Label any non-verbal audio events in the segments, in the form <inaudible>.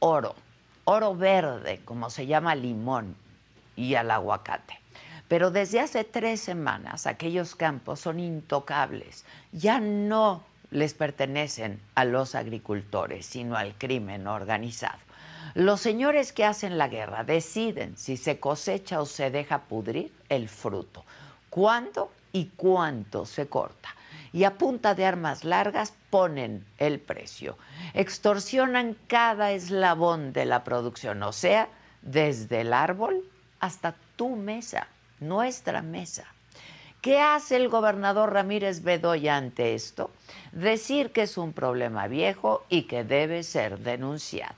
oro, oro verde, como se llama limón, y al aguacate. Pero desde hace tres semanas aquellos campos son intocables, ya no les pertenecen a los agricultores, sino al crimen organizado. Los señores que hacen la guerra deciden si se cosecha o se deja pudrir el fruto, cuándo y cuánto se corta y a punta de armas largas ponen el precio. Extorsionan cada eslabón de la producción, o sea, desde el árbol hasta tu mesa, nuestra mesa. ¿Qué hace el gobernador Ramírez Bedoya ante esto? Decir que es un problema viejo y que debe ser denunciado.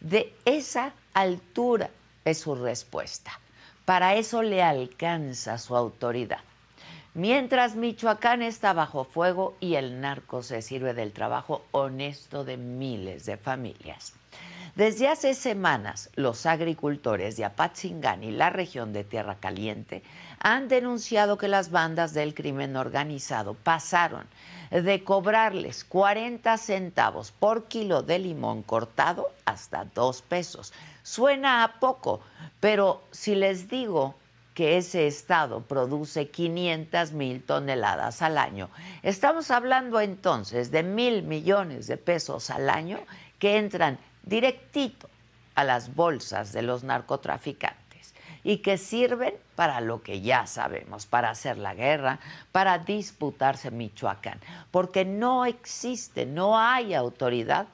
De esa altura es su respuesta. Para eso le alcanza su autoridad. Mientras Michoacán está bajo fuego y el narco se sirve del trabajo honesto de miles de familias. Desde hace semanas, los agricultores de Apatzingán y la región de Tierra Caliente han denunciado que las bandas del crimen organizado pasaron de cobrarles 40 centavos por kilo de limón cortado hasta dos pesos. Suena a poco, pero si les digo que ese estado produce 500 mil toneladas al año. Estamos hablando entonces de mil millones de pesos al año que entran directito a las bolsas de los narcotraficantes y que sirven para lo que ya sabemos, para hacer la guerra, para disputarse Michoacán, porque no existe, no hay autoridad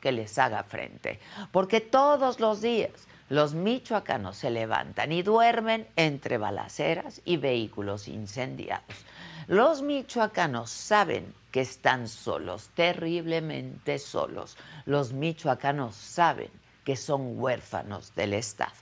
que les haga frente, porque todos los días los michoacanos se levantan y duermen entre balaceras y vehículos incendiados. Los michoacanos saben que están solos, terriblemente solos. Los michoacanos saben que son huérfanos del Estado.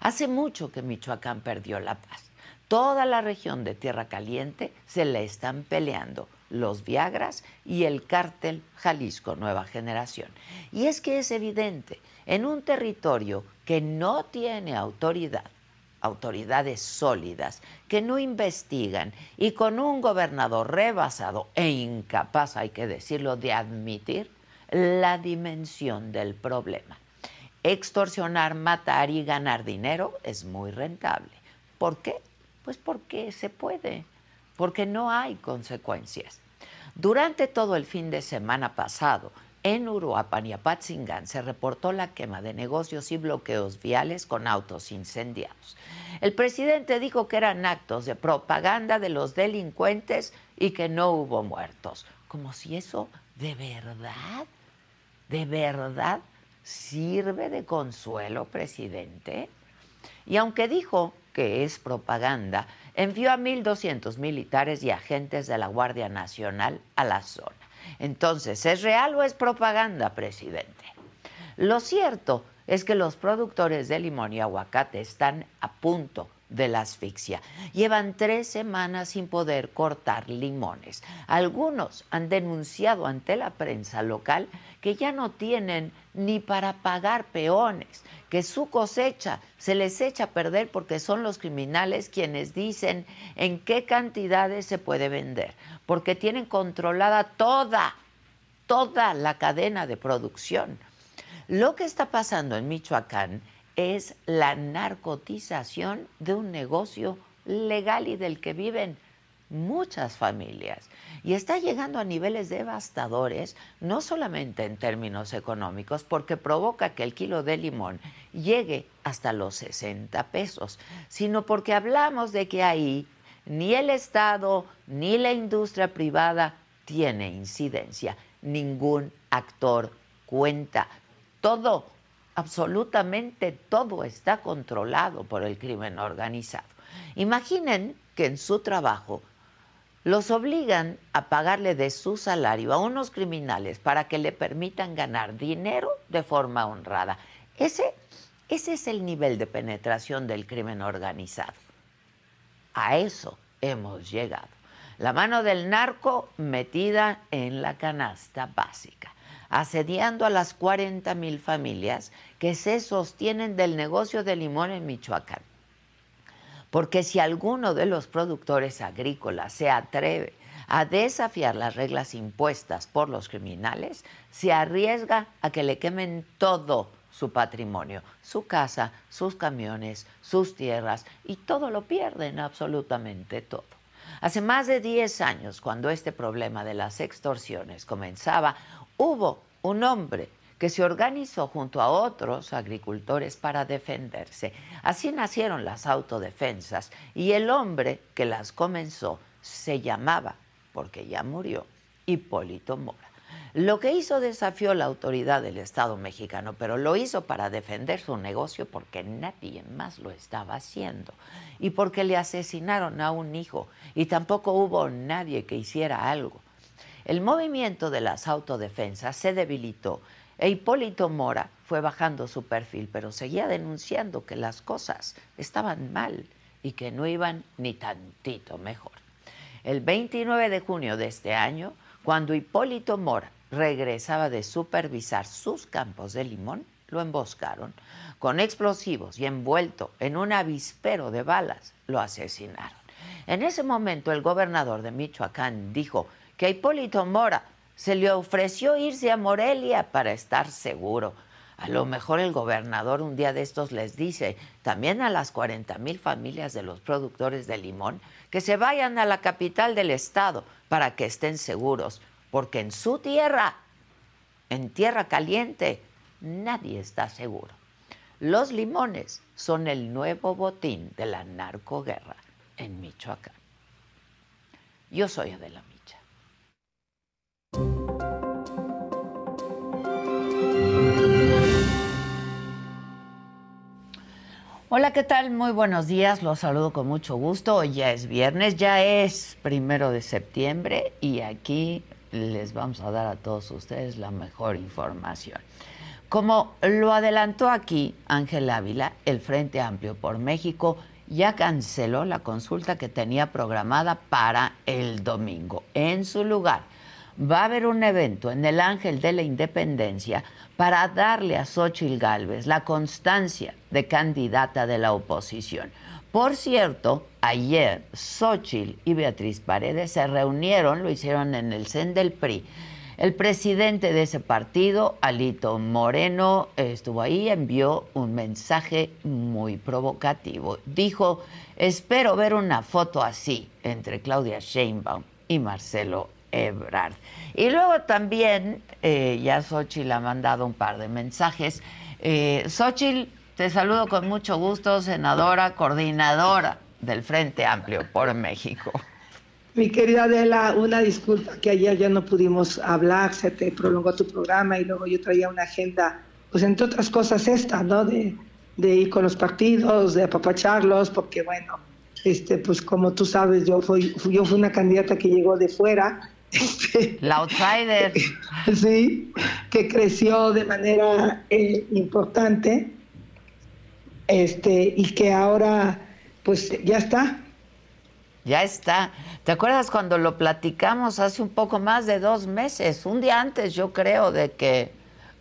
Hace mucho que Michoacán perdió la paz. Toda la región de Tierra Caliente se le están peleando los Viagras y el cártel Jalisco Nueva Generación. Y es que es evidente, en un territorio que no tiene autoridad, autoridades sólidas, que no investigan y con un gobernador rebasado e incapaz, hay que decirlo, de admitir la dimensión del problema. Extorsionar, matar y ganar dinero es muy rentable. ¿Por qué? Pues porque se puede, porque no hay consecuencias. Durante todo el fin de semana pasado, en Uruapan y Apatzingán se reportó la quema de negocios y bloqueos viales con autos incendiados. El presidente dijo que eran actos de propaganda de los delincuentes y que no hubo muertos. Como si eso de verdad, de verdad sirve de consuelo, presidente. Y aunque dijo que es propaganda, envió a 1.200 militares y agentes de la Guardia Nacional a la zona. Entonces, ¿es real o es propaganda, presidente? Lo cierto es que los productores de limón y aguacate están a punto de la asfixia. Llevan tres semanas sin poder cortar limones. Algunos han denunciado ante la prensa local que ya no tienen ni para pagar peones, que su cosecha se les echa a perder porque son los criminales quienes dicen en qué cantidades se puede vender, porque tienen controlada toda, toda la cadena de producción. Lo que está pasando en Michoacán es la narcotización de un negocio legal y del que viven muchas familias y está llegando a niveles devastadores, no solamente en términos económicos, porque provoca que el kilo de limón llegue hasta los 60 pesos, sino porque hablamos de que ahí ni el Estado ni la industria privada tiene incidencia, ningún actor cuenta. Todo, absolutamente todo está controlado por el crimen organizado. Imaginen que en su trabajo los obligan a pagarle de su salario a unos criminales para que le permitan ganar dinero de forma honrada. Ese, ese es el nivel de penetración del crimen organizado. A eso hemos llegado. La mano del narco metida en la canasta básica, asediando a las 40 mil familias que se sostienen del negocio de limón en Michoacán. Porque si alguno de los productores agrícolas se atreve a desafiar las reglas impuestas por los criminales, se arriesga a que le quemen todo su patrimonio, su casa, sus camiones, sus tierras, y todo lo pierden, absolutamente todo. Hace más de 10 años, cuando este problema de las extorsiones comenzaba, hubo un hombre que se organizó junto a otros agricultores para defenderse. Así nacieron las autodefensas y el hombre que las comenzó se llamaba, porque ya murió, Hipólito Mora. Lo que hizo desafió la autoridad del Estado mexicano, pero lo hizo para defender su negocio porque nadie más lo estaba haciendo y porque le asesinaron a un hijo y tampoco hubo nadie que hiciera algo. El movimiento de las autodefensas se debilitó e Hipólito Mora fue bajando su perfil, pero seguía denunciando que las cosas estaban mal y que no iban ni tantito mejor. El 29 de junio de este año, cuando Hipólito Mora regresaba de supervisar sus campos de limón, lo emboscaron con explosivos y envuelto en un avispero de balas, lo asesinaron. En ese momento el gobernador de Michoacán dijo que Hipólito Mora se le ofreció irse a Morelia para estar seguro. A lo mejor el gobernador un día de estos les dice también a las 40 mil familias de los productores de limón que se vayan a la capital del estado para que estén seguros, porque en su tierra, en tierra caliente, nadie está seguro. Los limones son el nuevo botín de la narcoguerra en Michoacán. Yo soy Adela Hola, ¿qué tal? Muy buenos días, los saludo con mucho gusto. Hoy ya es viernes, ya es primero de septiembre y aquí les vamos a dar a todos ustedes la mejor información. Como lo adelantó aquí Ángel Ávila, el Frente Amplio por México ya canceló la consulta que tenía programada para el domingo. En su lugar, va a haber un evento en el Ángel de la Independencia para darle a Xochitl Gálvez la constancia de candidata de la oposición. Por cierto, ayer Xochitl y Beatriz Paredes se reunieron, lo hicieron en el CEN del PRI. El presidente de ese partido, Alito Moreno, estuvo ahí, envió un mensaje muy provocativo. Dijo, espero ver una foto así entre Claudia Sheinbaum y Marcelo Ebrard. Y luego también, eh, ya Xochitl ha mandado un par de mensajes. Eh, Xochitl, te saludo con mucho gusto, senadora, coordinadora del Frente Amplio por México. Mi querida Adela, una disculpa que ayer ya no pudimos hablar, se te prolongó tu programa y luego yo traía una agenda, pues entre otras cosas esta, ¿no? De, de ir con los partidos, de apapacharlos, porque bueno, este, pues como tú sabes, yo fui, yo fui una candidata que llegó de fuera este, la outsider. <laughs> Sí, que creció de manera eh, importante este, y que ahora pues ya está. Ya está. ¿Te acuerdas cuando lo platicamos hace un poco más de dos meses? Un día antes, yo creo, de que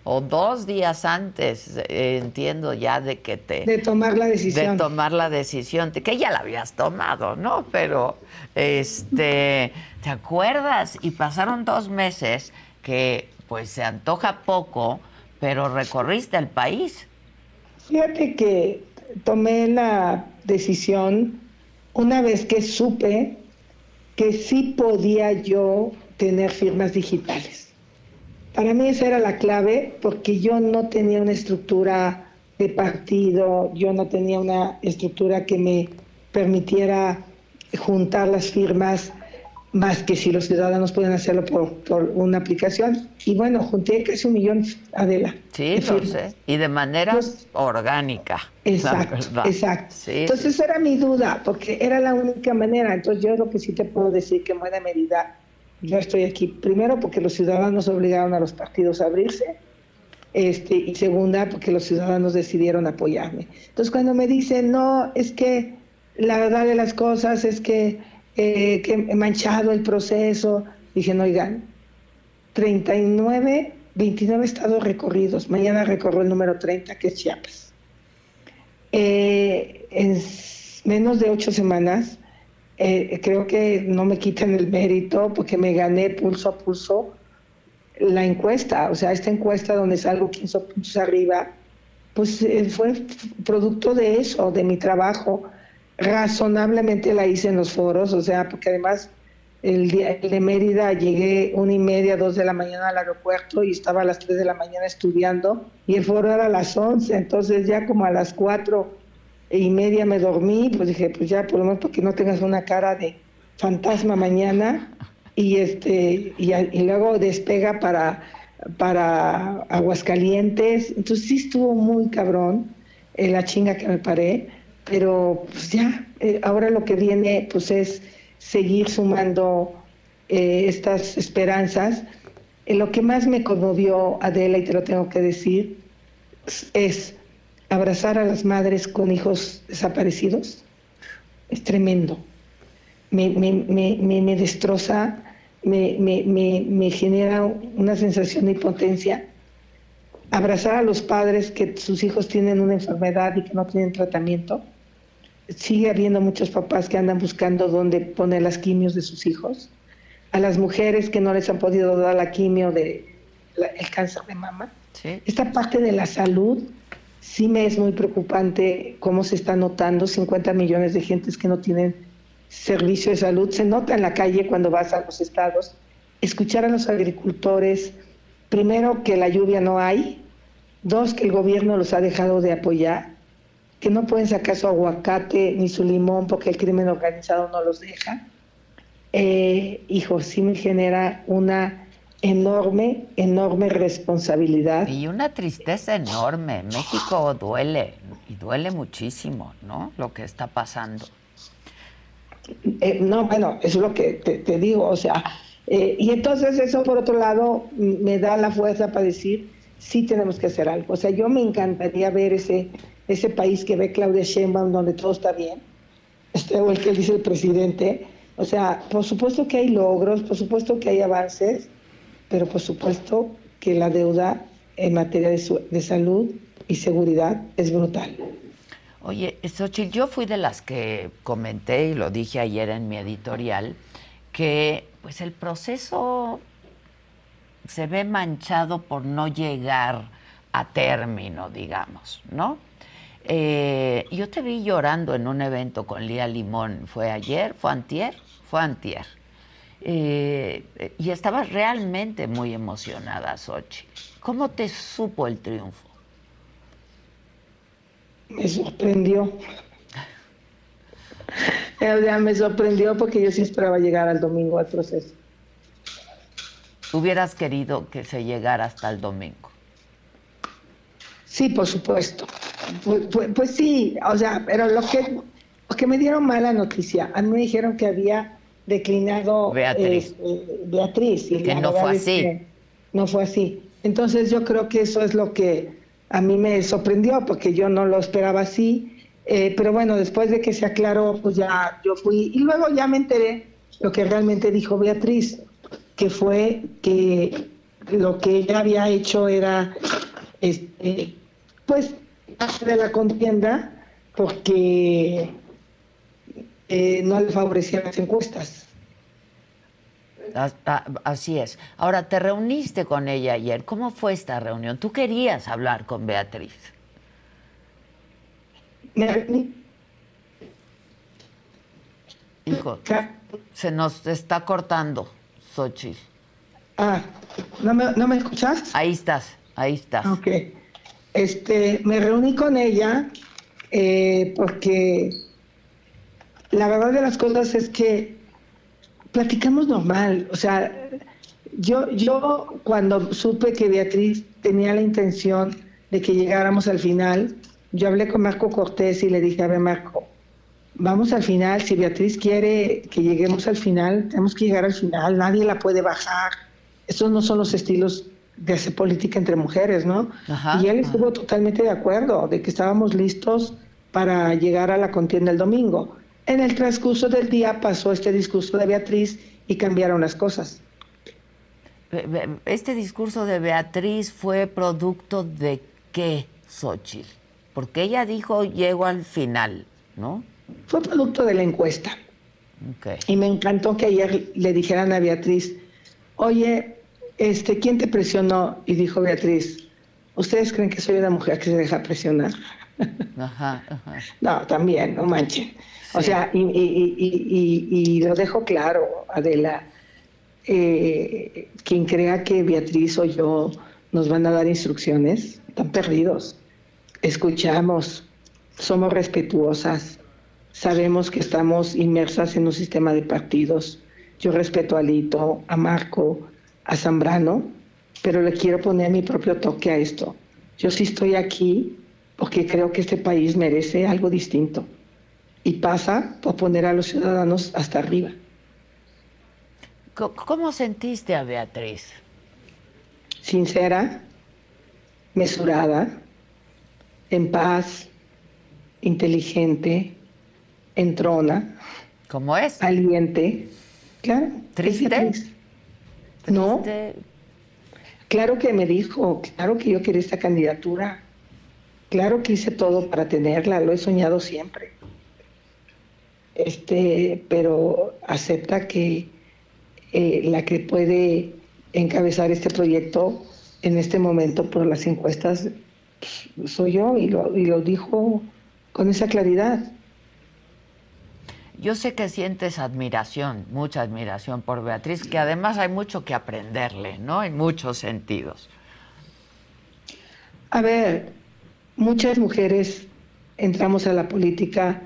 o dos días antes, eh, entiendo ya de que te... De tomar la decisión. De tomar la decisión, de que ya la habías tomado, ¿no? Pero, este, ¿te acuerdas? Y pasaron dos meses que, pues, se antoja poco, pero recorriste el país. Fíjate que tomé la decisión una vez que supe que sí podía yo tener firmas digitales. Para mí esa era la clave porque yo no tenía una estructura de partido, yo no tenía una estructura que me permitiera juntar las firmas más que si los ciudadanos pueden hacerlo por, una aplicación. Y bueno, junté casi un millón, Adela. Sí, lo sé. Y de manera pues, orgánica. Exacto, exacto. Entonces era mi duda, porque era la única manera. Entonces yo lo que sí te puedo decir que en buena medida yo estoy aquí, primero porque los ciudadanos obligaron a los partidos a abrirse, este, y segunda porque los ciudadanos decidieron apoyarme. Entonces cuando me dicen, no, es que la verdad de las cosas es que eh, que he manchado el proceso. Dije, no, oigan, 39, 29 estados recorridos. Mañana recorro el número 30, que es Chiapas. Eh, en menos de ocho semanas, eh, creo que no me quitan el mérito porque me gané pulso a pulso la encuesta. O sea, esta encuesta donde salgo 15 puntos arriba, pues fue producto de eso, de mi trabajo razonablemente la hice en los foros, o sea, porque además el día de Mérida llegué una y media, dos de la mañana al aeropuerto y estaba a las tres de la mañana estudiando y el foro era a las once, entonces ya como a las cuatro y media me dormí, pues dije, pues ya por lo menos porque no tengas una cara de fantasma mañana. Y este y, luego despega para para Aguascalientes, entonces sí estuvo muy cabrón eh, la chinga que me paré. Pero pues ya, eh, ahora lo que viene pues es seguir sumando eh, estas esperanzas. Lo que más me conmovió, Adela, y te lo tengo que decir, es abrazar a las madres con hijos desaparecidos. Es tremendo. Me, me, me, me destroza, me, genera una sensación de impotencia. Abrazar a los padres que sus hijos tienen una enfermedad y que no tienen tratamiento sigue habiendo muchos papás que andan buscando dónde poner las quimios de sus hijos, a las mujeres que no les han podido dar la quimio de el cáncer de mama. Esta parte de la salud sí me es muy preocupante cómo se está notando 50 millones de gentes que no tienen servicio de salud. Se nota en la calle cuando vas a los estados. Escuchar a los agricultores, primero que la lluvia no hay, dos que el gobierno los ha dejado de apoyar que no pueden sacar su aguacate ni su limón porque el crimen organizado no los deja. Eh, hijo, sí me genera una enorme, enorme responsabilidad. Y una tristeza enorme. México duele, y duele muchísimo, ¿no? Lo que está pasando. Eh, no, bueno, eso es lo que te, digo, o sea, eh, y entonces eso por otro lado me da la fuerza para decir, sí tenemos que hacer algo. O sea, yo me encantaría ver ese ese país que ve Claudia Sheinbaum donde todo está bien, este, o el que dice el presidente. O sea, por supuesto que hay logros, por supuesto que hay avances, pero por supuesto que la deuda en materia de, salud y seguridad es brutal. Oye, Xochitl, yo fui de las que comenté y lo dije ayer en mi editorial, que pues el proceso se ve manchado por no llegar a término, digamos, ¿no? Eh, yo te vi llorando en un evento con Lía Limón. ¿Fue ayer? ¿Fue antier? Fue antier. Eh, y estabas realmente muy emocionada, Sochi. ¿Cómo te supo el triunfo? Me sorprendió. me sorprendió porque yo sí esperaba llegar al domingo al proceso. ¿Hubieras querido que se llegara hasta el domingo? Sí, por supuesto. Pues, pues, pues, sí, o sea, pero lo que, lo que me dieron mala noticia, a mí me dijeron que había declinado Beatriz, este, Beatriz y que no fue así. no fue así. Entonces yo creo que eso es lo que a mí me sorprendió porque yo no lo esperaba así. Eh, pero bueno, después de que se aclaró, pues ya yo fui y luego ya me enteré lo que realmente dijo Beatriz, que fue que lo que ella había hecho era este, pues de la contienda porque eh, no le favorecían las encuestas. Así es. Ahora, te reuniste con ella ayer. ¿Cómo fue esta reunión? ¿Tú querías hablar con Beatriz? Me reuní. Hijo, se nos está cortando, Xochitl. Ah, ¿no me, ¿no me escuchas? Ahí estás, ahí estás. Ok. Este, me reuní con ella eh, porque la verdad de las cosas es que platicamos normal. O sea, yo, yo cuando supe que Beatriz tenía la intención de que llegáramos al final, yo hablé con Marco Cortés y le dije, a ver Marco, vamos al final, si Beatriz quiere que lleguemos al final, tenemos que llegar al final, nadie la puede bajar. Estos no son los estilos de hacer política entre mujeres, ¿no? y él estuvo totalmente de acuerdo de que estábamos listos para llegar a la contienda el domingo. En el transcurso del día pasó este discurso de Beatriz y cambiaron las cosas. Este discurso de Beatriz fue producto de qué, Xochitl? Porque ella dijo, llego al final, ¿no? Fue producto de la encuesta. Y me encantó que ayer le dijeran a Beatriz, oye, este, ¿quién te presionó? Y dijo Beatriz, ¿ustedes creen que soy una mujer que se deja presionar? Ajá, No, también, no manchen. O sea, y, y, lo dejo claro, Adela, eh, quien crea que Beatriz o yo nos van a dar instrucciones, están perdidos. Escuchamos, somos respetuosas, sabemos que estamos inmersas en un sistema de partidos. Yo respeto a Lito, a Marco, a Zambrano, pero le quiero poner mi propio toque a esto. Yo sí estoy aquí porque creo que este país merece algo distinto y pasa por poner a los ciudadanos hasta arriba. ¿Cómo sentiste a Beatriz? Sincera, mesurada, en paz, inteligente, entrona. ¿Cómo es? Valiente. Claro. ¿Triste? No. Claro que me dijo, claro que yo quería esta candidatura. Claro que hice todo para tenerla, lo he soñado siempre este, pero acepta que eh, la que puede encabezar este proyecto en este momento por las encuestas pues, soy yo y lo, y lo dijo con esa claridad. Yo sé que sientes admiración, mucha admiración por Beatriz, que además hay mucho que aprenderle, ¿no? En muchos sentidos. A ver, muchas mujeres entramos a la política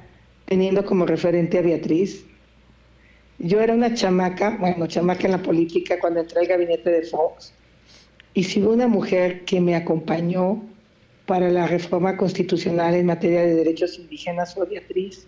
teniendo como referente a Beatriz. Yo era una chamaca, bueno, chamaca en la política cuando entré al gabinete de Fox, y si una mujer que me acompañó para la reforma constitucional en materia de derechos indígenas fue Beatriz.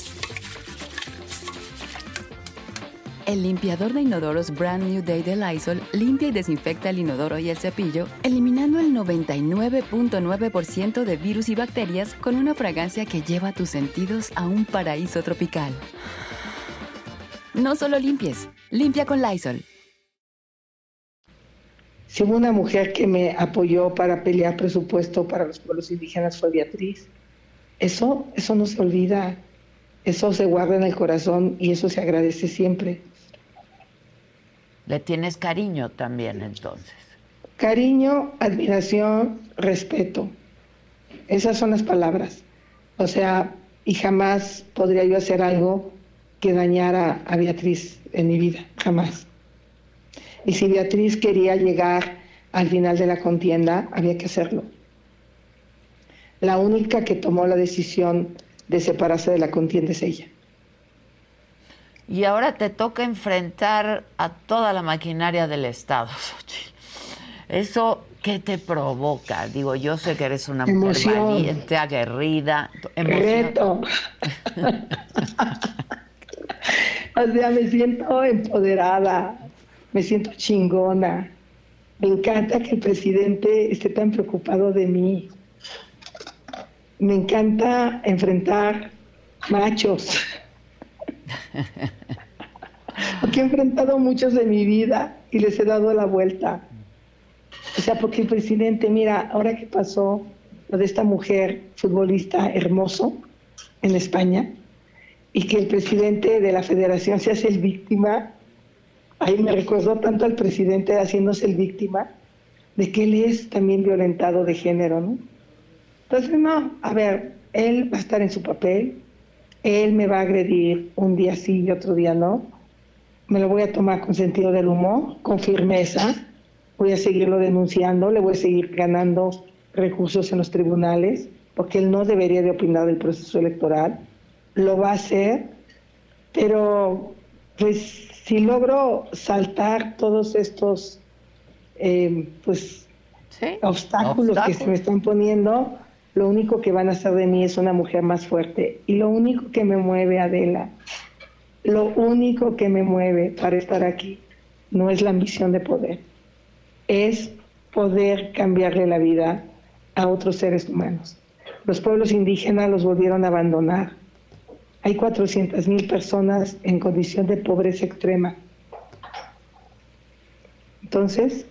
El limpiador de inodoros Brand New Day de Lysol limpia y desinfecta el inodoro y el cepillo, eliminando el 99.9% de virus y bacterias con una fragancia que lleva tus sentidos a un paraíso tropical. No solo limpies, limpia con Lysol. Si hubo una mujer que me apoyó para pelear presupuesto para los pueblos indígenas fue Beatriz. Eso, eso no se olvida, eso se guarda en el corazón y eso se agradece siempre. Le tienes cariño también entonces. Cariño, admiración, respeto. Esas son las palabras. O sea, y jamás podría yo hacer algo que dañara a Beatriz en mi vida, jamás. Y si Beatriz quería llegar al final de la contienda, había que hacerlo. La única que tomó la decisión de separarse de la contienda es ella. Y ahora te toca enfrentar a toda la maquinaria del Estado, ¿Eso qué te provoca? Digo, yo sé que eres una mujer valiente, aguerrida. Reto. o sea, me siento empoderada, me siento chingona. Me encanta que el presidente esté tan preocupado de mí. Me encanta enfrentar machos. <laughs> porque he enfrentado muchos de mi vida y les he dado la vuelta. O sea, porque el presidente, mira, ahora que pasó lo de esta mujer futbolista hermoso en España y que el presidente de la federación se hace el víctima, ahí me recordó tanto al presidente haciéndose el víctima de que él es también violentado de género, ¿no? Entonces, no, a ver, él va a estar en su papel, él me va a agredir un día sí y otro día no, me lo voy a tomar con sentido del humor, con firmeza, voy a seguirlo denunciando, le voy a seguir ganando recursos en los tribunales, porque él no debería de opinar del proceso electoral, lo va a hacer, pero pues si logro saltar todos estos eh, pues obstáculos, que se me están poniendo, lo único que van a hacer de mí es una mujer más fuerte. Y lo único que me mueve, Adela, lo único que me mueve para estar aquí no es la ambición de poder, es poder cambiarle la vida a otros seres humanos. Los pueblos indígenas los volvieron a abandonar. Hay 400 mil personas en condición de pobreza extrema. Entonces,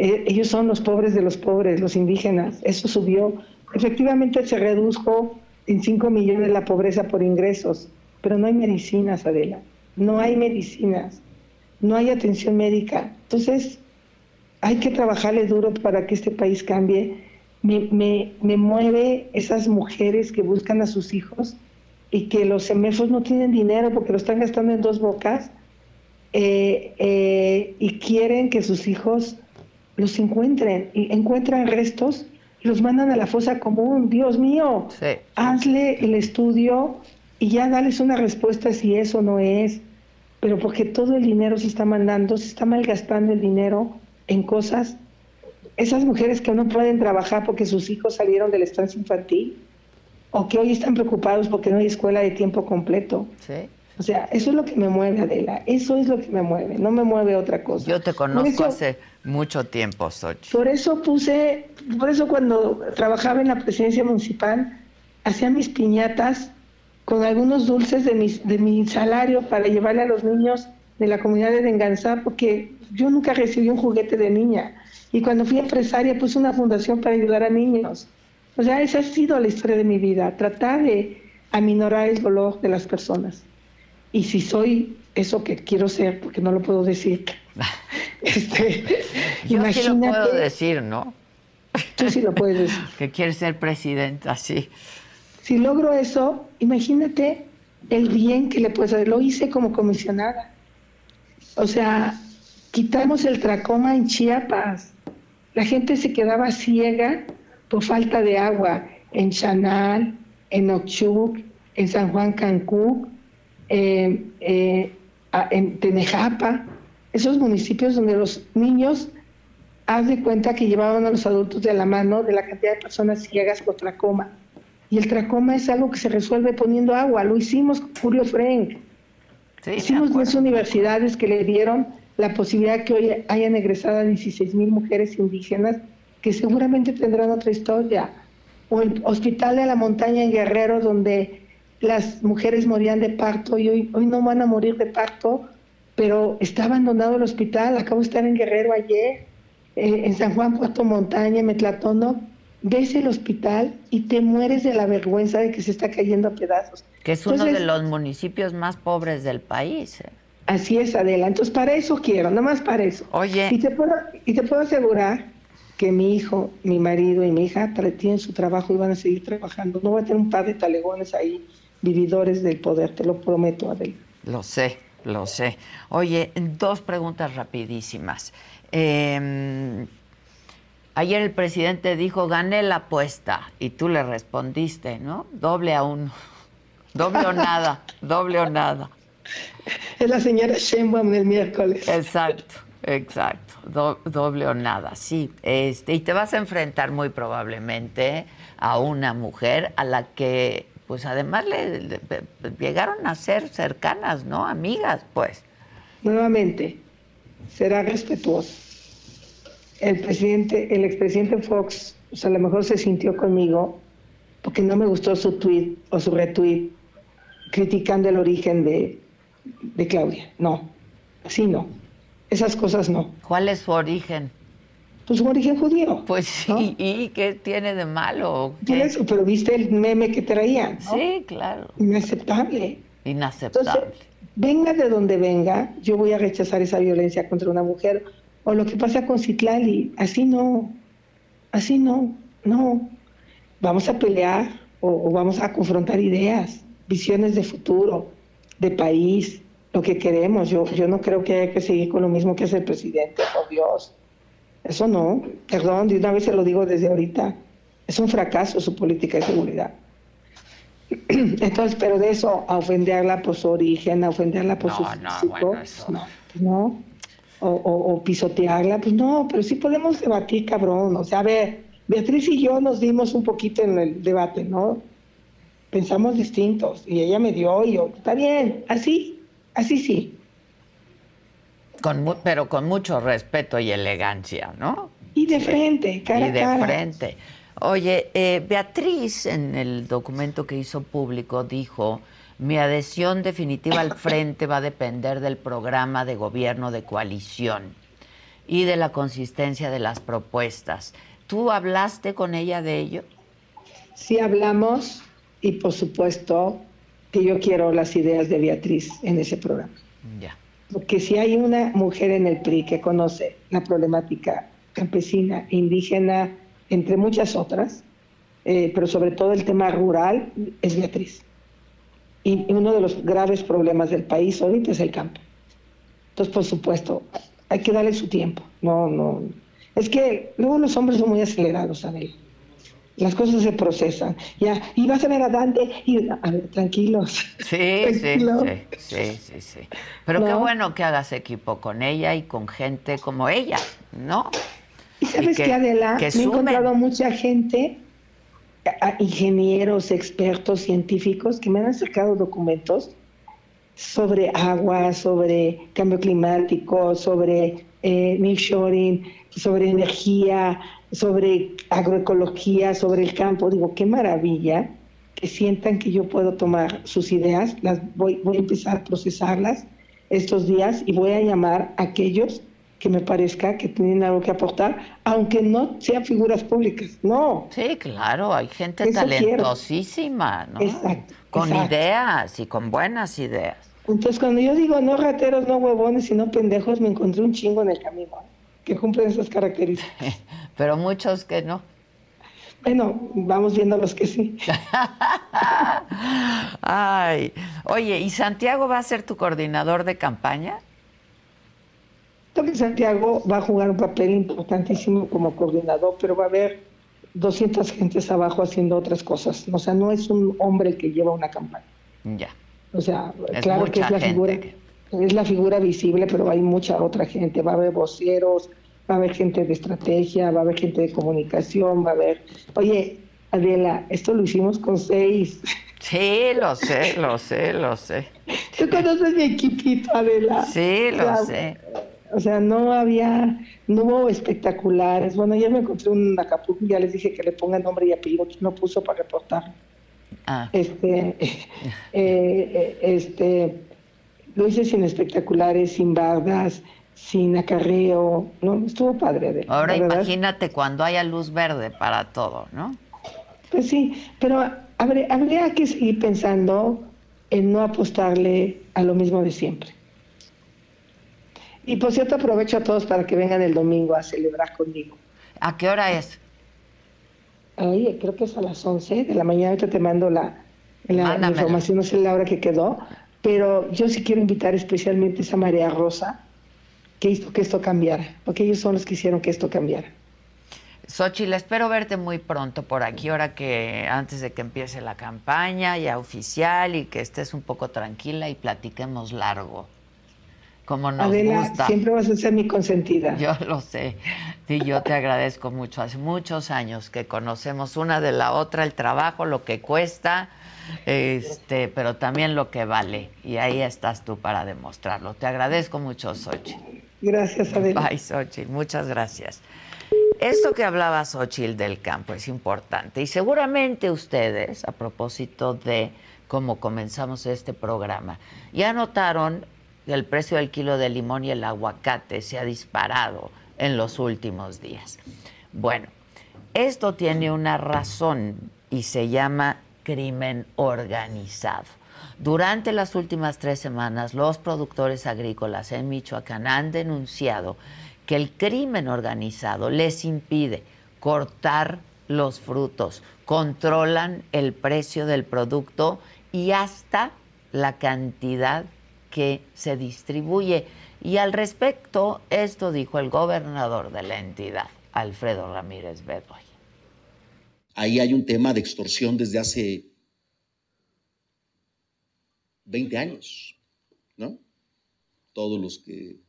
eh, ellos son los pobres de los pobres, los indígenas. Eso subió. Efectivamente se redujo en 5 millones la pobreza por ingresos pero no hay medicinas, Adela, no hay medicinas, no hay atención médica. Entonces, hay que trabajarle duro para que este país cambie. Me, me, mueve esas mujeres que buscan a sus hijos y que los semefos no tienen dinero porque lo están gastando en dos bocas eh, eh, y quieren que sus hijos los encuentren y encuentran restos y los mandan a la fosa común. Dios mío, hazle el estudio y ya darles una respuesta si eso no es, pero porque todo el dinero se está mandando, se está malgastando el dinero en cosas. Esas mujeres que no pueden trabajar porque sus hijos salieron del estancia infantil o que hoy están preocupados porque no hay escuela de tiempo completo. Sí. O sea, eso es lo que me mueve, Adela. Eso es lo que me mueve. No me mueve otra cosa. Yo te conozco hace mucho tiempo, Sochi. Por eso puse, por eso cuando trabajaba en la presidencia municipal, hacía mis piñatas con algunos dulces de mi, de mi salario para llevarle a los niños de la comunidad de Denganzá, porque yo nunca recibí un juguete de niña. Y cuando fui empresaria puse una fundación para ayudar a niños. O sea, esa ha sido la historia de mi vida, tratar de aminorar el dolor de las personas. Y si soy eso que quiero ser, porque no lo puedo decir. <laughs> este, yo sí lo puedo decir, ¿no? Tú sí lo puedes decir. <laughs> que quieres ser presidenta, sí. Si logro eso, imagínate el bien que le puedes hacer. Lo hice como comisionada. O sea, quitamos el tracoma en Chiapas. La gente se quedaba ciega por falta de agua en Chanal, en Ochuc, en San Juan Cancún, eh, en Tenejapa, esos municipios donde los niños, haz de cuenta que llevaban a los adultos de la mano de la cantidad de personas ciegas por tracoma. Y el tracoma es algo que se resuelve poniendo agua. Lo hicimos con Julio Frank. hicimos dos universidades que le dieron la posibilidad que hoy hayan egresado a 16 mil mujeres indígenas que seguramente tendrán otra historia. O el Hospital de la Montaña en Guerrero, donde las mujeres morían de parto y hoy, hoy no van a morir de parto, pero está abandonado el hospital. Acabo de estar en Guerrero ayer, eh, en San Juan, Puerto Montaña, Metlatono ves el hospital y te mueres de la vergüenza de que se está cayendo a pedazos. Que es uno de los municipios más pobres del país. ¿eh? Así es, Adela. Entonces, para eso quiero, nada más para eso. Oye. Y te puedo, y te puedo asegurar que mi hijo, mi marido y mi hija tienen su trabajo y van a seguir trabajando. No voy a tener un par de talegones ahí, vividores del poder, te lo prometo, Adela. Lo sé, lo sé. Oye, dos preguntas rapidísimas. Eh, Ayer el presidente dijo, gané la apuesta, y tú le respondiste, ¿no? Doble a uno. <laughs> Doble o nada, doble o nada. Es la señora Sheinbaum del miércoles. Exacto, exacto. doble o nada, sí. Este, y te vas a enfrentar muy probablemente a una mujer a la que, pues además le llegaron a ser cercanas, ¿no? Amigas, pues. Nuevamente, será respetuoso. El presidente, el expresidente Fox, a lo mejor se sintió conmigo porque no me gustó su tweet o su retweet criticando el origen de, de Claudia. No, así no. Esas cosas no. ¿Cuál es su origen? Pues su origen judío. Pues sí, ¿y qué tiene de malo? Eso, pero viste el meme que traía. Sí, claro. Inaceptable. Inaceptable. venga de donde venga, yo voy a rechazar esa violencia contra una mujer. O lo que pasa con Citlali, así no, así no, no. Vamos a pelear o vamos a confrontar ideas, visiones de futuro, de país, lo que queremos. Yo, yo no creo que haya que seguir con lo mismo que hace el presidente, por Dios. Eso no, perdón, de una vez se lo digo desde ahorita. Es un fracaso su política de seguridad. <clears throat> Entonces, pero de eso a ofenderla por su origen, a ofenderla por su físico, no, pues no. O, o, pisotearla, pues no, pero sí podemos debatir, cabrón. O sea, a ver, Beatriz y yo nos dimos un poquito en el debate, ¿no? Pensamos distintos y ella me dio y yo, está bien, así, Así sí. Con, pero con mucho respeto y elegancia, ¿no? Y de frente, cara Y de frente. Oye, eh, Beatriz en el documento que hizo público dijo, mi adhesión definitiva al frente va a depender del programa de gobierno de coalición y de la consistencia de las propuestas. ¿Tú hablaste con ella de ello? Sí hablamos y por supuesto que yo quiero las ideas de Beatriz en ese programa. Ya. Porque si hay una mujer en el PRI que conoce la problemática campesina e indígena, entre muchas otras, eh, pero sobre todo el tema rural, es Beatriz. Y uno de los graves problemas del país ahorita es el campo. Entonces, por supuesto, hay que darle su tiempo. No, no. Es que luego los hombres son muy acelerados, ver las cosas se procesan. Ya, y vas a ver a Dante y a ver, tranquilos. Sí, <laughs> sí, sí, sí, sí, Pero qué bueno que hagas equipo con ella y con gente como ella, ¿no? Y sabes que, Adela, me he encontrado mucha gente, ingenieros, expertos, científicos, que me han acercado documentos sobre agua, sobre cambio climático, sobre eh, sobre energía, sobre agroecología, sobre el campo. Digo, qué maravilla que sientan que yo puedo tomar sus ideas, las voy, voy a empezar a procesarlas estos días y voy a llamar a aquellos que me parezca que tienen algo que aportar, aunque no sean figuras públicas, no. Sí, claro, hay gente talentosísima, ¿no? Exacto. Con ideas y con buenas ideas. Entonces, cuando yo digo no rateros, no huevones, sino pendejos, me encontré un chingo en el camino que cumplen esas características. <laughs> Pero muchos que no. Bueno, vamos viendo los que sí. <laughs> Ay, oye, ¿y Santiago va a ser tu coordinador de campaña? Creo que Santiago va a jugar un papel importantísimo como coordinador, pero va a haber 200 gentes abajo haciendo otras cosas. O sea, no es un hombre que lleva una campaña. Ya. O sea, claro que es la figura, es la figura visible, pero hay mucha otra gente. Va a haber voceros, va a haber gente de estrategia, va a haber gente de comunicación, va a haber, oye, Adela, esto lo hicimos con seis. Sí, lo sé, lo sé, lo sé. Tú conoces mi equipito, Adela. Sí, lo sé. O sea, no había, no hubo espectaculares. Bueno, ya me encontré un Acapulco y ya les dije que le pongan nombre y apellido, que no puso para reportar. Ah. Este, <laughs> eh, eh, este, lo hice sin espectaculares, sin bardas, sin acarreo, ¿no? Estuvo padre. Ahora imagínate cuando haya luz verde para todo, ¿no? Pues sí, pero habría, que seguir pensando en no apostarle a lo mismo de siempre. Y por cierto, aprovecho a todos para que vengan el domingo a celebrar conmigo. ¿A qué hora es? Creo que es a las 11 de la mañana. Ahorita te mando la, la información, no sé la hora que quedó. Pero yo sí quiero invitar especialmente a esa María Rosa, que hizo que esto cambiara, porque ellos son los que hicieron que esto cambiara. Xochitl, espero verte muy pronto por aquí, ahora que antes de que empiece la campaña ya oficial y que estés un poco tranquila y platiquemos largo. Como nos Adela, siempre vas a ser mi consentida. Yo lo sé. Sí, yo te agradezco mucho. Hace muchos años que conocemos una de la otra el trabajo, lo que cuesta, este, pero también lo que vale. Y ahí estás tú para demostrarlo. Te agradezco mucho, Xochitl. Gracias, Adela. Bye, Xochitl. Muchas gracias. Esto que hablaba Xochitl del campo es importante y seguramente ustedes, a propósito de cómo comenzamos este programa, ya notaron que el precio del kilo de limón y el aguacate se ha disparado en los últimos días. Bueno, esto tiene una razón y se llama crimen organizado. Durante las últimas tres semanas, los productores agrícolas en Michoacán han denunciado que el crimen organizado les impide cortar los frutos, controlan el precio del producto y hasta la cantidad que se distribuye. Y al respecto, esto dijo el gobernador de la entidad, Alfredo Ramírez Bedoy. Ahí hay un tema de extorsión desde hace 20 años, ¿no? Todos los que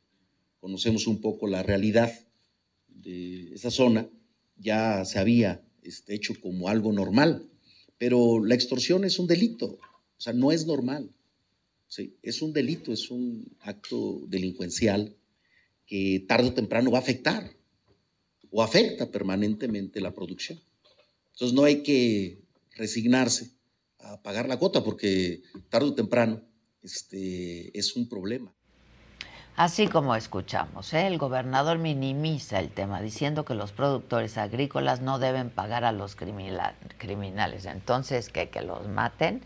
conocemos un poco la realidad de esa zona, ya se había este, hecho como algo normal, pero la extorsión es un delito, o sea, no es normal. Sí, es un delito, es un acto delincuencial que tarde o temprano va a afectar o afecta permanentemente la producción. Entonces no hay que resignarse a pagar la cuota porque tarde o temprano este, es un problema. Así como escuchamos, ¿eh? el gobernador minimiza el tema diciendo que los productores agrícolas no deben pagar a los criminales. Entonces, ¿que, que los maten.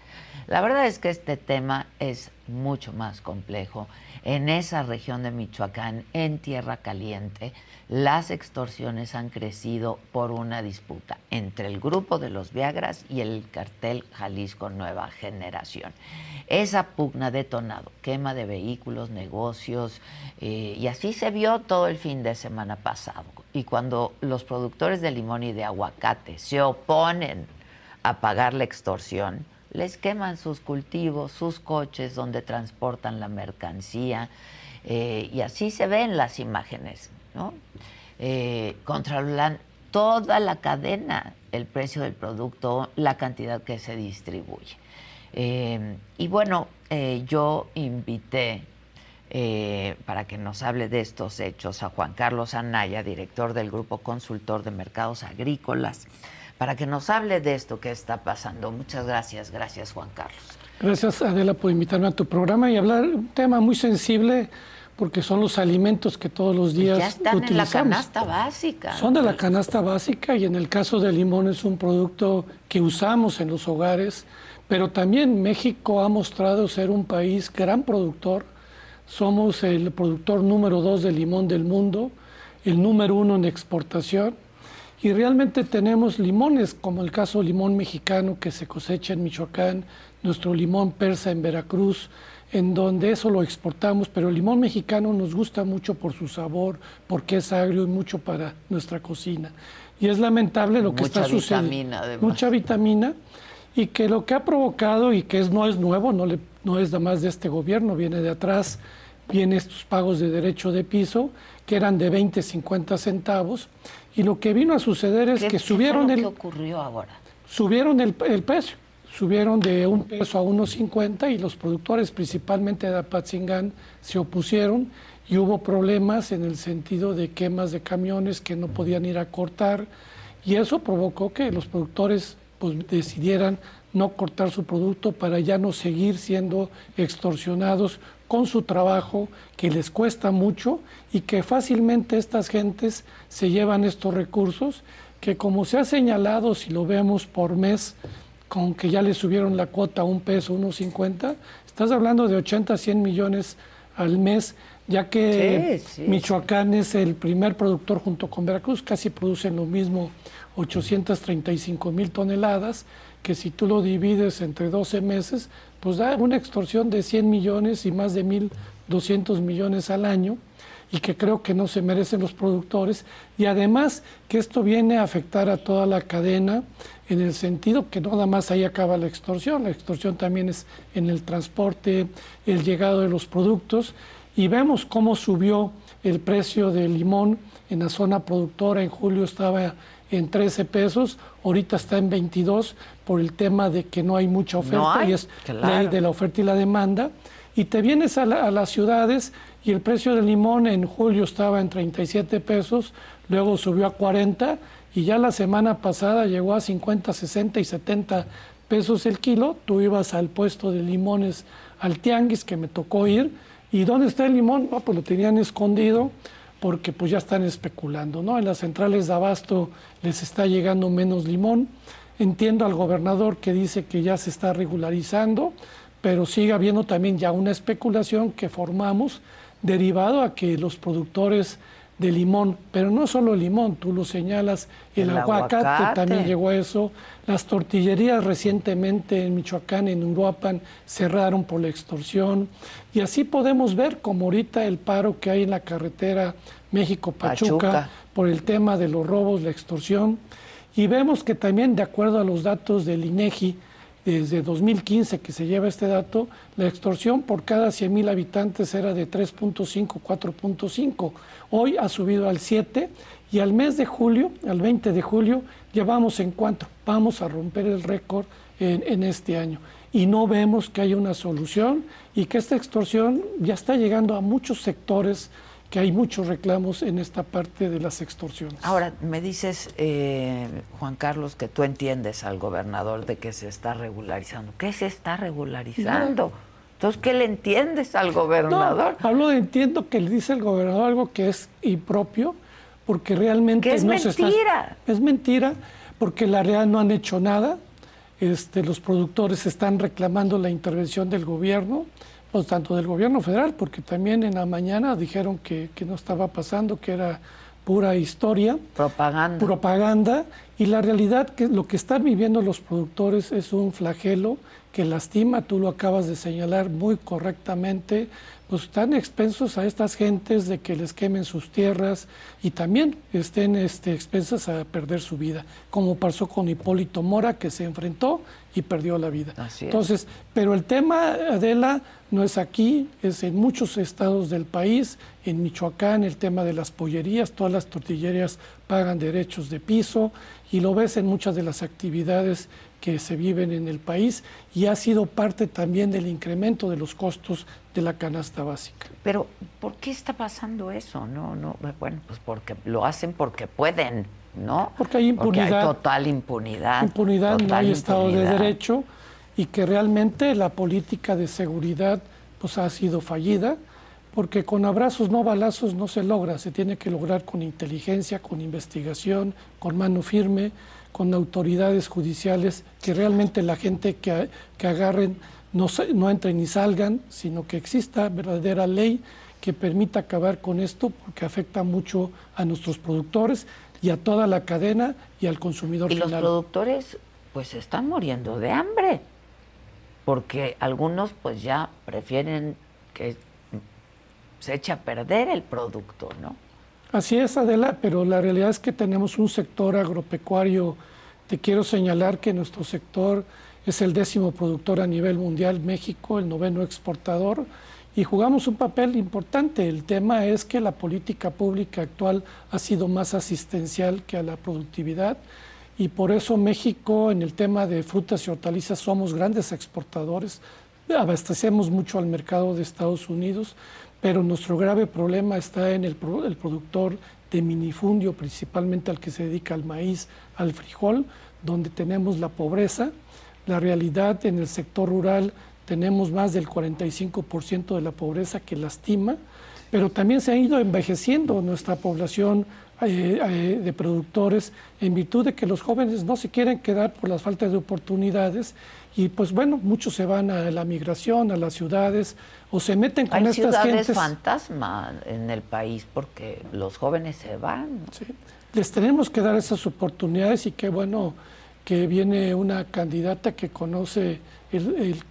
La verdad es que este tema es mucho más complejo. En esa región de Michoacán, en Tierra Caliente, las extorsiones han crecido por una disputa entre el grupo de los Viagras y el cartel Jalisco Nueva Generación. Esa pugna detonado, quema de vehículos, negocios, eh, y así se vio todo el fin de semana pasado. Y cuando los productores de limón y de aguacate se oponen a pagar la extorsión, les queman sus cultivos, sus coches donde transportan la mercancía, eh, y así se ven las imágenes. ¿no? Eh, controlan toda la cadena, el precio del producto, la cantidad que se distribuye. Eh, y bueno, eh, yo invité para que nos hable de estos hechos a Juan Carlos Anaya, director del Grupo Consultor de Mercados Agrícolas, para que nos hable de esto que está pasando. Muchas gracias, gracias Juan Carlos. Gracias Adela por invitarme a tu programa y hablar un tema muy sensible porque son los alimentos que todos los días ya están en la canasta básica. Son de la canasta básica y en el caso del limón es un producto que usamos en los hogares, pero también México ha mostrado ser un país gran productor. Somos el productor número dos de limón del mundo, el número uno en exportación y realmente tenemos limones, como el caso limón mexicano que se cosecha en Michoacán, nuestro limón persa en Veracruz, en donde eso lo exportamos, pero el limón mexicano nos gusta mucho por su sabor, porque es agrio y mucho para nuestra cocina. Y es lamentable lo que está sucediendo. Mucha vitamina. Y que lo que ha provocado, y que es, no es nuevo, no, le, no es nada más de este gobierno, viene de atrás, vienen estos pagos de derecho de piso, que eran de 20, 50 centavos. Y lo que vino a suceder es que subieron el... ¿Qué ocurrió ahora? Subieron el, el precio subieron de un peso a 1.50 y los productores, principalmente de Apatzingán, se opusieron y hubo problemas en el sentido de quemas de camiones que no podían ir a cortar y eso provocó que los productores pues, decidieran no cortar su producto para ya no seguir siendo extorsionados con su trabajo que les cuesta mucho y que fácilmente estas gentes se llevan estos recursos que como se ha señalado, si lo vemos por mes, con que ya le subieron la cuota a un peso, unos 50, estás hablando de 80, 100 millones al mes, ya que Michoacán es el primer productor junto con Veracruz, casi producen lo mismo, 835 mil toneladas, que si tú lo divides entre 12 meses, pues da una extorsión de 100 millones y más de 1.200 millones al año y que creo que no se merecen los productores. Y además que esto viene a afectar a toda la cadena en el sentido que no nada más ahí acaba la extorsión, la extorsión también es en el transporte, el llegado de los productos y vemos cómo subió el precio del limón en la zona productora, en julio estaba en 13 pesos, ahorita está en 22 por el tema de que no hay mucha oferta y es ley de la oferta y la demanda. Y te vienes a, las ciudades y el precio del limón en julio estaba en 37 pesos, luego subió a 40 y ya la semana pasada llegó a 50, 60 y 70 pesos el kilo. Tú ibas al puesto de limones al tianguis que me tocó ir. Y ¿dónde está el limón? pues lo tenían escondido porque pues ya están especulando, ¿no? En las centrales de abasto les está llegando menos limón. Entiendo al gobernador que dice que ya se está regularizando, pero sigue habiendo también ya una especulación que formamos derivado a que los productores de limón, pero no solo el limón, tú lo señalas, el, aguacate, también llegó a eso, las tortillerías recientemente en Michoacán, en Uruapan, cerraron por la extorsión, y así podemos ver como ahorita el paro que hay en la carretera México-Pachuca por el tema de los robos, la extorsión, y vemos que también de acuerdo a los datos del INEGI, desde 2015 que se lleva este dato, la extorsión por cada 100 mil habitantes era de 3.5, 4.5. Hoy ha subido al 7 y al mes de julio, al 20 de julio, llevamos en cuanto vamos a romper el récord en, en este año. Y no vemos que haya una solución y que esta extorsión ya está llegando a muchos sectores que hay muchos reclamos en esta parte de las extorsiones. Ahora, me dices, eh, Juan Carlos, que tú entiendes al gobernador de que se está regularizando. ¿Qué se está regularizando? Entonces, ¿qué le entiendes al gobernador? No, hablo de entiendo que le dice el gobernador algo que es impropio, porque realmente es mentira. es mentira, porque la realidad no han hecho nada. Este, los productores están reclamando la intervención del gobierno pues, tanto del gobierno federal, porque también en la mañana dijeron que, que no estaba pasando, que era pura historia. Propaganda. Propaganda. Y la realidad que lo que están viviendo los productores es un flagelo que lastima, tú lo acabas de señalar muy correctamente, pues están expensos a estas gentes de que les quemen sus tierras y también estén este, expensas a perder su vida, como pasó con Hipólito Mora, que se enfrentó y perdió la vida. Entonces, pero el tema, Adela, no es aquí, es en muchos estados del país, en Michoacán el tema de las pollerías, todas las tortillerías pagan derechos de piso y lo ves en muchas de las actividades que se viven en el país y ha sido parte también del incremento de los costos de la canasta básica. Pero ¿por qué está pasando eso? No, no, bueno, pues porque lo hacen porque pueden, ¿no? Porque hay impunidad. Porque hay total impunidad. Impunidad, no hay Estado de Derecho y que realmente la política de seguridad pues ha sido fallida porque con abrazos no balazos no se logra, se tiene que lograr con inteligencia, con investigación, con mano firme, con autoridades judiciales, que realmente la gente que, que agarren no, no entren ni salgan, sino que exista verdadera ley que permita acabar con esto, porque afecta mucho a nuestros productores y a toda la cadena y al consumidor y final. Y los productores pues están muriendo de hambre, porque algunos pues ya prefieren que se eche a perder el producto, ¿no? Así es, Adela, pero la realidad es que tenemos un sector agropecuario. Te quiero señalar que nuestro sector es el décimo productor a nivel mundial, México, el noveno exportador, y jugamos un papel importante. El tema es que la política pública actual ha sido más asistencial que a la productividad, y por eso México en el tema de frutas y hortalizas somos grandes exportadores, abastecemos mucho al mercado de Estados Unidos, pero nuestro grave problema está en el, productor de minifundio, principalmente al que se dedica al maíz, al frijol, donde tenemos la pobreza. La realidad en el sector rural tenemos más del 45% de la pobreza que lastima, pero también se ha ido envejeciendo nuestra población eh, eh, de productores en virtud de que los jóvenes no se quieren quedar por las faltas de oportunidades y pues bueno, muchos se van a la migración, a las ciudades, o se meten con Hay estas ciudades fantasma en el país porque los jóvenes se van. Sí. Les tenemos que dar esas oportunidades y qué bueno que viene una candidata que conoce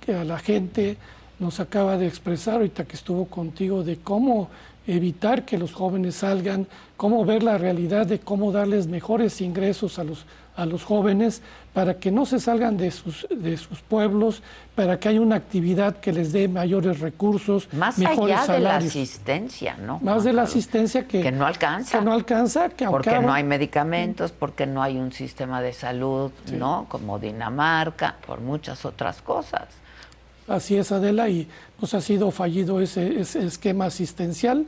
a la gente, nos acaba de expresar ahorita que estuvo contigo de cómo evitar que los jóvenes salgan, cómo ver la realidad de cómo darles mejores ingresos a los, a los jóvenes para que no se salgan de sus, de sus pueblos, para que haya una actividad que les dé mayores recursos, Más mejores allá salarios. de la asistencia, ¿no? Más de la asistencia que, que no alcanza. Que no alcanza. Que porque no hay medicamentos, porque no hay un sistema de salud, ¿no? Como Dinamarca, por muchas otras cosas. Así es, Adela, y pues ha sido fallido ese, esquema asistencial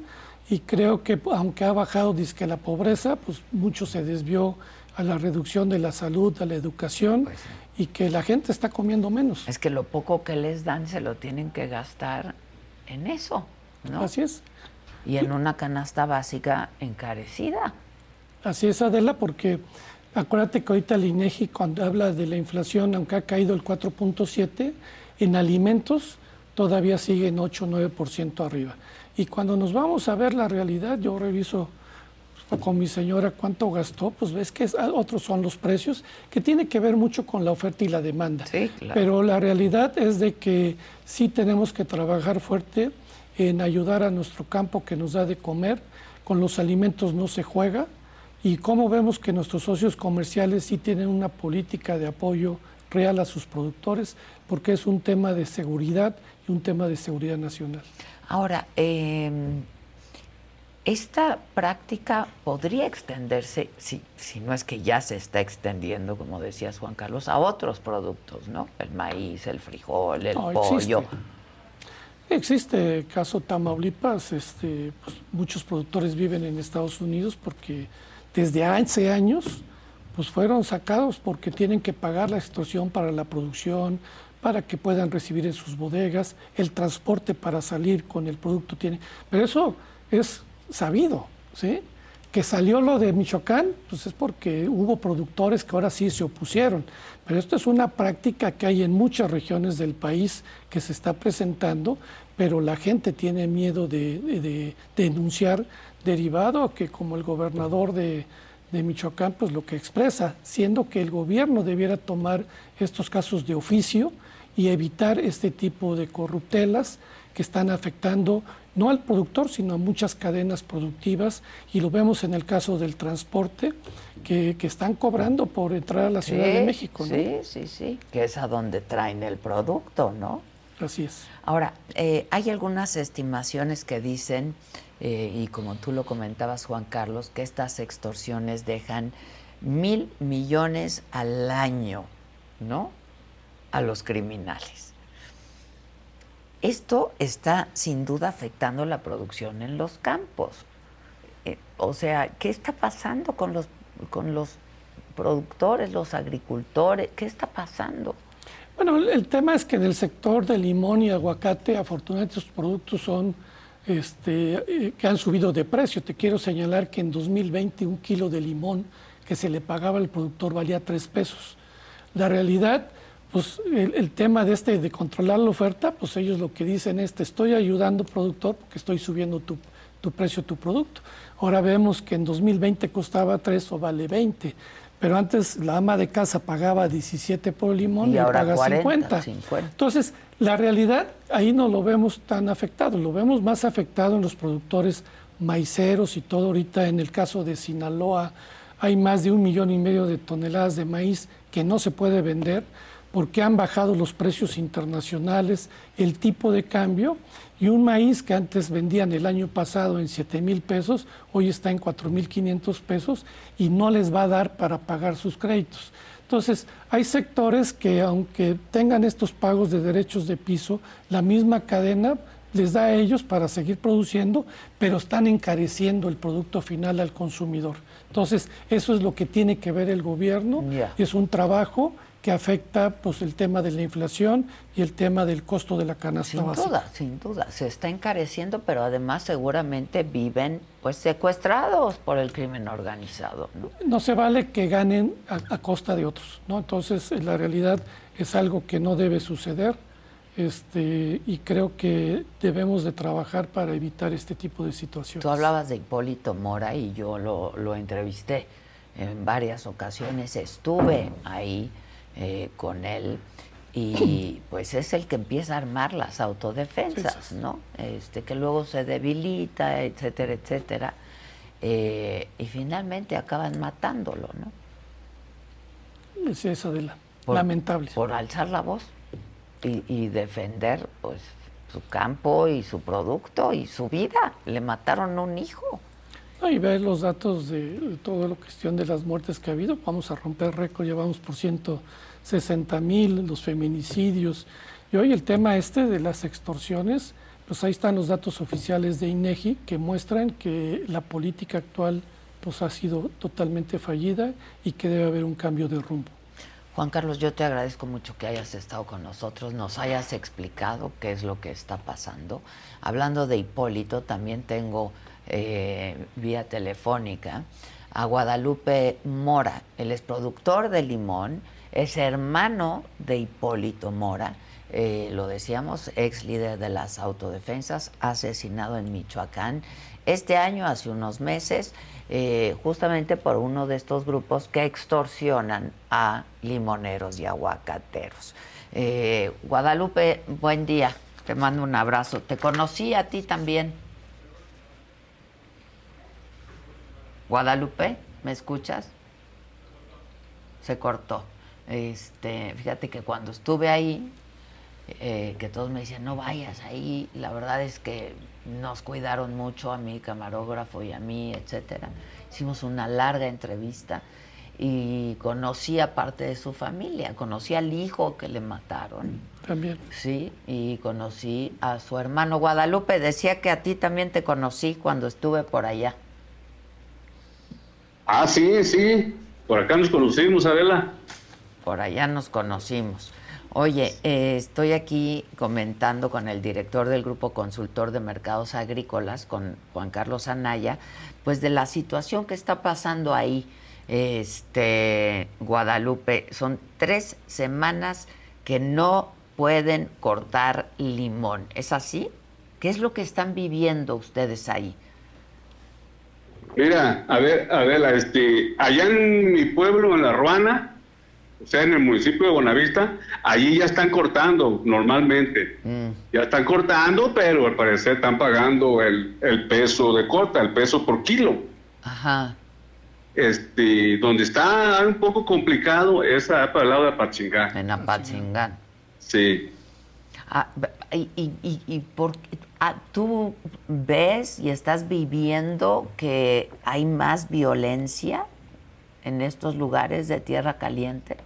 y creo que aunque ha bajado disque la pobreza, pues mucho se desvió a la reducción de la salud, a la educación pues y que la gente está comiendo menos. Es que lo poco que les dan se lo tienen que gastar en eso, ¿no? Así es. Y en una canasta básica encarecida. Así es, Adela, porque acuérdate que ahorita el INEGI cuando habla de la inflación, aunque ha caído el 4.7, en alimentos todavía sigue en 8 o 9% arriba. Y cuando nos vamos a ver la realidad, yo reviso con mi señora cuánto gastó, pues ves que otros son los precios, que tiene que ver mucho con la oferta y la demanda. Pero la realidad es de que sí tenemos que trabajar fuerte en ayudar a nuestro campo que nos da de comer, con los alimentos no se juega, y cómo vemos que nuestros socios comerciales sí tienen una política de apoyo real a sus productores, porque es un tema de seguridad y un tema de seguridad nacional. Ahora, eh esta práctica podría extenderse, si, si no es que ya se está extendiendo, como decías Juan Carlos, a otros productos, ¿no? El maíz, el frijol, el pollo. Existe. el caso Tamaulipas, este, pues, muchos productores viven en Estados Unidos porque desde hace años pues fueron sacados porque tienen que pagar la extorsión para la producción, para que puedan recibir en sus bodegas, el transporte para salir con el producto tiene, pero eso es sabido, ¿sí? Que salió lo de Michoacán, pues es porque hubo productores que ahora sí se opusieron. Pero esto es una práctica que hay en muchas regiones del país que se está presentando, pero la gente tiene miedo de, denunciar derivado que como el gobernador de, de Michoacán, pues lo que expresa, siendo que el gobierno debiera tomar estos casos de oficio y evitar este tipo de corruptelas que están afectando no al productor, sino a muchas cadenas productivas, y lo vemos en el caso del transporte, que, están cobrando por entrar a la Ciudad de México. ¿no? Sí, sí, sí, que es a donde traen el producto, ¿no? Así es. Ahora, eh, hay algunas estimaciones que dicen, eh, y como tú lo comentabas, Juan Carlos, que estas extorsiones dejan mil millones al año, ¿no? A los criminales. Esto está sin duda afectando la producción en los campos. Eh, o sea, ¿qué está pasando con los, con los productores, los agricultores? ¿Qué está pasando? Bueno, el, tema es que en el sector de limón y aguacate, afortunadamente, estos productos son este, eh, que han subido de precio. Te quiero señalar que en 2020 un kilo de limón que se le pagaba al productor valía tres pesos. La realidad pues el, tema de este de controlar la oferta, pues ellos lo que dicen es te estoy ayudando productor porque estoy subiendo tu, tu precio tu producto. Ahora vemos que en 2020 costaba 3 o vale 20, pero antes la ama de casa pagaba 17 por el limón y, ahora paga 50. Entonces, la realidad ahí no lo vemos tan afectado, lo vemos más afectado en los productores maiceros y todo ahorita en el caso de Sinaloa hay más de un millón y medio de toneladas de maíz que no se puede vender porque han bajado los precios internacionales, el tipo de cambio, y un maíz que antes vendían el año pasado en 7 mil pesos, hoy está en 4 mil 500 pesos y no les va a dar para pagar sus créditos. Entonces, hay sectores que aunque tengan estos pagos de derechos de piso, la misma cadena les da a ellos para seguir produciendo, pero están encareciendo el producto final al consumidor. Entonces, eso es lo que tiene que ver el gobierno, es un trabajo que afecta pues el tema de la inflación y el tema del costo de la canasta sin duda, sin duda, se está encareciendo, pero además seguramente viven pues secuestrados por el crimen organizado. No, no se vale que ganen a, costa de otros, ¿no? Entonces la realidad es algo que no debe suceder. Este, y creo que debemos de trabajar para evitar este tipo de situaciones. Tú hablabas de Hipólito Mora y yo lo, lo entrevisté en varias ocasiones, estuve ahí eh, con él y <clears throat> pues es el que empieza a armar las autodefensas, ¿no? Este, que luego se debilita, etcétera, etcétera. Eh, y finalmente acaban matándolo, ¿no? Es eso de la lamentable. Por alzar la voz y, y, defender pues su campo y su producto y su vida. Le mataron un hijo. Y ver los datos de, de toda la cuestión de las muertes que ha habido, vamos a romper récord, llevamos por ciento 60 mil, los feminicidios, Y hoy el tema este de las extorsiones, pues ahí están los datos oficiales de INEGI que muestran que la política actual pues ha sido totalmente fallida y que debe haber un cambio de rumbo. Juan Carlos, yo te agradezco mucho que hayas estado con nosotros, nos hayas explicado qué es lo que está pasando. Hablando de Hipólito, también tengo eh, vía telefónica a Guadalupe Mora. Él es productor de Limón, es hermano de Hipólito Mora, eh, lo decíamos, ex líder de las autodefensas, asesinado en Michoacán. Este año, hace unos meses, eh, justamente por uno de estos grupos que extorsionan a limoneros y aguacateros. Eh, Guadalupe, buen día, te mando un abrazo. Te conocí a ti también. Guadalupe, ¿me escuchas? Se cortó. Este, fíjate que cuando estuve ahí, eh, que todos me decían, no vayas ahí, la verdad es que nos cuidaron mucho a mi camarógrafo y a mí, etcétera. Hicimos una larga entrevista y conocí a parte de su familia, conocí al hijo que le mataron. También. Sí, y conocí a su hermano Guadalupe. Decía que a ti también te conocí cuando estuve por allá. Ah, sí, sí. Por acá nos conocimos, Adela. Por allá nos conocimos. Oye, eh, estoy aquí comentando con el director del Grupo Consultor de Mercados Agrícolas, con Juan Carlos Anaya, pues de la situación que está pasando ahí, este, Guadalupe. Son tres semanas que no pueden cortar limón. ¿Es así? ¿Qué es lo que están viviendo ustedes ahí? Mira, a ver, a ver, este, allá en mi pueblo, en La Ruana, o sea, en el municipio de Bonavista, allí ya están cortando normalmente. Mm. Ya están cortando, pero al parecer están pagando el, el, peso de corta, el peso por kilo. Ajá. Este, donde está un poco complicado es para el lado de Apachingán. En Apachingán. Sí. Ah, y, y, y, por, ah, ¿Tú ves y estás viviendo que hay más violencia en estos lugares de tierra caliente?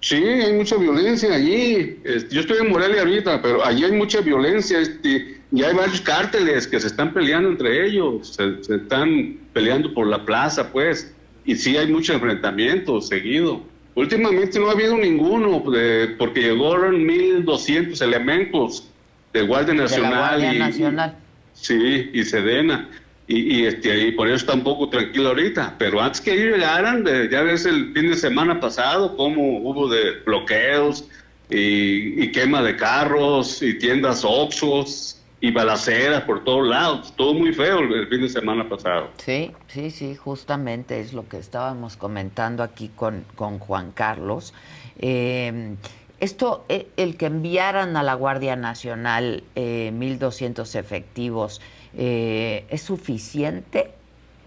Sí, hay mucha violencia allí. Yo estoy en Morelia ahorita, pero allí hay mucha violencia este, y hay varios cárteles que se están peleando entre ellos, se, están peleando por la plaza, pues, y sí hay mucho enfrentamiento seguido. Últimamente no ha habido ninguno, porque llegaron 1.200 elementos de Guardia Nacional. De Guardia Nacional. Sí, y Sedena y, este, y por eso está un poco tranquilo ahorita. Pero antes que ellos llegaran, ya ves el fin de semana pasado, cómo hubo de bloqueos y, quema de carros y tiendas Oxos y balaceras por todos lados. Todo muy feo el, fin de semana pasado. Sí, sí, sí, justamente es lo que estábamos comentando aquí con, con Juan Carlos. Eh, esto, eh, el que enviaran a la Guardia Nacional eh, 1.200 efectivos, eh, ¿es suficiente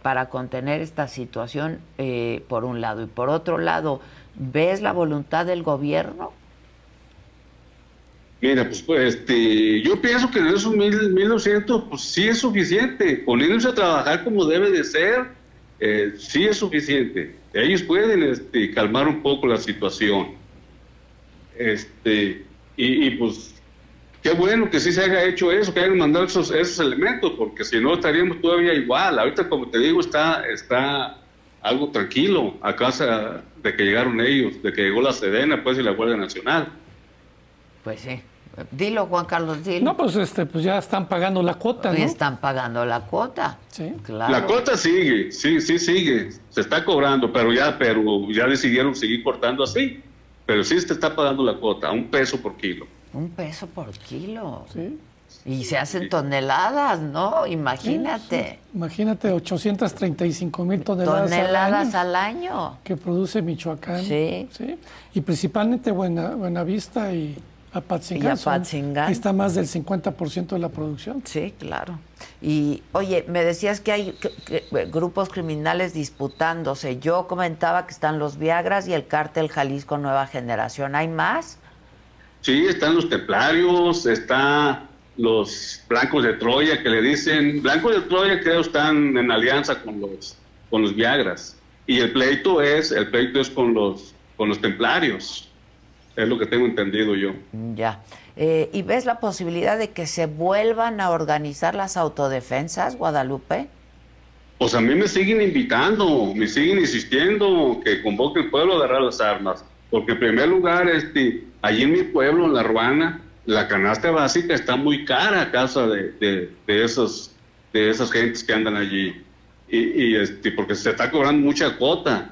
para contener esta situación, eh, por un lado? Y por otro lado, ¿ves la voluntad del gobierno? Mira, pues, pues este, yo pienso que esos 1.200, pues sí es suficiente. Poniéndose a trabajar como debe de ser, eh, sí es suficiente. Ellos pueden este, calmar un poco la situación. Este, y, y pues qué bueno que sí se haya hecho eso, que hayan mandado esos, esos elementos, porque si no estaríamos todavía igual. Ahorita, como te digo, está, está algo tranquilo a casa de que llegaron ellos, de que llegó la Sedena, pues, y la Guardia Nacional. Pues sí. Dilo, Juan Carlos, dilo. No, pues este, pues ya están pagando la cuota, ¿no? Están pagando la cuota. Sí. Claro. La cuota sigue, sí, sí sigue. Se está cobrando, pero ya, pero ya decidieron seguir cortando así. Pero sí se está pagando la cuota, un peso por kilo. Un peso por kilo. Sí. Y se hacen toneladas, ¿no? Imagínate. Imagínate, 835 mil toneladas, toneladas al, año, Que produce Michoacán. Sí. sí. Y principalmente Buena, Buenavista y Apatzingán. Y Apatzingán. Está más del 50% de la producción. Sí, claro. Y, oye, me decías que hay grupos criminales disputándose. Yo comentaba que están los Viagras y el cártel Jalisco Nueva Generación. ¿Hay más? Sí, están los templarios, está los blancos de Troya que le dicen, blancos de Troya creo están en alianza con los con los Viagras y el pleito es el pleito es con los con los templarios. Es lo que tengo entendido yo. Ya. Eh, ¿Y ves la posibilidad de que se vuelvan a organizar las autodefensas, Guadalupe? Pues a mí me siguen invitando, me siguen insistiendo que convoque el pueblo a agarrar las armas. Porque en primer lugar, este, allí en mi pueblo, en La Ruana, la canasta básica está muy cara a causa de, de, de esos, de esas gentes que andan allí. Y, y, este, porque se está cobrando mucha cuota.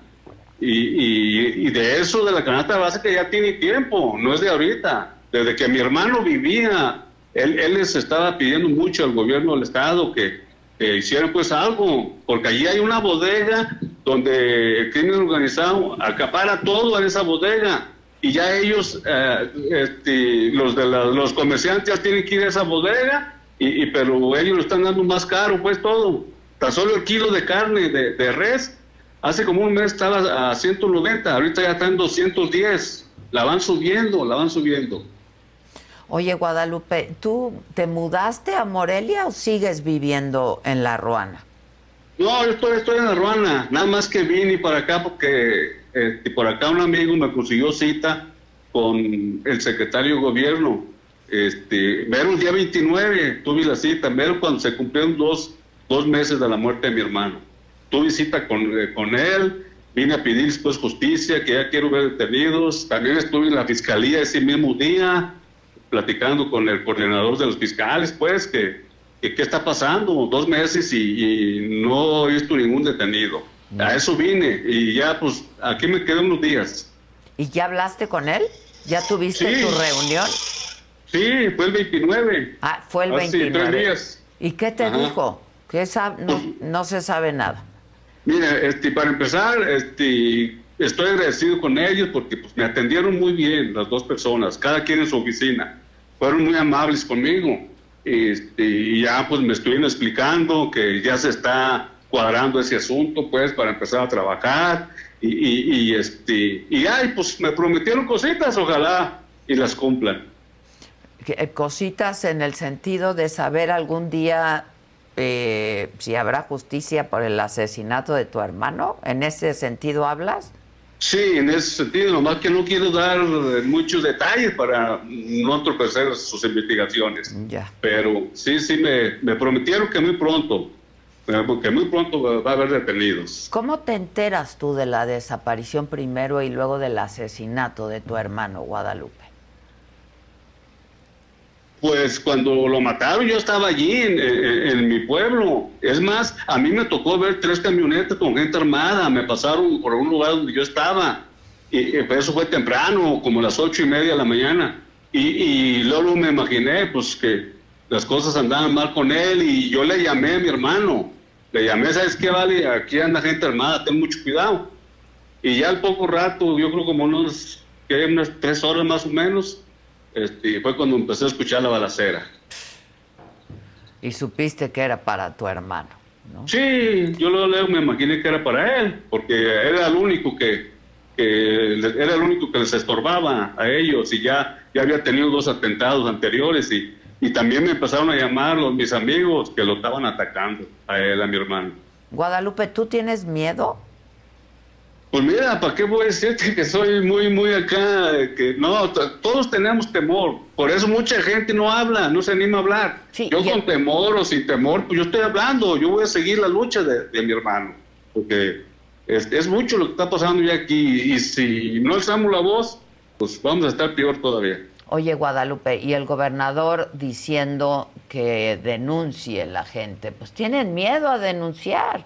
Y, y, y, de eso, de la canasta básica, ya tiene tiempo, no es de ahorita. Desde que mi hermano vivía, él, él les estaba pidiendo mucho al gobierno del Estado que, que hicieran pues algo, porque allí hay una bodega donde el crimen organizado acapara todo en esa bodega y ya ellos, eh, este, los de la, los comerciantes ya tienen que ir a esa bodega, y, y, pero ellos lo están dando más caro, pues todo. Tan solo el kilo de carne de, de res, hace como un mes estaba a 190, ahorita ya está en 210. La van subiendo, la van subiendo. Oye, Guadalupe, ¿tú te mudaste a Morelia o sigues viviendo en La Ruana? No, yo estoy, estoy en La Ruana, nada más que vine para acá porque este, por acá un amigo me consiguió cita con el secretario de gobierno. Este, mero el día 29 tuve la cita, mero cuando se cumplieron dos, dos meses de la muerte de mi hermano. Tuve cita con, eh, con él, vine a pedir después justicia, que ya quiero ver detenidos. También estuve en la fiscalía ese mismo día, platicando con el coordinador de los fiscales, pues, que, que qué está pasando, dos meses y, y no he visto ningún detenido. A eso vine y ya pues aquí me quedé unos días. ¿Y ya hablaste con él? ¿Ya tuviste Sí. tu reunión? Sí, fue el 29. Ah, fue el Hace 29. tres días. ¿Y qué te Ajá. dijo? Que sab- no, no se sabe nada. Mira, este, para empezar, este, estoy agradecido con ellos porque pues, me atendieron muy bien las dos personas, cada quien en su oficina. Fueron muy amables conmigo. Este, y ya pues me estuvieron explicando que ya se está cuadrando ese asunto, pues, para empezar a trabajar. Y, y, y, este, y ay, pues me prometieron cositas, ojalá y las cumplan. Eh, Cositas en el sentido de saber algún día eh, si habrá justicia por el asesinato de tu hermano. ¿En ese sentido hablas? Sí, en ese sentido, nomás que no quiero dar eh, muchos detalles para no entorpecer sus investigaciones. Ya. Pero sí, sí, me, me prometieron que muy pronto, eh, que muy pronto va va a haber detenidos. ¿Cómo te enteras tú de la desaparición primero y luego del asesinato de tu hermano, Guadalupe? Pues cuando lo mataron yo estaba allí en, mi pueblo. Es más, a mí me tocó ver tres camionetas con gente armada. Me pasaron por un lugar donde yo estaba. Y, y, pues, eso fue temprano, como las ocho y media de la mañana. Y, y luego me imaginé pues que las cosas andaban mal con él y yo le llamé a mi hermano. Le llamé, ¿sabes qué, Vale? Aquí anda gente armada, ten mucho cuidado. Y ya al poco rato, yo creo como unos, unas tres horas más o menos, este, fue cuando empecé a escuchar la balacera. Y supiste que era para tu hermano, ¿no? Sí, yo luego, luego me imaginé que era para él, porque era el único que, que era el único que les estorbaba a ellos y ya, ya había tenido dos atentados anteriores y, y también me empezaron a llamar los, mis amigos que lo estaban atacando a él, a mi hermano. Guadalupe, ¿tú tienes miedo? Pues mira, ¿para qué voy a decirte que soy muy, muy acá? Que no, todos tenemos temor. Por eso mucha gente no habla, no se anima a hablar. Sí, yo el- con temor o sin temor, pues yo estoy hablando. Yo voy a seguir la lucha de, de mi hermano. Porque es, es mucho lo que está pasando ya aquí. Y si no alzamos la voz, pues vamos a estar peor todavía. Oye, Guadalupe, y el gobernador diciendo que denuncie la gente, pues tienen miedo a denunciar.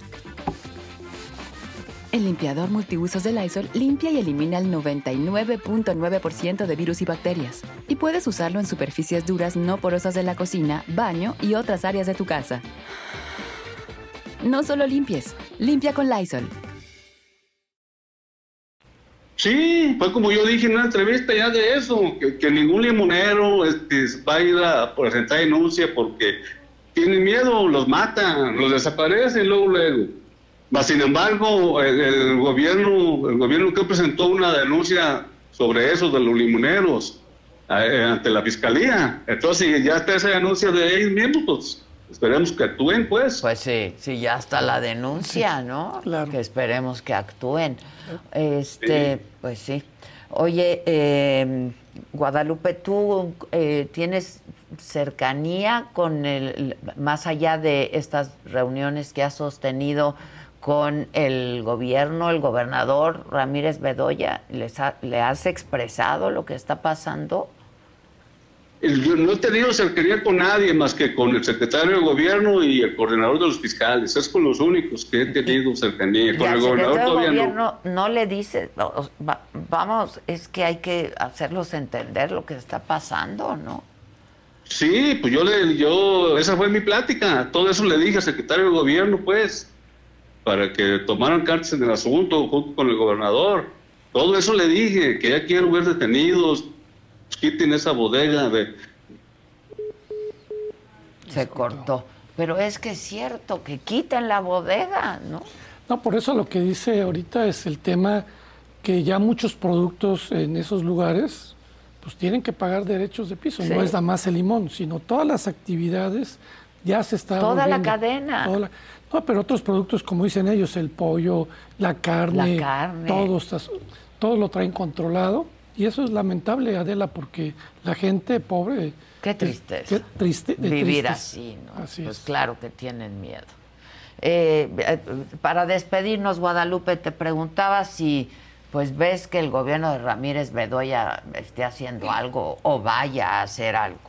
El limpiador multiusos de Lysol limpia y elimina el 99.9% de virus y bacterias. Y puedes usarlo en superficies duras no porosas de la cocina, baño y otras áreas de tu casa. No solo limpies, limpia con Lysol. Sí, fue como yo dije en una entrevista ya de eso, que, ningún limonero este, va a ir a presentar denuncia porque tienen miedo, los matan, los desaparecen luego, luego. Sin embargo, el, gobierno, el gobierno que presentó una denuncia sobre eso de los limoneros eh, ante la fiscalía. Entonces, ya está esa denuncia de ellos mismos, pues esperemos que actúen, pues. Pues sí, sí, ya está la denuncia, ¿no? Claro. Que esperemos que actúen. Este, pues sí. Oye, eh, Guadalupe, tú eh, tienes cercanía con el, más allá de estas reuniones que has sostenido con el gobierno, el gobernador Ramírez Bedoya, ¿les ¿le has expresado lo que está pasando? Yo no he tenido cercanía con nadie más que con el secretario de gobierno y el coordinador de los fiscales. Es con los únicos que he tenido cercanía. Con el gobernador todavía gobierno no. le dice, vamos, es que hay que hacerlos entender lo que está pasando, ¿no? Sí, pues yo le, yo, esa fue mi plática. Todo eso le dije al secretario de gobierno, pues para que tomaran cartas en el asunto junto con el gobernador. Todo eso le dije, que ya quiero ver detenidos, quiten esa bodega de... Se cortó. Pero es que es cierto, que quiten la bodega, ¿no? No, por eso lo que dice ahorita es el tema que ya muchos productos en esos lugares pues tienen que pagar derechos de piso. No es nada más el limón, sino todas las actividades ya se está Toda la cadena. No, pero otros productos, como dicen ellos, el pollo, la carne, Todo, todo lo traen controlado. Y eso es lamentable, Adela, porque la gente pobre... Qué triste. Qué triste. Vivir así, ¿no? pues claro que tienen miedo. Eh, eh, para despedirnos, Guadalupe, te preguntaba si pues ves que el gobierno de Ramírez Bedoya esté haciendo algo o vaya a hacer algo.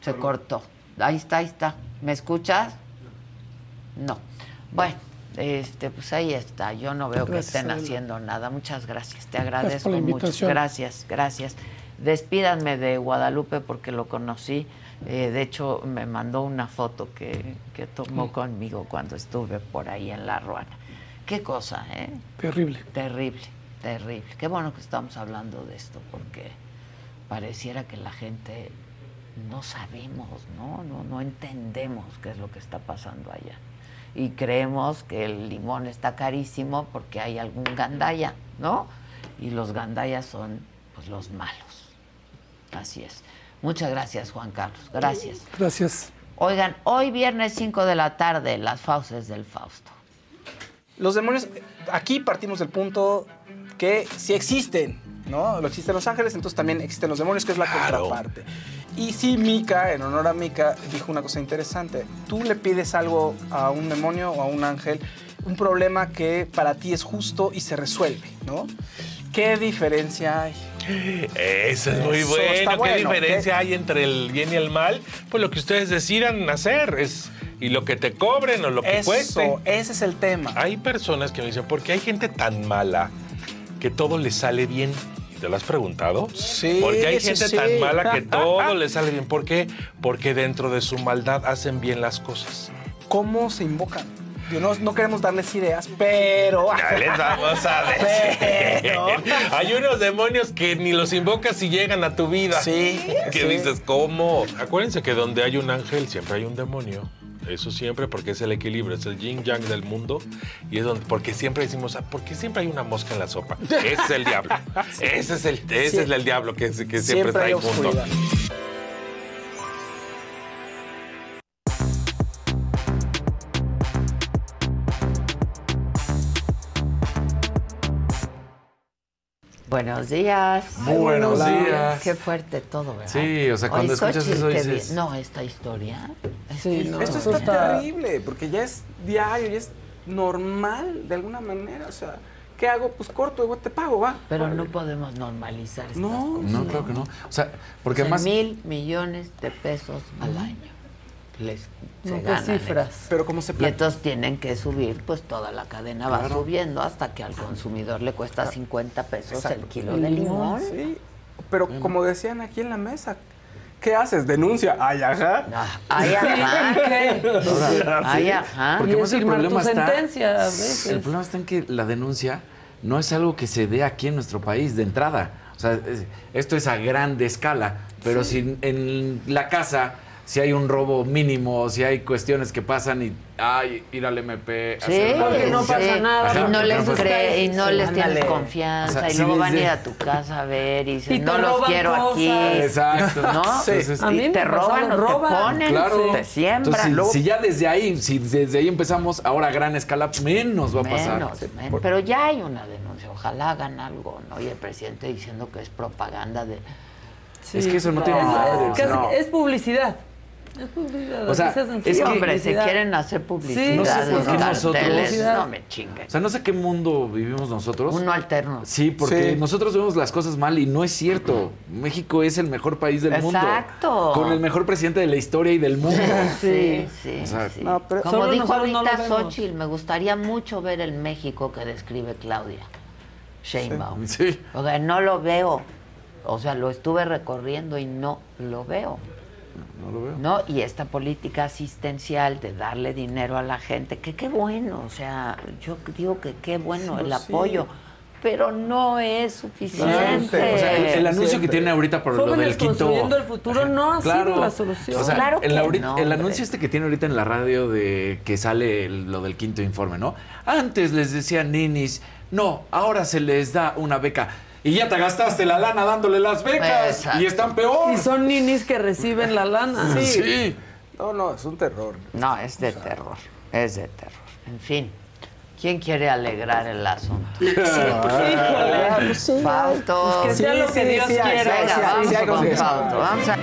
Se cortó. Ahí está, ahí está. ¿Me escuchas? No. Bueno, este, pues ahí está. Yo no veo que estén haciendo nada. Muchas gracias. Te agradezco mucho. Gracias, gracias. Despídanme de Guadalupe porque lo conocí. Eh, de hecho, me mandó una foto que, que tomó conmigo cuando estuve por ahí en La Ruana. Qué cosa, ¿eh? Terrible. Terrible, terrible. Qué bueno que estamos hablando de esto porque pareciera que la gente no sabemos, ¿no? ¿no? No entendemos qué es lo que está pasando allá. Y creemos que el limón está carísimo porque hay algún gandaya, ¿no? Y los gandayas son pues los malos. Así es. Muchas gracias, Juan Carlos. Gracias. Gracias. Oigan, hoy viernes 5 de la tarde, las fauces del Fausto. Los demonios, aquí partimos del punto que si existen, ¿no? Lo existen los ángeles, entonces también existen los demonios, que es la contraparte. Y sí, Mika, en honor a Mika, dijo una cosa interesante. Tú le pides algo a un demonio o a un ángel, un problema que para ti es justo y se resuelve, ¿no? ¿Qué diferencia hay? Eso es muy bueno. ¿Qué diferencia hay entre el bien y el mal? Pues lo que ustedes decidan hacer es y lo que te cobren o lo que Eso, cueste. Ese es el tema. Hay personas que me dicen, ¿por qué hay gente tan mala que todo le sale bien? ¿Te lo has preguntado? Sí. Porque hay gente tan mala que <laughs> todo le sale bien. ¿Por qué? Porque dentro de su maldad hacen bien las cosas. ¿Cómo se invocan? No, no, queremos darles ideas, pero. Ya les vamos a <laughs> decir. Hay unos demonios que ni los invocas y llegan a tu vida. Sí. ¿Qué dices, ¿cómo? Acuérdense que donde hay un ángel siempre hay un demonio. Eso siempre, porque es el equilibrio, es el yin yang del mundo. Y es donde, porque siempre decimos, ah, ¿por qué siempre hay una mosca en la sopa? <laughs> Ese es el diablo. Ese es el, ese es el diablo que, que siempre, está ahí junto. Buenos días. Buenos días. Qué fuerte todo, ¿verdad? Sí, o sea, cuando escuchas eso dices... No, esta historia... Sí, Esto está terrible, porque ya es diario, ya es normal de alguna manera, o sea... ¿Qué hago? Pues corto, igual te pago, va. Pero no podemos normalizar estas no, No, creo que no. O sea, porque más... Mil millones de pesos al año. Les se No, ganan cifras. eso. Pero como se Y entonces tienen que subir, pues toda la cadena va Claro. subiendo hasta que al consumidor le cuesta 50 pesos Exacto. el kilo de limón. Sí, pero como decían aquí en la mesa, ¿qué haces? ¿Denuncia? Ay, ajá. Ay, ajá. <laughs> Ay, ajá. Porque es más el problema tu está. sentencia a veces. El problema está en que la denuncia no es algo que se dé aquí en nuestro país de entrada. O sea, es- esto es a grande escala. Pero si en la casa, si hay un robo mínimo, si hay cuestiones que pasan y, ay, ir al MP. Sí, hacer no pasa nada. Ajá, y no les cree, y no les tienes confianza, O sea, y luego van a ir a tu casa a ver y dicen, Y no los roban quiero aquí. Exacto. ¿No? Sí. Entonces- A mí y te roban o te roban. ponen, Claro. te siembran. Entonces, si, luego si ya desde ahí, si desde ahí empezamos, ahora a gran escala, menos va a pasar. Menos, men- pero ya hay una denuncia, ojalá hagan algo, ¿no? Y el presidente diciendo que es propaganda de... Sí. Es que eso no tiene casi- sea, no. Es publicidad. O sea, es que- hombre, se quieren hacer publicidad, No sé los por qué nosotros- carteles, no me chinguen. O sea, no sé qué mundo vivimos nosotros. Uno alterno. Sí, porque Sí. nosotros vemos las cosas mal y no es cierto. México es el mejor país del mundo. Exacto. Con el mejor presidente de la historia y del mundo. Sí, <laughs> sí, O sea, sí. no, pero- Como dijo no ahorita. Xochitl, me gustaría mucho ver el México que describe Claudia Sheinbaum. Sí. O sea, no lo veo. O sea, lo estuve recorriendo y no lo veo. No lo veo. ¿no? Y esta política asistencial de darle dinero a la gente, que qué bueno, o sea, yo digo que qué bueno el sí. apoyo, pero no es suficiente. O sea, el, el anuncio Siempre. que tiene ahorita por lo Jóvenes del quinto. construyendo el futuro no ha Claro. sido la solución. O sea, Claro el, que ahorita- no, el hombre. anuncio este que tiene ahorita en la radio de que sale el- lo del quinto informe, ¿no? Antes les decían ninis, no, ahora se les da una beca. Y ya te gastaste la lana dándole las becas. Exacto. Y están peor. y son ninis que reciben la lana. Sí. No, no, es un terror. No, es de terror, es de terror. En fin, ¿quién quiere alegrar el asunto? Híjole. Fausto. Pues que sea lo que Dios sí, quiera. Venga, sí, vamos sí, con. Fausto, vamos a...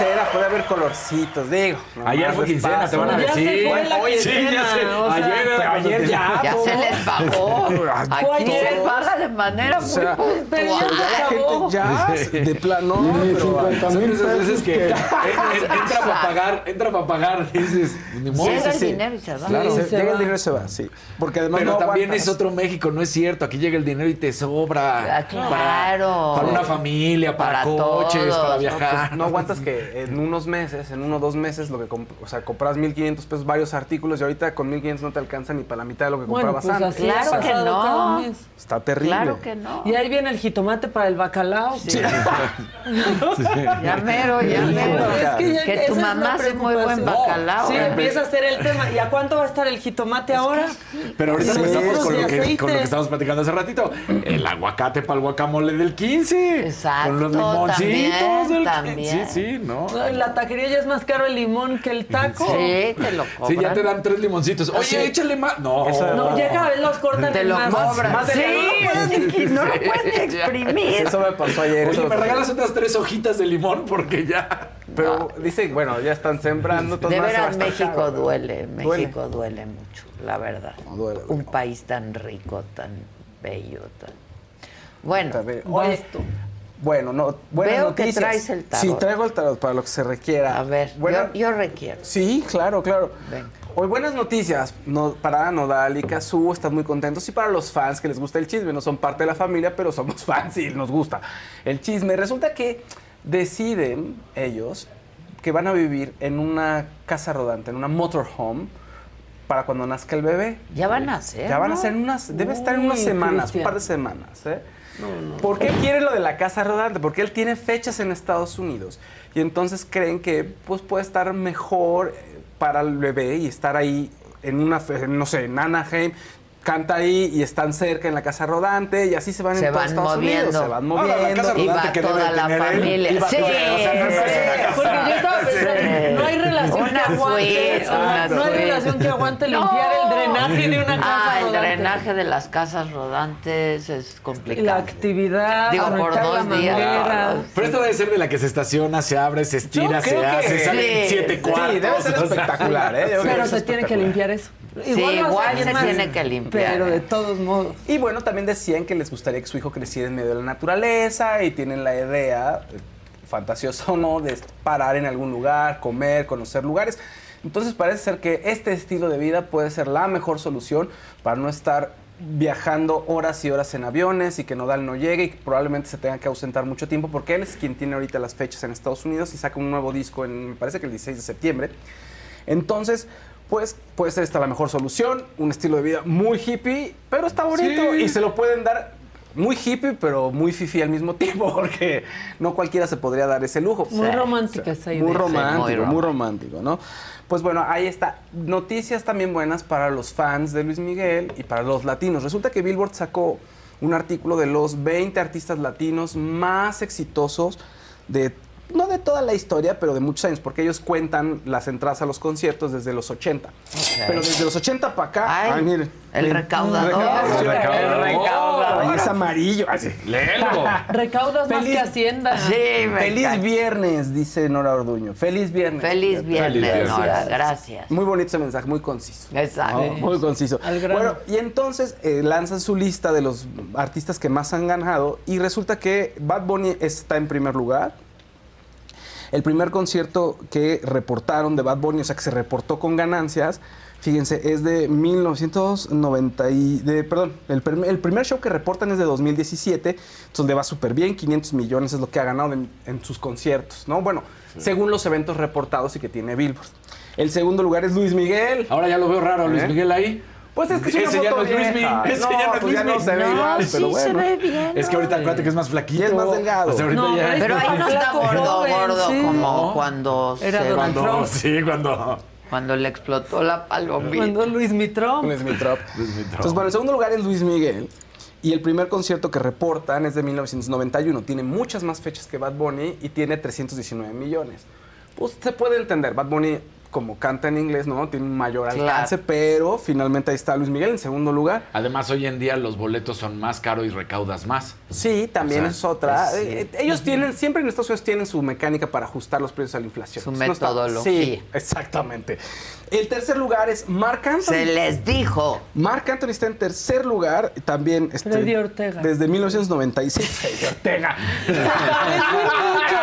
quincena, puede haber colorcitos, digo. Ayer fue quincena, te van a Ya se decir. fue la Oye, sí, ya sé. o sea, ayer, ya. Ya se les pagó. <laughs> Aquí ayer. se paga de manera O sea, muy pero ya puntual. se. Ya, <laughs> de plano, no. Son esas veces que en- en- entra para <laughs> pagar, entra para pagar, dices, ni modo. Llega sí, el sí. dinero y se va. Claro, Sí, se- se llega va. el dinero y se va, sí. Porque además Pero no también aguantas. es otro México, no es cierto. Aquí llega el dinero y te sobra. Ah, claro. Para, para una familia, para, Para coches, todos, para ¿no? viajar. Pues no aguantas que en unos meses, en uno o dos meses, lo que comp- o sea, compras 1.500 pesos varios artículos y ahorita con 1.500 no te alcanza ni para la mitad de lo que Bueno, comprabas pues antes. así Claro ha que no. Está terrible. Claro que no. Y ahí viene el jitomate para el bacalao. <laughs> Ya mero, ya mero. Es que, ya- Que tu es mamá hace muy buen bacalao. Sí, ¿eh? empieza a ser el tema. ¿Y a cuánto va a estar el jitomate ahora? Pero ahorita Sí, empezamos sí, con lo, sí, que, con lo que estábamos platicando hace ratito. El aguacate para el guacamole del 15. Exacto, Con los limoncitos también, del también. Sí, sí, ¿no? La taquería ya es más caro el limón que el taco. Sí, te lo Sí, cobran. ya te dan tres limoncitos. Oye, Sí. échale más. No. No, ya cada vez los cortan Te en lo más. cobran. más de- Sí, no lo puedes- no lo puedes exprimir. Eso me pasó ayer. Oye, me regalas otras tres hojitas de limón porque ya. Pero dice, bueno, ya están sembrando. De va a veras, México caro. duele. México duele mucho, la verdad. No, duele. Un país tan rico, tan bello, tan... Bueno, Oye. Bueno, no, buenas Veo que noticias. traes el tarot. Sí, traigo el tarot para lo que se requiera. a ver, Buena- yo, yo requiero. Sí, claro, claro. Venga. Hoy buenas noticias no, para Nodal y Kazu, están muy contentos y para los fans que les gusta el chisme, no son parte de la familia, pero somos <laughs> fans y nos gusta el chisme. Resulta que deciden ellos que van a vivir en una casa rodante, en una motorhome, para cuando nazca el bebé. Ya van a ser, Ya van a ser unas, debe estar en unas semanas, Cristian. un par de semanas. ¿eh? ¿Por qué quiere lo de la casa rodante? Porque él tiene fechas en Estados Unidos y entonces creen que pues, puede estar mejor eh, para el bebé y estar ahí en una, no sé, en Anaheim, canta ahí y están cerca en la casa rodante y así se van Se en van Estados moviendo. Unidos, se van Ahora, la moviendo. casa Y rodante va que toda la tener él, familia. iba Sí, tener, o sea, no. Porque yo estaba pensando, no hay relación Una que aguante. suite, una no hay relación que aguante limpiar el drenaje de una casa. Ah, el drenaje de las casas rodantes es Y complicado. la actividad, Digo, por dos la días. manguera. Pero esto debe ser de la que se estaciona, se abre, se estira, se hace, sí. sale en siete cuartos. Sí, debe ser espectacular, ¿eh? Pero se tiene que limpiar eso. Sí, igual se tiene que limpiar. Pero ¿eh? de todos modos. Y bueno, también decían que les gustaría que su hijo creciera en medio de la naturaleza y tienen la idea, eh, fantasiosa o no, de parar en algún lugar, comer, conocer lugares. Entonces parece ser que este estilo de vida puede ser la mejor solución para no estar viajando horas y horas en aviones y que Nodal no llegue y que probablemente se tenga que ausentar mucho tiempo porque él es quien tiene ahorita las fechas en Estados Unidos y saca un nuevo disco en, me parece que el 16 de septiembre. Entonces, pues puede ser esta la mejor solución, un estilo de vida muy hippie, pero está bonito Sí. y se lo pueden dar muy hippie, pero muy fifi al mismo <laughs> tiempo, porque no cualquiera se podría dar ese lujo. Muy romántica esa idea. Muy Sí, muy romántico, muy romántico. romántico, ¿no? Pues bueno, ahí está. Noticias también buenas para los fans de Luis Miguel y para los latinos. Resulta que Billboard sacó un artículo de los 20 artistas latinos más exitosos de no de toda la historia, pero de muchos años, porque ellos cuentan las entradas a los conciertos desde los 80. Pero desde los 80 para acá, Ay, ay, miren. el Miren. recaudador. El recaudador. El recaudador. Ay, es amarillo. Así. Léelo. Recaudas más que Hacienda. Feliz viernes, dice Nora Orduño. Feliz viernes. Feliz viernes, Nora. Gracias. Muy bonito ese mensaje, muy conciso. Exacto. ¿no? Muy conciso. Bueno, y entonces eh, lanzan su lista de los artistas que más han ganado y resulta que Bad Bunny está en primer lugar. El primer concierto que reportaron de Bad Bunny, o sea, que se reportó con ganancias, fíjense, es de 1990 y... De, perdón, el, el primer show que reportan es de 2017, entonces le va súper bien, 500 millones es lo que ha ganado en, en sus conciertos, ¿no? Bueno, según los eventos reportados y que tiene Billboard. El segundo lugar es Luis Miguel. Ahora ya lo veo raro, Luis ¿Eh? Miguel ahí. Pues es que es una Ese ya foto no es Luis vieja. Miguel. Ese No, ya no es pues Luis ya no se ve igual, pero sí se bueno. ve bien. Es que ahorita acuérdate que es más flaquito. Y es más delgado. O sea, ahorita No, ya pero Pero ahí no está gordo, gordo, sí. como No. cuando, Era se- Donald cuando, Trump. Sí, cuando. cuando le explotó la palomita. Cuando Luis. Luis Mitrop. Luis Mitrop. Entonces, bueno, el segundo lugar es Luis Miguel. Y el primer concierto que reportan es de 1991. Tiene muchas más fechas que Bad Bunny y tiene 319 millones. Pues se puede entender. Bad Bunny, como canta en inglés, ¿no? Tiene un mayor Claro. alcance, pero finalmente ahí está Luis Miguel en segundo lugar. Además, hoy en día los boletos son más caros y recaudas más. Sí, también O sea, es otra. pues, sí. Eh, eh, ellos tienen, siempre en Estados Unidos tienen su mecánica para ajustar los precios a la inflación. Su Entonces, no está- metodología. sí, exactamente. El tercer lugar es Marc Anthony. Se les dijo. Marc Anthony está en tercer lugar, también este, Freddy Ortega. desde 1996. Freddy Ortega. <laughs>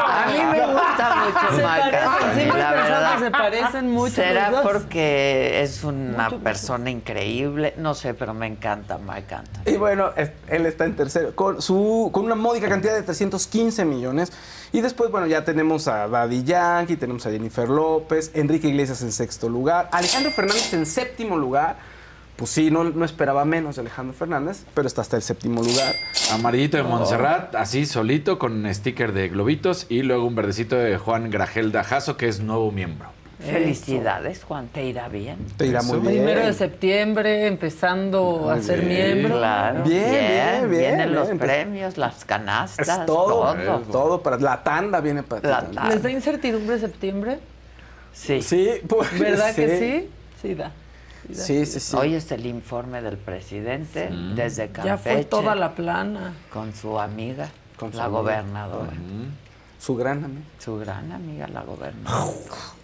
A mí me gusta mucho <laughs> Se parecen, la verdad. se parecen mucho ¿Será los dos. porque es una persona increíble? No sé, pero me encanta Marc Anthony. Y bueno, es- él está en tercero, con, su, con una módica cantidad de 315 millones. Y después, bueno, ya tenemos a Daddy Yankee, tenemos a Jennifer López, Enrique Iglesias en sexto lugar, Alejandro Fernández en séptimo lugar. Pues sí, no, no esperaba menos de Alejandro Fernández, pero está hasta el séptimo lugar. Amarillito de Montserrat, así solito, con sticker de globitos. Y luego un verdecito de Juan Grajelda Jasso, que es nuevo miembro. Felicidades, Juan, te irá bien. Te irá muy bien. Primero de septiembre, empezando a ser bien. miembro. Claro. Bien, bien, bien, Vienen los bien. premios, las canastas, Es todo, todo. todo para la tanda viene para ti La también. tanda. ¿Les da incertidumbre septiembre? Sí. Sí, pues, ¿Verdad que sí? Sí da. Sí, sí, sí. Hoy es el informe del presidente desde Campeche. Ya fue toda la plana. Con su amiga, Con su la amiga. gobernadora. Su gran amigo. Su gran amiga, la gobernadora.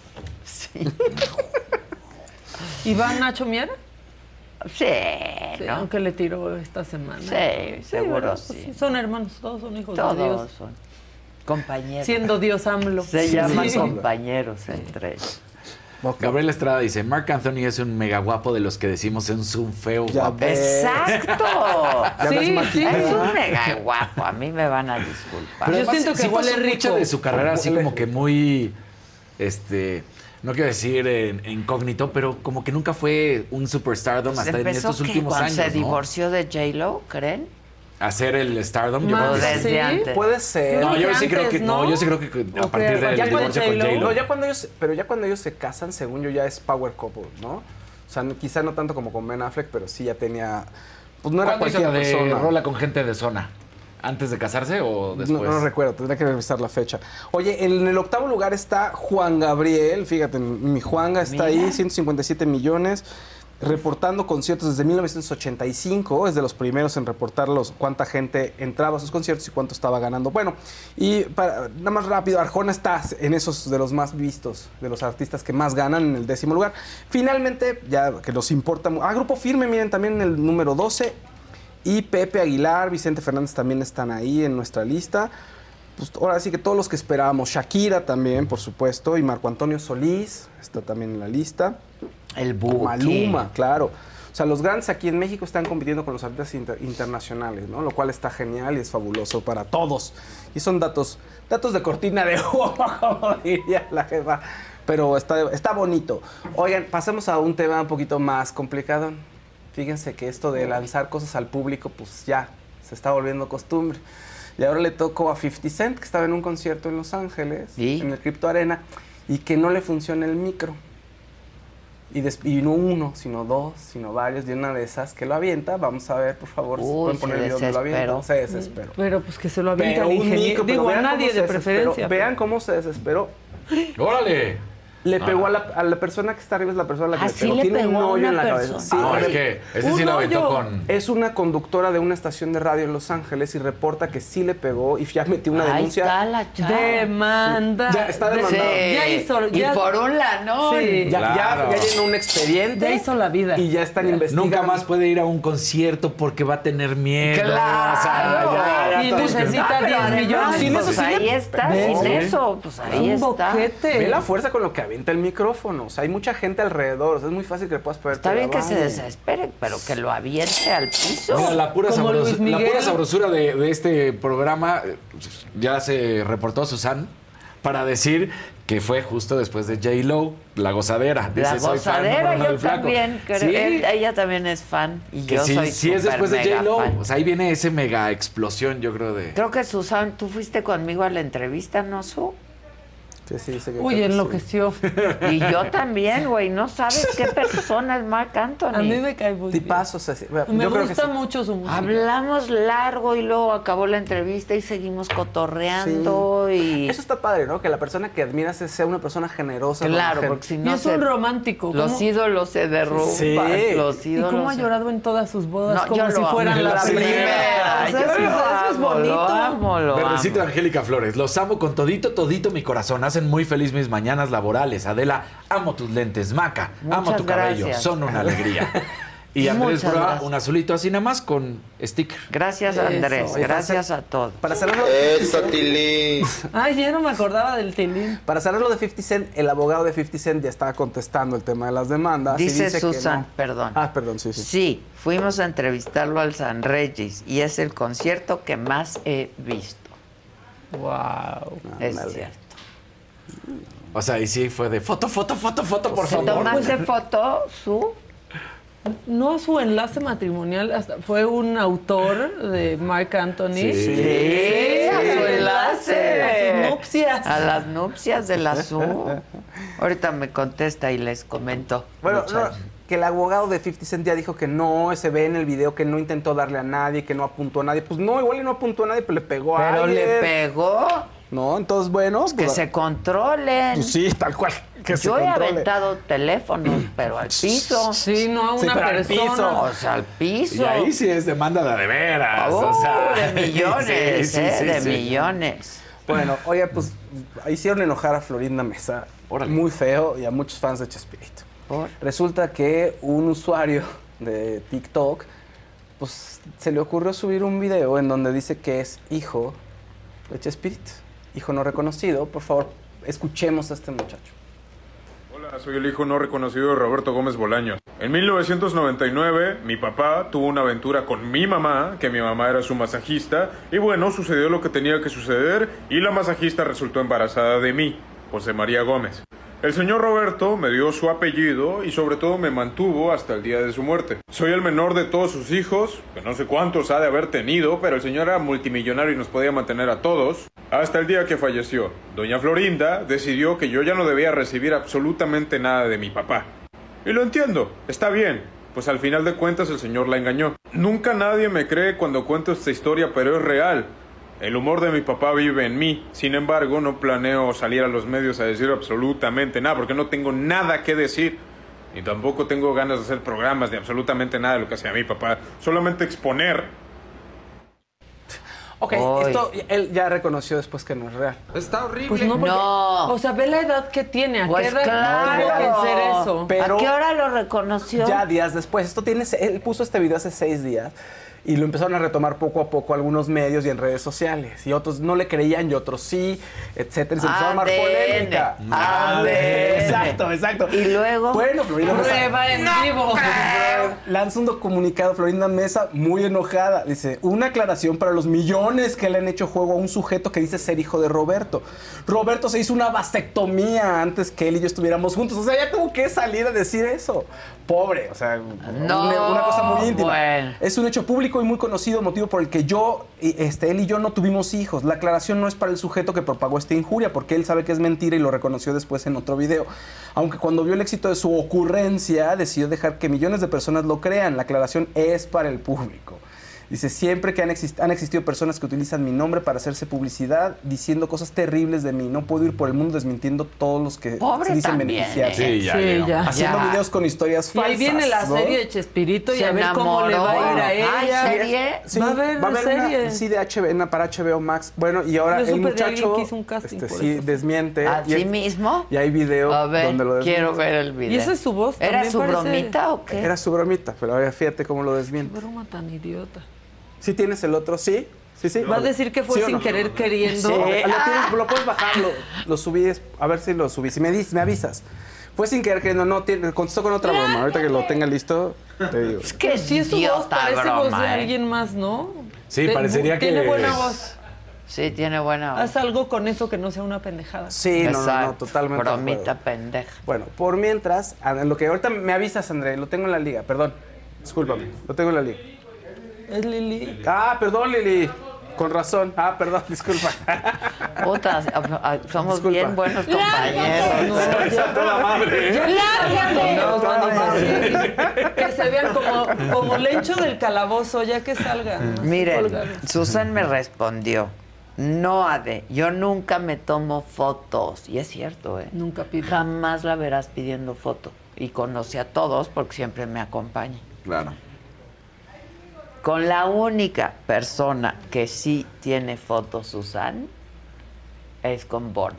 <laughs> sí. ¿Y va Nacho Miera? Sí, Sí, ¿no? aunque le tiró esta semana. Sí, seguro. Pues Son hermanos, todos son hijos de Todos Dios. son compañeros. Siendo Dios AMLO. Se Sí. llaman compañeros entre ellos. Gabriel Estrada dice, Marc Anthony es un mega guapo de los que decimos es un feo Ya guapo. ves. ¡Exacto! Sí, sí. Es un <laughs> mega guapo. A mí me van a disculpar. Pero Yo siento que sí huele pasó rico. mucho de su carrera así como que muy, este, no quiero decir en, incógnito, pero como que nunca fue un superstardom hasta en estos últimos años, se ¿no? divorció de J-Lo, ¿creen? Hacer el stardom, yo Más creo que desde sí. antes. Puede ser. No, yo sí creo que no, ¿no? yo sí creo que a ¿O partir del ¿Ya divorcio con J.Lo? J-Lo. No, ya cuando ellos, pero ya cuando ellos se casan, según yo, ya es power couple, ¿no? O sea, no- quizá no tanto como con Ben Affleck, pero sí ya tenía. Pues no era ¿Cuándo hizo cualquier la de persona. rola con gente de zona? ¿Antes de casarse o No, después? no recuerdo, tendría que revisar la fecha. Oye, en el octavo lugar está Juan Gabriel, fíjate, mi Juanga está Mira. ahí, 157 millones. Reportando conciertos desde 1985, es de los primeros en reportar los, cuánta gente entraba a sus conciertos y cuánto estaba ganando. Bueno, y para, nada más rápido, Arjona está en esos de los más vistos, de los artistas que más ganan en el décimo lugar. Finalmente, ya que nos importa, ah, Grupo Firme, miren, también en el número 12, y Pepe Aguilar, Vicente Fernández también están ahí en nuestra lista. Pues ahora sí que todos los que esperábamos, Shakira también, por supuesto, y Marco Antonio Solís está también en la lista. El Buki. Maluma, claro. O sea, los grandes aquí en México están compitiendo con los artistas inter- internacionales, ¿no? Lo cual está genial y es fabuloso para todos. Y son datos, datos de cortina de <laughs> humo, como diría la jefa. Pero está, está bonito. Oigan, pasemos a un tema un poquito más complicado. Fíjense que esto de lanzar cosas al público, pues ya se está volviendo costumbre. Y ahora le tocó a 50 Cent, que estaba en un concierto en Los Ángeles, en el Crypto Arena, y que no le funciona el micro. Y, des- y no uno, sino dos, sino varios, de una de esas que lo avienta. Vamos a ver, por favor, si pueden poner el video donde lo avienta. Se desesperó. Pero pues que se lo avienta Pero ingeniero. pero Digo, a nadie de preferencia. Vean cómo se desesperó. ¡Órale! Le Ah. pegó a, la, a la persona que está arriba, es la persona a la que ¿Ah, le sí pegó. le Tiene pegó un hoyo en la persona? cabeza. No, le- es que ese sí Un lo aventó con. Es una conductora de una estación de radio en Los Ángeles y reporta que sí le pegó y ya metió una Ahí denuncia. está la chava. Demanda. Ya está demandado. Sí. Ya hizo. Y ya- por un lanón. Sí. Ya, ya- Claro. ya llenó un expediente. Ya hizo la vida. Y ya están investigando. Nunca más puede ir a un concierto porque va a tener miedo. Claro. O sea, ya, ya Y todo- necesita No, pero 10 además, millones. Sin pues eso sí ahí está, sin Sí. eso, pues ahí un está. boquete. Ve la fuerza con lo que avienta el micrófono. O sea, hay mucha gente alrededor. O sea, es muy fácil que le puedas poner. Está bien que se desespere, pero que lo aviente al piso. Mira, la pura, sabros- la pura sabrosura de, de este programa, ya se reportó Susan para decir que fue justo después de J. Lo, la gozadera. La Dice, "Soy fan gozadera, yo del flaco". también creo. Sí, él- ella también es fan y que yo sí, soy sí es después de J. Lo. fan. O sea, ahí viene ese mega explosión, yo creo, de... Creo que Susan, tú fuiste conmigo a la entrevista, ¿no, Su? Sí, Uy, sí. enloqueció. Y yo también, güey. No sabes qué persona es Marc Anthony. A mí me cae muy bien. Tipazos así. Me Yo creo que gusta sí. mucho su música. Hablamos largo y luego acabó la entrevista y seguimos cotorreando y... Eso está padre, ¿no? Que la persona que admiras sea una persona generosa. la Claro, porque si Y no es se- un romántico. los ¿cómo- ídolos se derrumban. Sí. Los ¿Y ídolos cómo ha llorado en todas sus bodas No, como si amo. fueran La las primera. primeras? O sea, Yo eso, lo eso es bonito. Lo amo, lo Verdecito amo. Angélica Flores, los amo con todito, todito mi corazón. Hacen muy feliz mis mañanas laborales. Adela, amo tus lentes. Maca, amo tu cabello. Son una alegría. <laughs> Y Andrés Broa, un azulito así nada más con sticker. Gracias. Andrés. Gracias a todos. Para cerrarlo, Eso, Tilín. <laughs> Ay, ya no me acordaba del tilín. para cerrarlo de 50 Cent, el abogado de 50 Cent ya estaba contestando el tema de las demandas. Dice que Susan, no. perdón. Ah, perdón, sí, sí. Sí, fuimos a entrevistarlo al San Regis y es el concierto que más he visto. Wow. Es cierto. O sea, y sí fue de foto, foto, foto, foto, por ¿Te favor. tomaste foto, Su? No su enlace matrimonial, hasta fue un autor de Mark Anthony. Sí. Sí, a su enlace. A sus nupcias. A las nupcias de la Su. Ahorita me contesta y les comento. Bueno, no, que el abogado de 50 Cent ya dijo que no, se ve en el video que no intentó darle a nadie, que no apuntó a nadie. Pues no, igual y no apuntó a nadie, pero le pegó a Pero alguien. le pegó. No, entonces bueno. Que pues, se controlen. pues sí, tal cual. Que se Yo he controle. aventado teléfonos, pero al piso. Sí, no a Sí, una al persona. piso. O sea, al piso. Y ahí sí es demanda de, de veras. Oh, o sea, de <laughs> millones, sí, sí, ¿eh? sí, de sí. millones. Bueno, oye, pues hicieron enojar a Florinda Mesa. Órale. Muy feo y a muchos fans de Chespirito. Por- Resulta que un usuario de TikTok, pues se le ocurrió subir un video en donde dice que es hijo de Chespirito. Hijo no reconocido. Por favor, escuchemos a este muchacho. Hola, soy el hijo no reconocido de Roberto Gómez Bolaños. En 1999, mi papá tuvo una aventura con mi mamá, que mi mamá era su masajista, y bueno, sucedió lo que tenía que suceder, y la masajista resultó embarazada de mí, José María Gómez. El señor Roberto me dio su apellido y sobre todo me mantuvo hasta el día de su muerte. Soy el menor de todos sus hijos, que no sé cuántos ha de haber tenido, pero el señor era multimillonario y nos podía mantener a todos, hasta el día que falleció. Doña Florinda decidió que yo ya no debía recibir absolutamente nada de mi papá. Y lo entiendo, está bien, pues al final de cuentas el señor la engañó. Nunca nadie me cree cuando cuento esta historia, pero es real. El humor de mi papá vive en mí. Sin embargo, no planeo salir a los medios a decir absolutamente nada, porque no tengo nada que decir. Ni tampoco tengo ganas de hacer programas ni absolutamente nada de lo que hacía mi papá. Solamente exponer. Ok, esto él ya reconoció después que no es real. Está horrible. Pues no, porque, O sea, ve la edad que tiene. ¿A Pues qué edad claro. tuvo que hacer eso? Pero- ¿A qué hora lo reconoció? Ya días después. Esto tiene, él puso este video hace seis días y lo empezaron a retomar poco a poco algunos medios y en redes sociales. Y otros no le creían y otros sí, etcétera. Y se empezó a armar polémica. Exacto, exacto. Y luego. Bueno, Florinda Mesa. Prueba en vivo. Lanza un comunicado Florinda Mesa muy enojada. Dice, una aclaración para los millones que le han hecho juego a un sujeto que dice ser hijo de Roberto. Roberto se hizo una vasectomía antes que él y yo estuviéramos juntos. O sea, ya tuvo que salir a decir eso. Pobre, o sea, No, una, una cosa muy íntima. bueno. Es un hecho público y muy conocido, motivo por el que yo, este, él y yo no tuvimos hijos. La aclaración no es para el sujeto que propagó esta injuria, porque él sabe que es mentira y lo reconoció después en otro video. Aunque cuando vio el éxito de su ocurrencia, decidió dejar que millones de personas lo crean. La aclaración es para el público. Dice, siempre que han, exist- han existido personas que utilizan mi nombre para hacerse publicidad, diciendo cosas terribles de mí. No puedo ir por el mundo desmintiendo todos los que Pobre se dicen también, beneficiarse. ¿eh? Sí, ya Sí, llegó. ya. Haciendo Ya. videos con historias Y falsas. ahí viene la ¿no? serie de Chespirito y Se a ver cómo le va a ir a Ay, ella. serie. Sí, Va a haber una- serie. sí, de HBO, una para HBO Max. Bueno, y ahora el muchacho alguien que hizo un casting este, sí desmiente. ¿A y, sí mismo? y hay video A ver, donde lo desmiente. quiero ver el video. Y esa es su voz. ¿Era su parece- bromita o qué? Era su bromita, pero ahora fíjate cómo lo desmiente. Broma tan idiota. ¿Sí tienes el otro? ¿Sí? ¿Sí, sí? Va a decir que fue ¿Sí o sin no? querer queriendo. Sí, lo, tienes- lo puedes bajar, lo, lo subí, es- a ver si lo subí. Si me, dis- me avisas. Fue sin querer queriendo, no, tiene, contestó con otra broma. Ahorita que lo tenga listo, te digo. Es que Si es su voz, parece voz de ¿eh? alguien más, ¿no? Sí, Te- parecería que- Tiene buena voz. Sí, tiene buena voz. Haz algo con eso que no sea una pendejada. Sí, no, no, no, totalmente. de Bromita pendeja. Bueno, por mientras, lo que ahorita me avisas, André, lo tengo en la liga, perdón. Discúlpame, lo tengo en la liga. Es Lili. Ah, perdón, Lili. Con razón. Ah, perdón, disculpa. A- somos Disculpa. bien buenos compañeros. A toda madre, ¿eh? ¡Lárgate! No, No, no, no. sí. Que se vean como, como lencho del calabozo, ya que salgan. Miren. Susan me respondió. No, Ade, yo nunca me tomo fotos. Y es cierto, ¿eh? Nunca pido. Jamás la verás pidiendo foto. Y conocí a todos porque siempre me acompaña. Claro. Con la única persona que sí tiene fotos, Susan, es con Bono.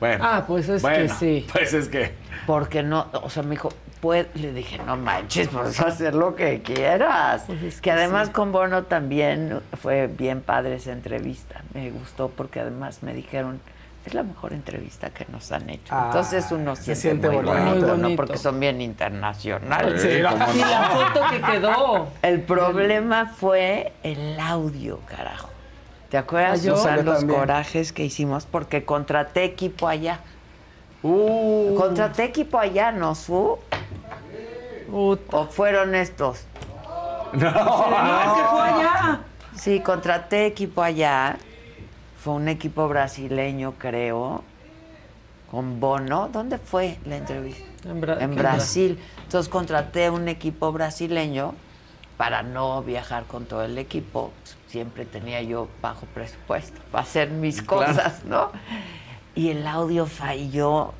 Bueno. Ah, pues es bueno, que sí. <laughs> Pues es que. Porque no, o sea, me dijo, puede, le dije, no manches, puedes hacer lo que quieras. Pues es que que además sí. con Bono también fue bien padre esa entrevista. Me gustó porque además me dijeron, es la mejor entrevista que nos han hecho. Ah, Entonces uno se siente, siente muy bonito. ¿no? Porque son bien internacionales. Sí, Y no. la foto que quedó. El problema fue el audio, carajo. ¿Te acuerdas, Ah, yo- Susan, Yo los también. corajes que hicimos? Porque contraté equipo allá. Uh, Contraté equipo allá, ¿no, Su? ¿O fueron estos? No, que fue allá. Sí, contraté equipo allá. Fue un equipo brasileño, creo, con Bono. ¿Dónde fue la entrevista? En, Bra- En Brasil. Entonces contraté un equipo brasileño para no viajar con todo el equipo. Siempre tenía yo bajo presupuesto para hacer mis cosas, ¿no? Y el audio falló.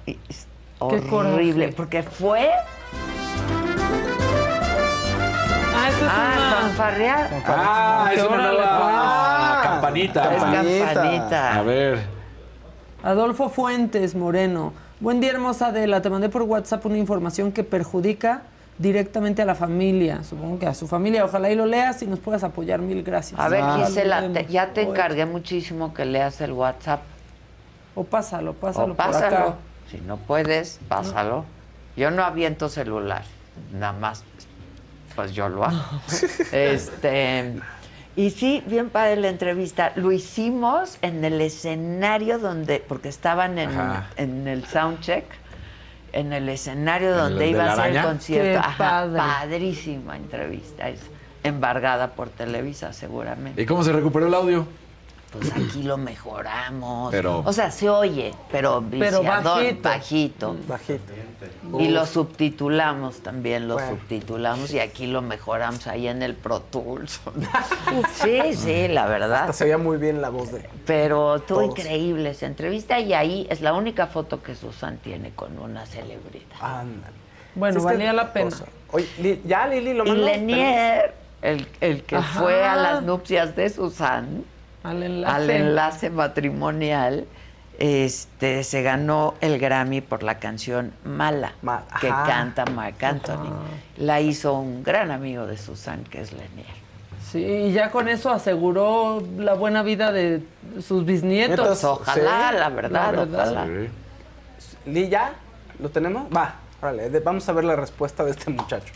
horrible, porque fue Ah, eso es ah, una... fanfarrear. Ah, es una órale, nueva Ah, campanita. Es Campanita. campanita. A ver. Adolfo Fuentes Moreno. Buen día, hermosa Adela. Te mandé por WhatsApp una información que perjudica directamente a la familia. Supongo que a su familia. Ojalá y lo leas y nos puedas apoyar. Mil gracias. A ver, Ah, Gisela, te- ya te Oye, encargué muchísimo que leas el WhatsApp. O pásalo, pásalo o por pásalo. acá. Si no puedes, pásalo. Yo no aviento celular, nada más, pues yo lo hago. <laughs> este, y sí, bien padre la entrevista. Lo hicimos en el escenario donde, porque estaban en, el soundcheck, en el escenario ¿En donde el iba a ser el concierto. Qué Ajá, padre. padrísima entrevista. Es embargada por Televisa, seguramente. ¿Y cómo se recuperó el audio? Pues aquí lo mejoramos. Pero- O sea, se oye, pero, Pero viciador, bajito. bajito. Bajito. Y lo subtitulamos también, lo Bueno. subtitulamos y aquí lo mejoramos ahí en el Pro Tools. <laughs> sí, sí, la verdad. Hasta se veía muy bien la voz de. Pero Todos. increíble esa entrevista y ahí es la única foto que Susan tiene con una celebridad. Ándale. Bueno, que- valía la pena. cosa. Oye, ya Lili lo Y. Lenier, el, el que Ajá. fue a las nupcias de Susan, Al enlace. al enlace matrimonial, este, se ganó el Grammy por la canción Mala, Ma- que ajá. canta Marc Anthony. La hizo un gran amigo de Susan, que es Lenier. Sí, y ya con eso aseguró la buena vida de sus bisnietos. Nietos. Ojalá, Sí, la verdad, la verdad. ojalá. Li, ¿ya? ¿Lo tenemos? Va, órale, vamos a ver la respuesta de este muchacho.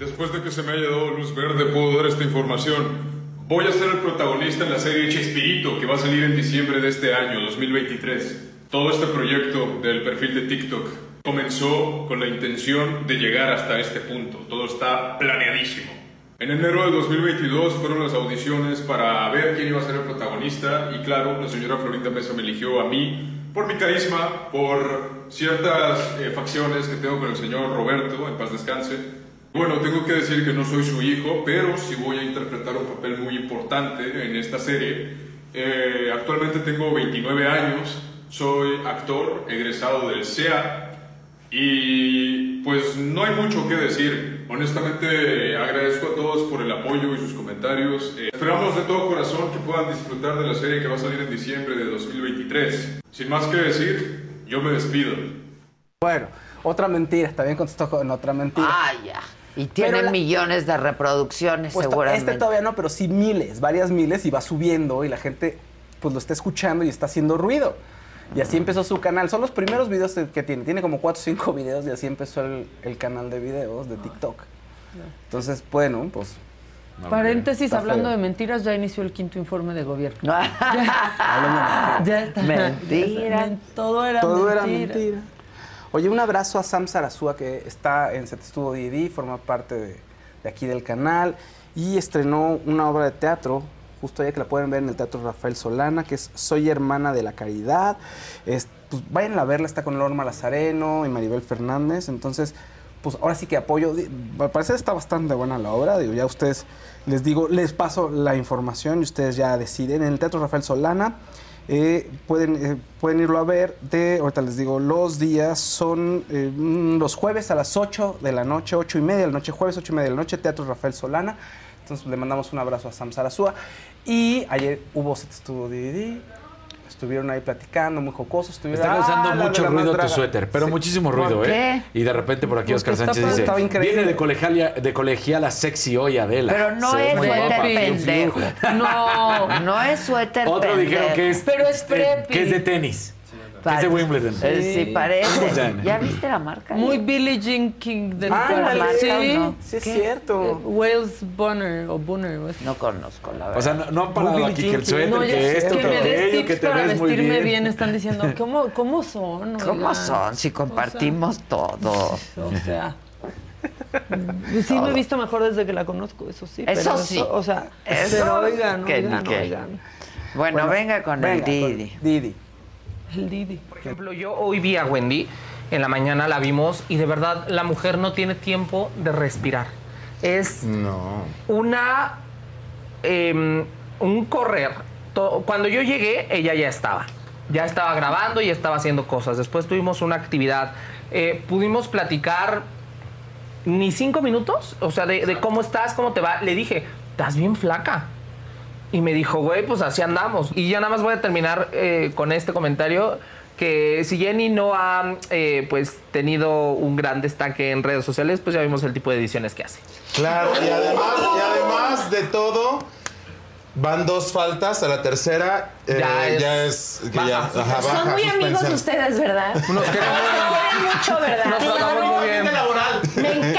Después de que se me haya dado luz verde, puedo dar esta información. Voy a ser el protagonista en la serie Chespirito, que va a salir en diciembre de este año, 2023. Todo este proyecto del perfil de TikTok comenzó con la intención de llegar hasta este punto. Todo está planeadísimo. En enero de 2022 fueron las audiciones para ver quién iba a ser el protagonista y claro, la señora Florinda Mesa me eligió a mí por mi carisma, por ciertas eh, facciones que tengo con el señor Roberto, en paz descanse. Bueno, tengo que decir que no soy su hijo, pero sí voy a interpretar un papel muy importante en esta serie. Eh, actualmente tengo 29 años, soy actor egresado del CEA y pues no hay mucho que decir. Honestamente agradezco a todos por el apoyo y sus comentarios. Eh, esperamos de todo corazón que puedan disfrutar de la serie que va a salir en diciembre de 2023. Sin más que decir, yo me despido. Bueno, otra mentira, también contestó con otra mentira. Ah, ya. Y tiene la- millones de reproducciones, Pues to- seguramente. Este todavía no, pero sí miles, varias miles y va subiendo y la gente pues lo está escuchando y está haciendo ruido. Y así empezó su canal. Son los primeros videos que tiene. Tiene como 4 o 5 videos y así empezó el, el canal de videos de TikTok. Entonces, bueno, pues... Paréntesis, Está hablando feo. de mentiras, ya inició el quinto informe de gobierno. <laughs> De Ya está. Mentira. Todo era Todo mentira. era mentira. Oye, un abrazo a Sam Sarasúa que está en Set Estudio D&D, forma parte de, de aquí del canal y estrenó una obra de teatro, justo ya que la pueden ver en el Teatro Rafael Solana, que es Soy Hermana de la Caridad. Es, pues, vayan a verla, está con Norma Lazareno y Maribel Fernández, entonces pues ahora sí que apoyo. Al parecer está bastante buena la obra. Digo, ya ustedes, les digo, les paso la información y ustedes ya deciden. En el Teatro Rafael Solana eh, pueden, eh, pueden irlo a ver. De, ahorita les digo, los días son eh, mm, los jueves a las 8 de la noche, 8 y media de la noche, jueves 8 y media de la noche, Teatro Rafael Solana. Entonces le mandamos un abrazo a Sam Sarasúa. Y ayer hubo Set Estudio DVD. Estuvieron ahí platicando, muy jocosos. Estuvieron, Está causando "Ah, la mucho la ruido tu draga". suéter, pero Sí. muchísimo ¿Por ruido, ¿eh? Y de repente por aquí Porque Oscar está Sánchez dice, Estaba increíble. viene de colegiala, de colegiala sexy hoy Adela. Pero no es suéter guapa. pendejo. No. No es suéter Otro pendejo. dijeron que es, Pero es eh, que es de tenis. Que es de Wimbledon. Eh, sí, parece. Ya. ¿Ya viste la marca? Muy Billie Jean King del Ah, la marca, Sí, ¿no? Sí, es ¿Qué? cierto. Eh, Wales Bonner o Bunner. o. No conozco, la verdad. O sea, no, no han parado aquí que el suéter, No, ya que esto, que que me des aquello, tips que te para ves muy vestirme bien. bien. Están diciendo, ¿cómo, cómo son? <laughs> ¿Cómo son? Si compartimos todo. O sea. Sí me he visto mejor desde que la conozco, eso sí. Eso pero sí. o sea, Eso pero oigan, que oigan, qué. oigan. Bueno, venga con el con Didi. El Didi. Por ejemplo, yo hoy vi a Wendy, en la mañana la vimos y de verdad la mujer no tiene tiempo de respirar. Es una. em, un correr. Cuando yo llegué, ella ya estaba. Ya estaba grabando y estaba haciendo cosas. Después tuvimos una actividad. Eh, pudimos platicar ni cinco minutos, o sea, de, de cómo estás, cómo te va. Le dije, estás bien flaca. Y me dijo, güey, pues así andamos. Y ya nada más voy a terminar eh, con este comentario, que si Jenny no ha, eh, pues, tenido un gran destaque en redes sociales, pues ya vimos el tipo de ediciones que hace. Claro, y además, y además de todo, van dos faltas, a la tercera eh, Ya ya, es- que ya, ajá, Son baja, muy amigos ustedes, ¿verdad? Nos quieren mucho, ¿verdad? Nos tratamos muy bien. Me <laughs>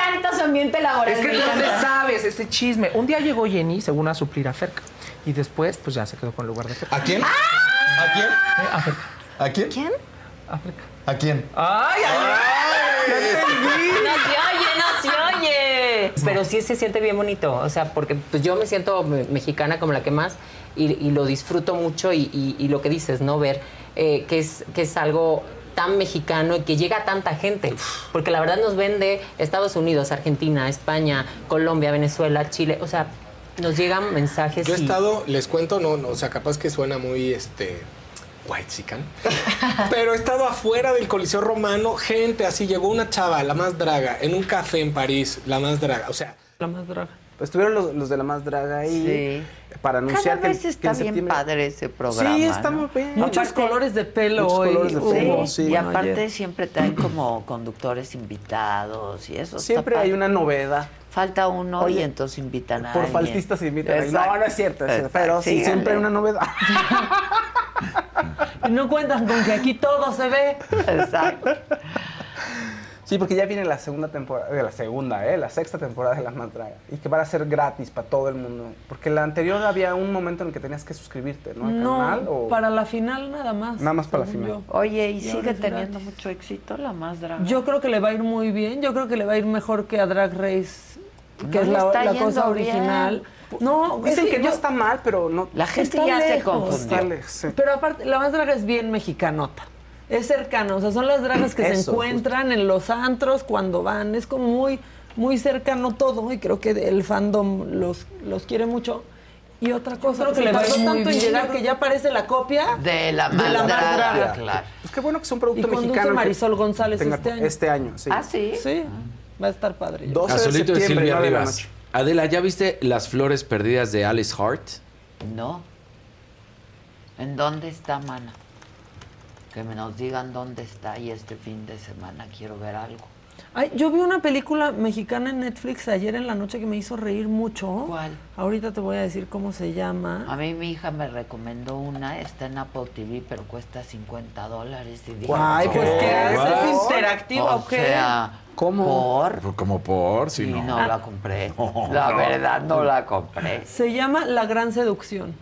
ambiente laboral. Es que tú te encanta. sabes este chisme. Un día llegó Jenny, según a suplir a Ferca. Y después, pues ya se quedó con el lugar de Ferca. ¿A quién? ¡Ah! ¿A quién? Eh, a Ferca. ¿A quién? ¿Quién? A Ferca. ¿A quién? ¡Ay, ay! No se oye, no se oye. Pero sí se siente bien bonito, o sea, porque pues yo me siento me- mexicana como la que más y, y lo disfruto mucho y, y- y lo que dices, ¿no? Ver eh, que, es, que es algo tan mexicano y que llega a tanta gente, porque la verdad nos ven de Estados Unidos, Argentina, España, Colombia, Venezuela, Chile, o sea, nos llegan mensajes Yo he y- estado, les cuento, no, no, o sea, capaz que suena muy, este, white <laughs> Pero he estado afuera del Coliseo Romano, gente así, llegó una chava, la más draga, en un café en París, la más draga, o sea... La más draga. Pues estuvieron los, los de la más draga ahí para anunciar Cada que, vez que está en bien septiembre- padre ese programa. Sí, está ¿no? muy bien. Muchos colores de pelo Muchos hoy. colores de pelo, Sí, sí. y aparte Ayer. siempre traen como conductores invitados y eso. está Siempre hay padre. una novedad. Falta uno y entonces invitan a Por alguien. faltistas se invitan. Exacto. No, no es cierto, es cierto, pero sí, Síganle. siempre hay una novedad. <laughs> Y no cuentan con que aquí todo se ve. Exacto. Sí, porque ya viene la segunda temporada, de la segunda, ¿eh? La sexta temporada de Las Más Dragas. Y que va a ser gratis para todo el mundo. Porque la anterior había un momento en el que tenías que suscribirte, ¿no? Al No, canal o... para la final nada más. Nada más para la final. yo. Oye, ¿y sigue teniendo gratis. mucho éxito la más draga? Yo creo que le va a ir muy bien. Yo creo que le va a ir mejor que a Drag Race, que No es la, está la yendo cosa bien. original. No, Dicen es que no yo- está mal, pero no... La gente está ya se lejos. lejos, sí. Pero aparte, la más draga es bien mexicanota. Es cercano, o sea, son las dragas que se Eso, encuentran en los antros cuando van. Es como muy, muy cercano todo y creo que el fandom los, los quiere mucho. Y otra cosa, creo que le tardó tanto en llegar que ya parece la copia De la de más la más draga, draga. claro. Pues qué bueno que es un Y producto conduce mexicano. Marisol González tenga- este año. Este año, sí. ¿Ah, sí? Sí, va a estar padre. yo 12 de Azulito de septiembre, Silvia 9 de la Rivas. Adela, ¿ya viste las flores perdidas de Alice Hart? No. ¿En dónde está, mana? Que me nos digan dónde está y este fin de semana quiero ver algo. Ay, yo vi una película mexicana en Netflix ayer en la noche que me hizo reír mucho. ¿Cuál? Ahorita te voy a decir cómo se llama. A mí mi hija me recomendó una, está en Apple TV, pero cuesta 50 dólares. Y dije, Ay, pues, ¿qué haces? ¿Es interactiva o qué? sea, ¿Cómo? ¿por? Como por, si Y no. no la compré. <laughs> La verdad, no la compré. Se llama La Gran Seducción.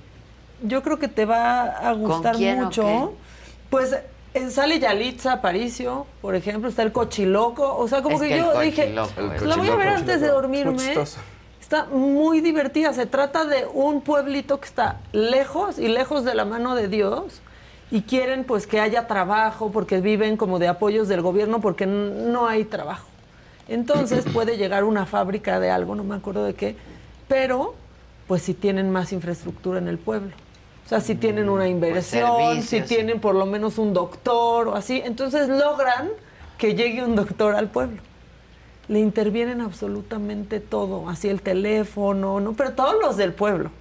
Yo creo que te va a gustar quién o mucho. Pues sale Yalitza Aparicio, por ejemplo, está el Cochiloco. O sea, como Es que, que yo dije, la voy a ver Cochiloco, antes de dormirme. Está muy divertida. Se trata de un pueblito que está lejos y lejos de la mano de Dios y quieren pues que haya trabajo porque viven como de apoyos del gobierno porque no hay trabajo. Entonces <clears throat> puede llegar una fábrica de algo, no me acuerdo de qué, pero pues si tienen más infraestructura en el pueblo. O sea, si tienen una inversión, si tienen por lo menos un doctor o así, entonces logran que llegue un doctor al pueblo. Le intervienen absolutamente todo, así el teléfono, ¿no? Pero todos los del pueblo,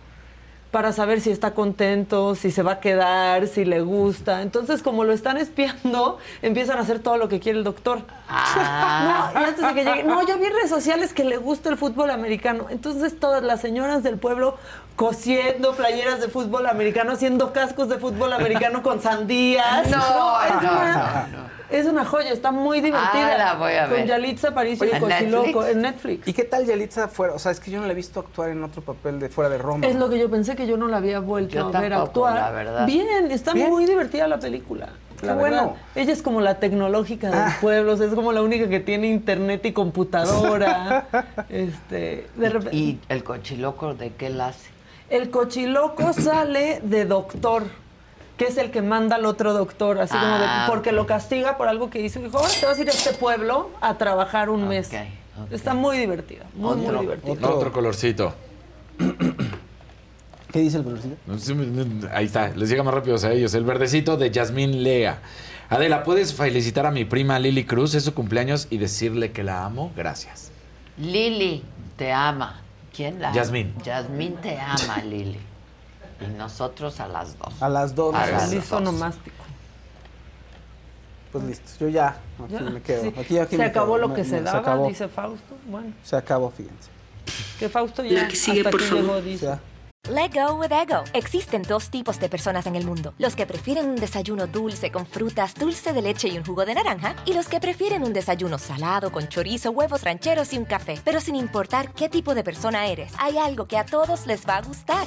para saber si está contento, si se va a quedar, si le gusta. Entonces, como lo están espiando, empiezan a hacer todo lo que quiere el doctor. Ah. No, y antes de que llegue, no, yo vi en redes sociales que le gusta el fútbol americano. Entonces, todas las señoras del pueblo cosiendo playeras de fútbol americano, haciendo cascos de fútbol americano con sandías. No, no, no, no. Es una joya, está muy divertida. Ah, la voy a ver. Con Yalitza Aparicio y ¿en Cochiloco en Netflix. ¿Y qué tal Yalitza fuera? O sea, es que yo no la he visto actuar en otro papel de fuera de Roma. Es lo que yo pensé que yo no la había vuelto Yo a ver tampoco, actuar. la verdad. Bien, está Bien. muy divertida la película. Qué bueno. Ella es como la tecnológica del pueblo, o sea, es como la única que tiene internet y computadora. <laughs> este, de repente, ¿Y el cochiloco de qué la hace? el cochiloco sale de doctor, que es el que manda al otro doctor, así como de, Ah, porque lo castiga por algo que hizo. Dijo, ahora te vas a ir a este pueblo a trabajar un mes. ok. Está muy divertida, muy, muy Otro, divertida. otro. Otro colorcito. <coughs> ¿Qué dice el colorcito? Ahí está, les llega más rápido a ellos. El verdecito de Yasmín Lea. Adela, ¿puedes felicitar a mi prima Lili Cruz? Es su cumpleaños y decirle que la amo. Gracias. Lili te ama. ¿Quién la ama? Yasmín. Yasmín te ama, <coughs> Lili. Y nosotros a las dos. A las dos. A las. Listo nomástico. Pues listo, yo ya, aquí Ya, me quedo. sí. Aquí, aquí se me acabó quedo. lo que me- se daba, acabó. dice Fausto. Bueno, Se acabó, fíjense. que Fausto ya La que sigue, hasta por favor. llegó, dice. Ya. Let go with ego. Existen dos tipos de personas en el mundo: los que prefieren un desayuno dulce con frutas, dulce de leche y un jugo de naranja, y los que prefieren un desayuno salado con chorizo, huevos rancheros y un café. Pero sin importar qué tipo de persona eres, hay algo que a todos les va a gustar.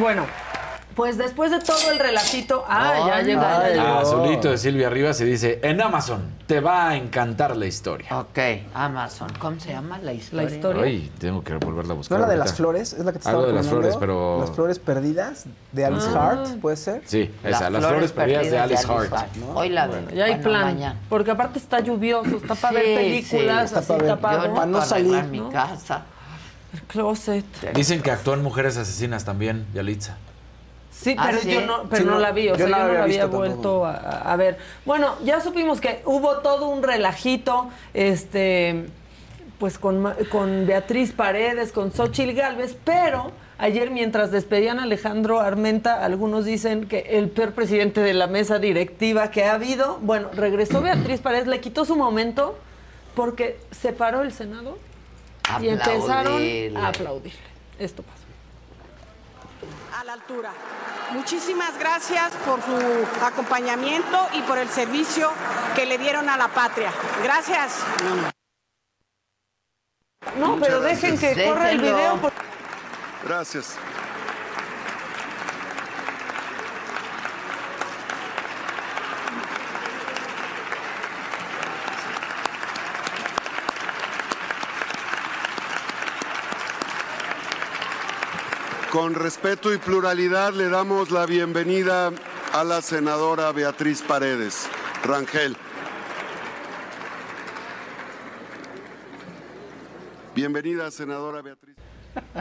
Bueno, pues después de todo el relajito. Ah, ya llegó. ya llegó. Azulito de Silvia Rivas se dice, en Amazon te va a encantar la historia. Ok, Amazon. ¿Cómo se llama la historia? Ay, tengo que volverla a ¿No buscar. la de ahorita. las flores? ¿Es la que te Algo estaba de las flores, pero... Las flores perdidas de Alice Ah. Hart, ¿puede ser? Sí, esa, las flores perdidas de Alice Hart. Hoy la Bueno, veo. ya hay Bueno, plan. mañana. Porque aparte está lluvioso, está para Sí, ver películas, sí. así Está pa' ver. tapado. Yo no Para no salir. arreglar mi casa. El closet. Dicen que actúan mujeres asesinas también, Yalitza. Sí, ¿Ah, pero sí? yo no, pero Sí, no, no, la vi, o yo sea, no yo la no había la había vuelto a, a ver. Bueno, ya supimos que hubo todo un relajito, este, pues con, con Beatriz Paredes, con Xochil Gálvez, pero ayer mientras despedían a Alejandro Armenta, algunos dicen que el peor presidente de la mesa directiva que ha habido, bueno, regresó Beatriz Paredes, le quitó su momento porque se paró el Senado y empezaron a aplaudir. Esto pasó. a la altura. Muchísimas gracias por su acompañamiento y por el servicio que le dieron a la patria. Gracias. No, pero dejen que corra el video. por- Gracias. Con respeto y pluralidad le damos la bienvenida a la senadora Beatriz Paredes. Rangel. Bienvenida, senadora Beatriz.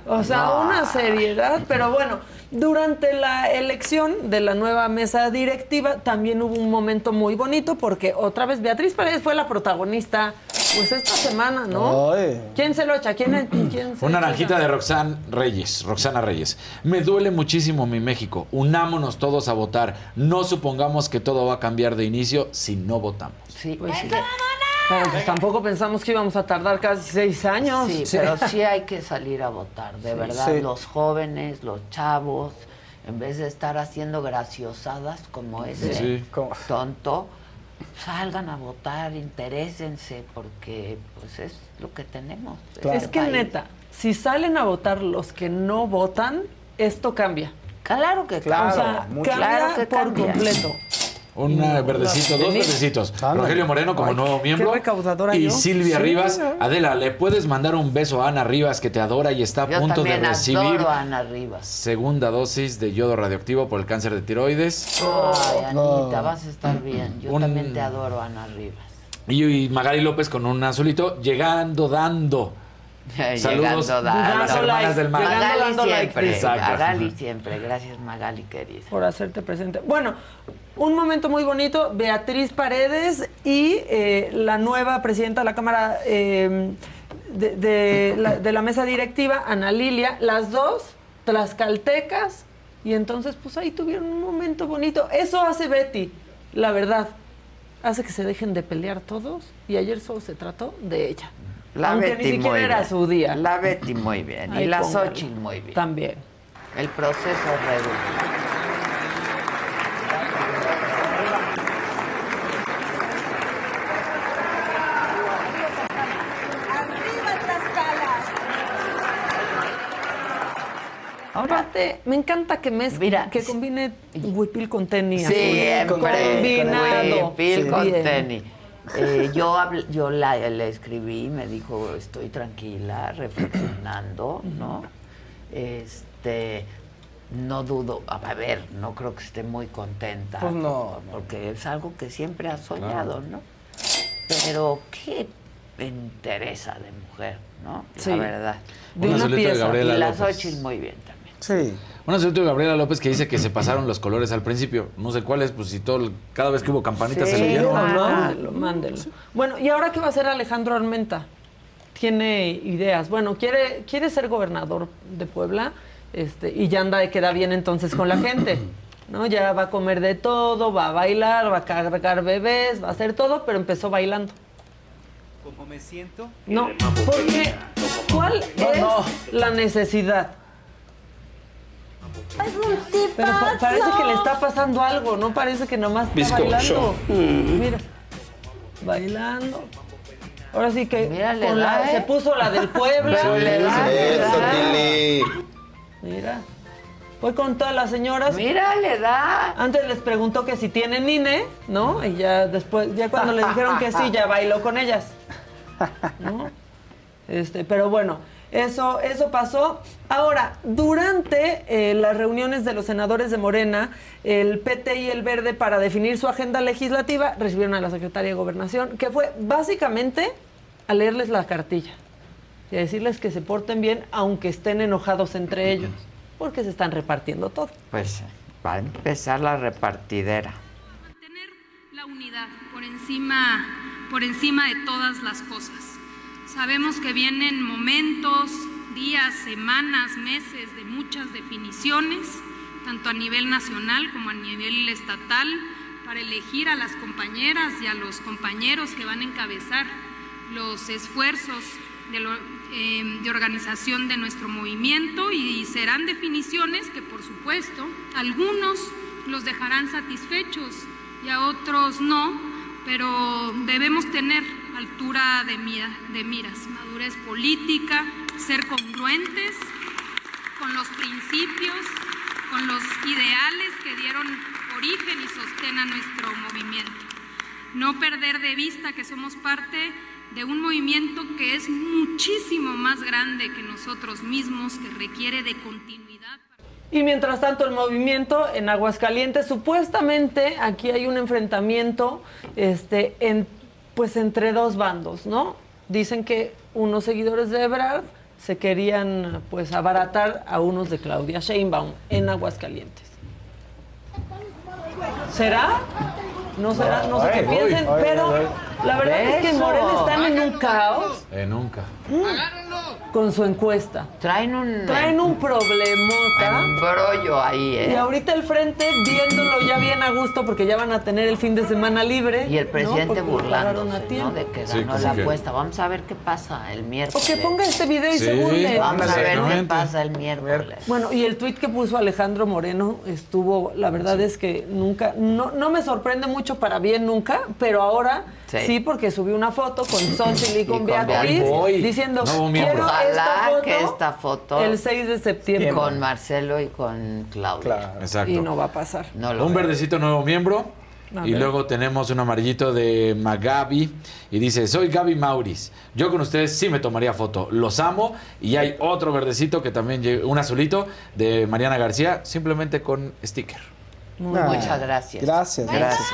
O sea, una seriedad, pero bueno, durante la elección de la nueva mesa directiva también hubo un momento muy bonito porque otra vez Beatriz Paredes fue la protagonista, pues esta semana, ¿no? ¿Quién se lo echa? ¿Quién, quién se Una echa? naranjita de Roxana Reyes, Roxana Reyes. Me duele muchísimo mi México. Unámonos todos a votar. No supongamos que todo va a cambiar de inicio si no votamos. Sí, Pues sí. Pero pues tampoco pensamos que íbamos a tardar casi seis años. Sí, pero <laughs> sí hay que salir a votar, de Sí. verdad. Sí. Los jóvenes, los chavos, en vez de estar haciendo graciosadas como ese Sí. tonto, salgan a votar, interésense, porque pues es lo que tenemos. Es este que país. neta, si salen a votar los que no votan, esto cambia. Claro que cambia. cambia, O sea, mucho. cambia Claro que por cambia. completo. Un verdecito, dos verdecitos. Ándale. Rogelio Moreno como Ay, nuevo qué miembro. recaudadora y yo. Silvia Sí. Rivas. Adela, ¿le puedes mandar un beso a Ana Rivas que te adora y está a Yo punto de recibir adoro a Ana Rivas. segunda dosis de yodo radioactivo por el cáncer de tiroides? Ay, Anita, vas a estar bien. Yo Un- también te adoro, Ana Rivas. Y, y Magali López con un azulito, llegando, dando. Saludos Llegando, a dando. las hermanas del mar. Magali siempre, Exacto. Magali siempre. Gracias, Magali, querida. por hacerte presente. Bueno, un momento muy bonito, Beatriz Paredes y eh, la nueva presidenta de la Cámara eh, de, de la, de la mesa directiva, Ana Lilia, las dos tlaxcaltecas, y entonces pues ahí tuvieron un momento bonito. Eso hace Betty, la verdad. Hace que se dejen de pelear todos y ayer solo se trató de ella. La Aunque Betty ni siquiera muy era bien. su día. La Betty muy bien. Ahí y la póngalo. Xochitl muy bien. También. El proceso reducido. Aparte, me encanta que mezcle, Mira, que combine huipil con tenis. Siempre. Combinado. Huipil con tenis. Eh, yo habl- yo la, le escribí, me dijo, estoy tranquila, reflexionando, ¿no? Este, no dudo, a ver, no creo que esté muy contenta. Pues no, Porque es algo que siempre ha soñado, ¿no? Pero qué interesa de mujer, ¿no? Sí. La verdad. De una de pieza. Gabriela y la. Xochitl muy bien también. Sí. Un azulito de Gabriela López que dice que se pasaron los colores al principio. No sé cuáles, pues si todo, el- cada vez que hubo campanitas se Sí, leyeron. mándelo, mándelo. Bueno, ¿y ahora qué va a hacer Alejandro Armenta? Tiene ideas. Bueno, quiere, quiere ser gobernador de Puebla. Este, y ya anda de queda bien entonces con la gente. ¿no? Ya va a comer de todo, va a bailar, va a cargar bebés, va a hacer todo, pero empezó bailando. ¿Cómo me siento? No, porque ¿cuál es la necesidad? Pero pa- parece que le está pasando algo, no parece que nomás está Bizcocho. bailando. Mira, bailando. Ahora sí que le con da, la- ¿eh? se puso la del Puebla. Pero le da, le Eso, da. Mira. Fue con todas las señoras. Mira, le da. Antes les preguntó que si tienen INE, ¿no? Y ya después, ya cuando le dijeron que sí, ya bailó con ellas. ¿No? Este, pero bueno, eso, eso pasó. Ahora, durante eh, las reuniones de los senadores de Morena, el PT y el Verde, para definir su agenda legislativa, recibieron a la secretaria de Gobernación, que fue básicamente a leerles la cartilla y a decirles que se porten bien, aunque estén enojados entre ellos, porque se están repartiendo todo. Pues va a empezar la repartidera. la unidad por encima, por encima de todas las cosas. Sabemos que vienen momentos, días, semanas, meses de muchas definiciones, tanto a nivel nacional como a nivel estatal, para elegir a las compañeras y a los compañeros que van a encabezar los esfuerzos de, de organización de nuestro movimiento y serán definiciones que por supuesto algunos los dejarán satisfechos y a otros no, pero debemos tener altura de, mira- de miras, madurez política, ser congruentes con los principios, con los ideales que dieron origen y sostén a nuestro movimiento. No perder de vista que somos parte de un movimiento que es muchísimo más grande que nosotros mismos, que requiere de continuidad. Y mientras tanto el movimiento en Aguascalientes, supuestamente aquí hay un enfrentamiento este, en, pues entre dos bandos, ¿no? Dicen que unos seguidores de Ebrard se querían pues abaratar a unos de Claudia Sheinbaum en Aguascalientes. ¿Será? No será, no sé qué piensen, pero la verdad es que en. Morena están en un caos Eh, nunca. Con su encuesta. Traen un Traen un problemota. embrollo ahí, ¿eh? Y ahorita el frente viéndolo ya bien a gusto porque ya van a tener el fin de semana libre. Y el presidente ¿no? Burlándose, a ¿no? De que ganó la que- apuesta. Vamos a ver qué pasa el O miércoles. que ponga este video y Sí, se burle. Vamos a ver qué pasa el miércoles. Bueno, y el tuit que puso Alejandro Moreno estuvo, la verdad es que nunca, no, no me sorprende mucho para bien nunca, pero ahora Sí. sí, porque subí una foto con Xochitl y con con Beatriz Beatriz. Voy. diciendo, Nuevo Ojalá esta foto, que esta foto el 6 de septiembre. con Marcelo y con Claudia. Exacto. Y no va a pasar. No lo Un veo. verdecito nuevo miembro. Y luego tenemos un amarillito de Magabi y dice, soy Gaby Mauris. Yo con ustedes sí me tomaría foto. Los amo. Y hay otro verdecito que también, un azulito de Mariana García, simplemente con sticker. Muy Ah. Muchas gracias. Gracias. Gracias.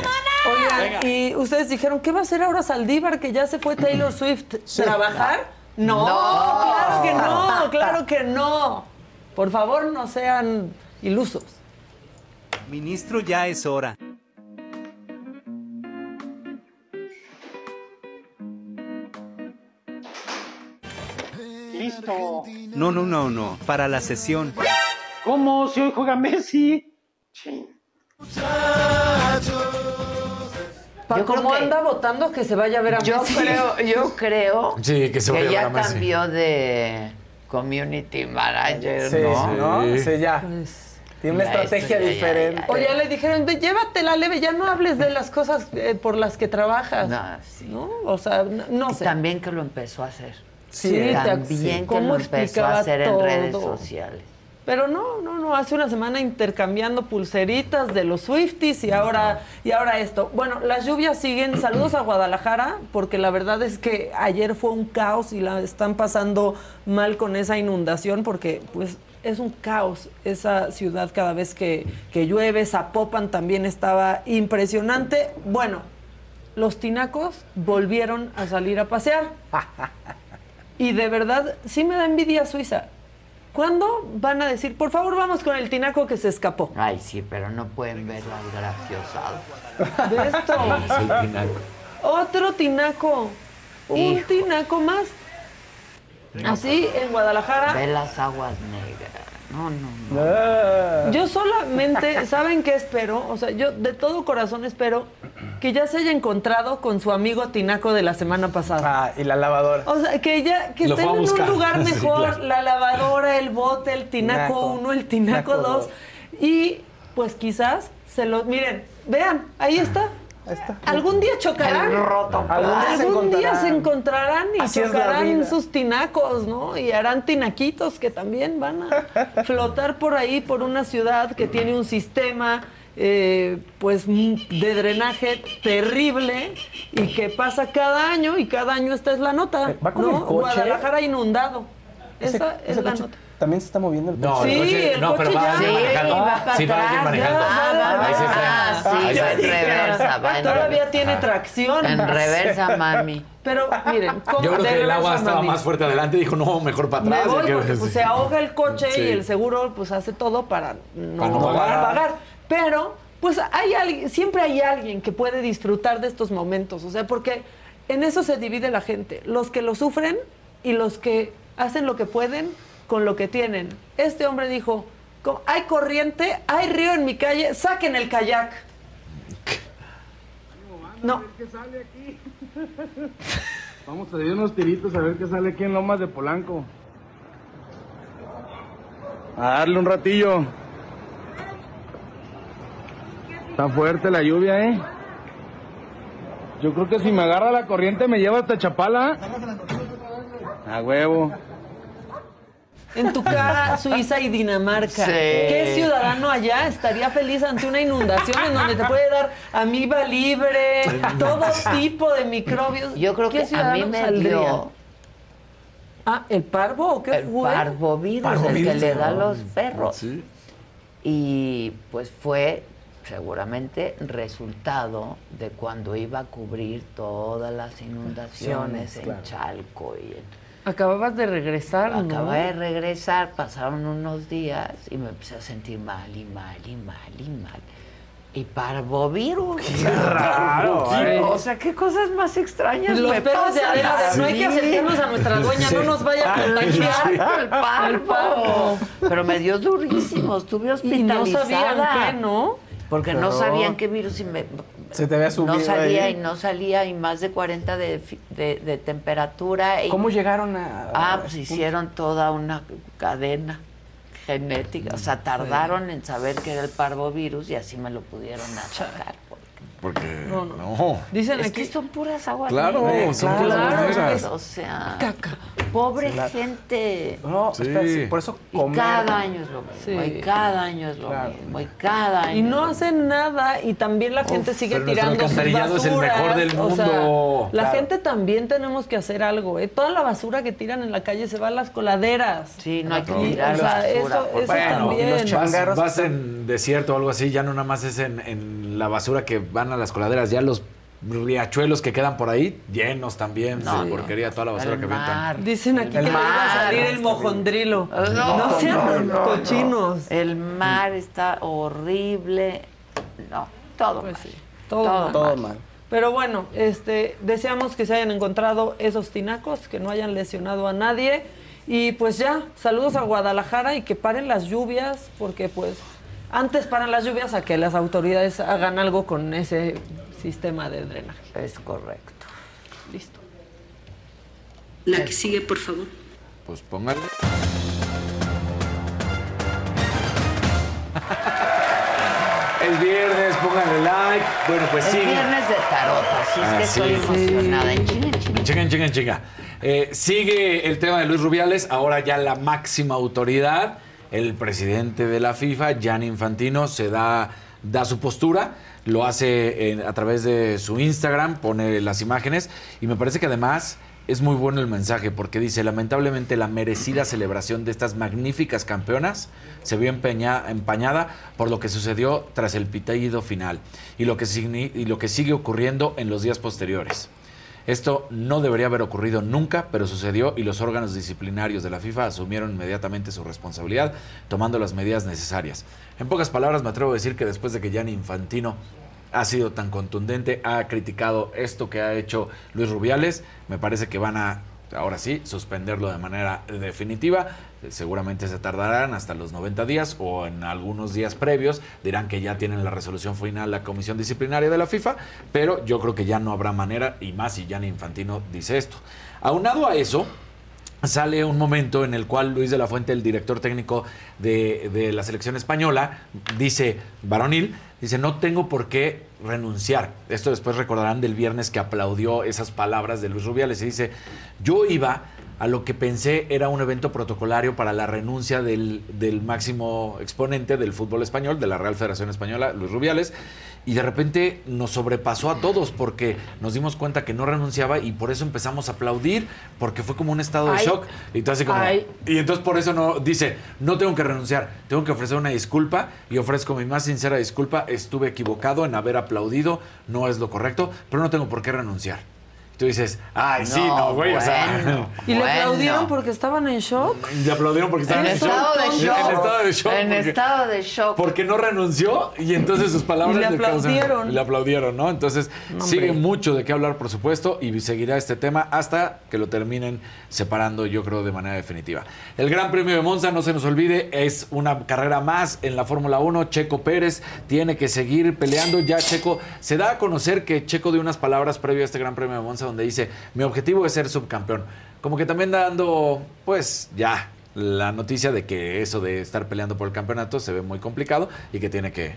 Oigan, y ustedes dijeron, ¿qué va a hacer ahora Saldívar que ya se fue Taylor <clears throat> Swift? ¿Trabajar? No, No. claro que no, <laughs> claro que no. Por favor, no sean ilusos. Ministro, ya es hora. Listo. No, no, no, no. Para la sesión. ¿Cómo? Si hoy juega Messi. Cómo que- anda votando, que se vaya a ver a Yo Messi. creo, yo <laughs> creo Sí, que se ver ya a Messi. cambió de community manager, Sí, ¿no? ¿no? Sí, ya. Pues, Tiene una Ya, estrategia esto ya, ya, diferente. ya, O ya le dijeron, "Ve, llévatela leve, ya no hables de las cosas eh, por las que trabajas. No, sí. ¿No? O sea, no, no Y sé. También que lo empezó a hacer. Sí, te- También que ¿cómo lo empezó a hacer en redes sociales. Pero no, no, no, hace una semana intercambiando pulseritas de los Swifties y ahora, y ahora esto. Bueno, las lluvias siguen. <clears throat> Saludos a Guadalajara, porque la verdad es que ayer fue un caos y la están pasando mal con esa inundación, porque pues es un caos esa ciudad cada vez que, que llueve. Zapopan también estaba impresionante. Bueno, los tinacos volvieron a salir a pasear. <laughs> Y de verdad, sí me da envidia Suiza. ¿Cuándo van a decir, por favor, vamos con el tinaco que se escapó? Ay, sí, pero no pueden ver las graciosadas. De esto. Tinaco. Otro tinaco. Un tinaco más. Así en Guadalajara. Ve las aguas negras. No, no, Yo solamente, <laughs> ¿saben qué espero? O sea, yo de todo corazón espero que ya se haya encontrado con su amigo Tinaco de la semana pasada. Ah, y la lavadora. O sea, que ya que Lo estén en un lugar <laughs> Sí, mejor, claro. la lavadora, el bote, el Tinaco Tinaco. 1, el Tinaco Tinaco 2 y pues quizás se los miren, vean, ahí <clears throat> está. Algún día chocarán. Roto. Algún, Algún día se día encontrarán. se encontrarán y Así chocarán sus tinacos, ¿no? Y harán tinaquitos que también van a <laughs> flotar por ahí, por una ciudad que tiene un sistema eh, pues de drenaje terrible y que pasa cada año y cada año esta es la nota. Eh, ¿Va con ¿no? el coche? Guadalajara inundado. Ese- Esa es ese la coche nota. También se está moviendo el No, coche. el coche- pero va alguien manejando. Sí, va alguien manejando. Ahí se frena. Ah, sí, en reversa, va en Todavía reversa. tiene tracción. En reversa, <laughs> mami. Pero miren, ¿cómo Yo creo de que el agua estaba mami? más fuerte adelante y dijo, no, mejor para Me atrás. voy porque pues, se ahoga el coche Sí. y el seguro pues hace todo para no, Para no pagar. pagar. Pero pues hay alguien, siempre hay alguien que puede disfrutar de estos momentos, o sea, porque en eso se divide la gente, los que lo sufren y los que hacen lo que pueden con lo que tienen. Este hombre dijo, "Co- hay corriente, hay río en mi calle, saquen el kayak. No. Vamos a dar unos tiritos a ver qué sale aquí en Lomas de Polanco. A darle un ratillo. Está fuerte la lluvia, ¿eh? Yo creo que si me agarra la corriente me lleva hasta Chapala. A huevo. En tu cara, Suiza y Dinamarca. Sí. ¿Qué ciudadano allá estaría feliz ante una inundación en donde te puede dar amiba libre, todo tipo de microbios? Yo creo ¿Qué que a mí ciudadano me saldría? dio Ah, ¿el parvo o qué el fue? parvovirus, el que Parvovirus, le da a los perros. Y pues fue seguramente resultado de cuando iba a cubrir todas las inundaciones en Claro. Chalco y en Acababas de regresar, ¿no? Acabé de regresar, pasaron unos días y me empecé a sentir mal y mal y mal y mal. Y parvovirus. Qué raro, Sí, ¿eh? O sea, qué cosas más extrañas Los me perros de. Adela, de, no hay que acercarnos a nuestra dueña, no nos vaya a contagiar. El parvo. El parvo. Pero me dio durísimo, estuve Y no hospitalizada. sabían qué, ¿no? Porque no sabían qué virus y me, Se te había subido no salía ahí. y no salía y más de 40 de, de, de temperatura. Y, ¿Cómo llegaron a...? Ah, pues hicieron toda una cadena genética. O sea, tardaron en saber que era el parvovirus y así me lo pudieron sacar. Porque No, no. Dicen es aquí- que son puras aguas Claro, negras. son puras aguas Claro, negras. O sea, Caca. pobre Sí, la- gente. No, Sí. espera, sí, por eso Y comer... cada año es lo mismo. Sí. Y cada año es lo Claro. mismo. Y cada año. Y no hacen nada y también la gente sigue pero tirando sus alcantarillado es el basuras. mejor del O sea, mundo. la Claro. gente también tenemos que hacer algo, ¿eh? Toda la basura que tiran en la calle se va a las coladeras. Sí, no hay que Y, tirar o sea, basura, eso, eso Bueno, también. vas, vas en desierto o algo así, ya no nada más es en, en la basura que van a las coladeras, ya los riachuelos que quedan por ahí, llenos también No, de porquería, toda la basura El que avientan. Dicen aquí El que mar. va a salir el mojondrilo. No, No, sean no, no, cochinos. El mar está horrible. No, todo Pues mal. sí, todo mal. Todo mal. Pero bueno, este, deseamos que se hayan encontrado esos tinacos, que no hayan lesionado a nadie. Y pues ya, saludos a Guadalajara y que paren las lluvias, porque pues antes paran las lluvias a que las autoridades hagan algo con ese sistema de drenaje. Es correcto. Listo. La que sigue, por favor. Pues póngale. <laughs> Es viernes, pónganle like. Bueno, pues Es sigue. viernes de tarot, así es que Ah, estoy sí. emocionada. En chinga, en chinga. Chinga, chinga, chinga. Eh, sigue el tema de Luis Rubiales, ahora ya la máxima autoridad, el presidente de la FIFA, Gianni Infantino, se da, da su postura, lo hace en- a través de su Instagram, pone las imágenes y me parece que además es muy bueno el mensaje porque dice, lamentablemente la merecida celebración de estas magníficas campeonas se vio empañada por lo que sucedió tras el pitaído final y lo, que y lo que sigue ocurriendo en los días posteriores. Esto no debería haber ocurrido nunca, pero sucedió y los órganos disciplinarios de la FIFA asumieron inmediatamente su responsabilidad, tomando las medidas necesarias. En pocas palabras, me atrevo a decir que después de que Gianni Infantino ha sido tan contundente, ha criticado esto que ha hecho Luis Rubiales, me parece que van a ahora sí, suspenderlo de manera definitiva. Seguramente se tardarán hasta los 90 días o en algunos días previos. Dirán que ya tienen la resolución final la comisión disciplinaria de la FIFA, pero yo creo que ya no habrá manera, y más si Gianni Infantino dice esto. Aunado a eso, sale un momento en el cual Luis de la Fuente, el director técnico de, de la selección española, dice, varonil, dice, no tengo por qué renunciar. Esto después recordarán del viernes que aplaudió esas palabras de Luis Rubiales y dice, yo iba a lo que pensé era un evento protocolario para la renuncia del, del máximo exponente del fútbol español, de la Real Federación Española, Luis Rubiales, y de repente nos sobrepasó a todos porque nos dimos cuenta que no renunciaba y por eso empezamos a aplaudir porque fue como un estado de Ay. shock. Y entonces como y entonces por eso no dice no tengo que renunciar tengo que ofrecer una disculpa y ofrezco mi más sincera disculpa estuve equivocado en haber aplaudido no es lo correcto pero no tengo por qué renunciar tú dices ay sí No, güey o sea bueno. <laughs> ¿Y le aplaudieron porque estaban en shock? le aplaudieron porque estaban En en, estado de shock. en estado de shock En porque- estado de shock. porque no renunció y entonces sus palabras Y le causan- aplaudieron. le aplaudieron, ¿no? Entonces sigue mucho de qué hablar, por supuesto, y seguirá este tema hasta que lo terminen separando, yo creo, de manera definitiva. El Gran Premio de Monza, no se nos olvide, es una carrera más en la Fórmula 1. Checo Pérez tiene que seguir peleando. Ya Checo se da a conocer que Checo dio unas palabras previo a este Gran Premio de Monza donde dice: Mi objetivo es ser subcampeón. Como que también dando, pues ya. La noticia de que eso de estar peleando por el campeonato se ve muy complicado y que tiene que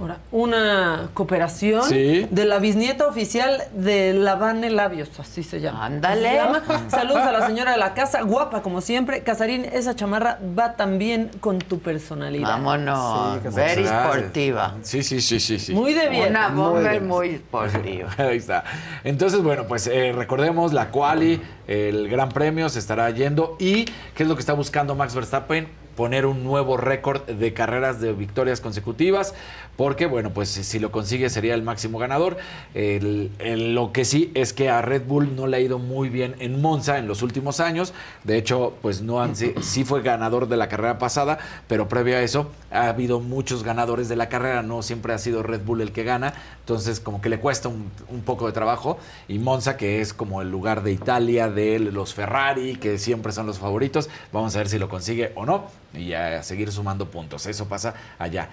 Ahora, una cooperación Sí. de la bisnieta oficial de Lavane Labios, así se llama. Ándale. Así se llama. Saludos a la señora de la casa, guapa como siempre. Casarín, esa chamarra va también con tu personalidad. Vámonos. Muchas Very gracias. sportiva. Sí, sí, sí, sí, sí. Muy de bien. Una Muy bomber bien. muy sportiva. <laughs> Ahí está. Entonces, bueno, pues eh, recordemos la quali, el Gran Premio se estará yendo y ¿qué es lo que está buscando Max Verstappen? Poner un nuevo récord de carreras de victorias consecutivas, porque, bueno, pues si lo consigue sería el máximo ganador. Lo que sí es que a Red Bull no le ha ido muy bien en Monza en los últimos años. De hecho, pues no han, sí, sí fue ganador de la carrera pasada, pero previo a eso ha habido muchos ganadores de la carrera, no siempre ha sido Red Bull el que gana, entonces como que le cuesta un poco de trabajo. Y Monza, que es como el lugar de Italia, de los Ferrari, que siempre son los favoritos, vamos a ver si lo consigue o no, y a seguir sumando puntos. Eso pasa allá.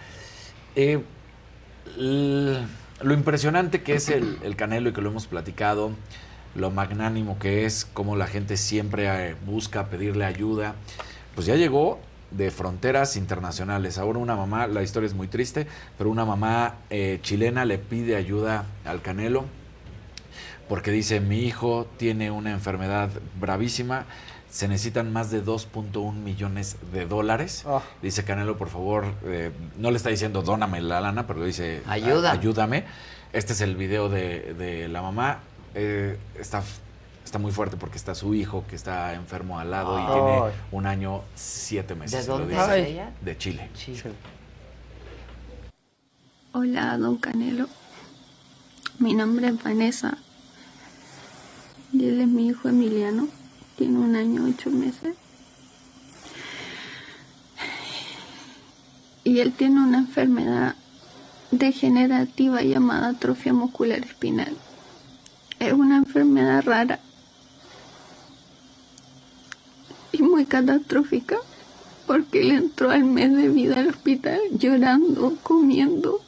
Eh, lo impresionante que es el, el Canelo y que lo hemos platicado, lo magnánimo que es, cómo la gente siempre eh, busca pedirle ayuda, pues ya llegó de fronteras internacionales. Ahora una mamá, la historia es muy triste, pero una mamá eh, chilena le pide ayuda al Canelo porque dice, mi hijo tiene una enfermedad bravísima, se necesitan más de 2.1 millones de dólares. Ah. Dice Canelo, por favor, eh, no le está diciendo dóname la lana, pero le dice Ayuda. "A- ayúdame. Este es el video de, de la mamá. Eh, está, está muy fuerte porque está su hijo que está enfermo al lado y tiene un año, siete meses. ¿De dónde dice. ella? De Chile. Hola, don Canelo. Mi nombre es Vanessa. Y él es mi hijo Emiliano. Tiene un año, ocho meses. Y él tiene una enfermedad degenerativa llamada atrofia muscular espinal. Es una enfermedad rara y muy catastrófica porque él entró al mes de vida al hospital llorando, comiendo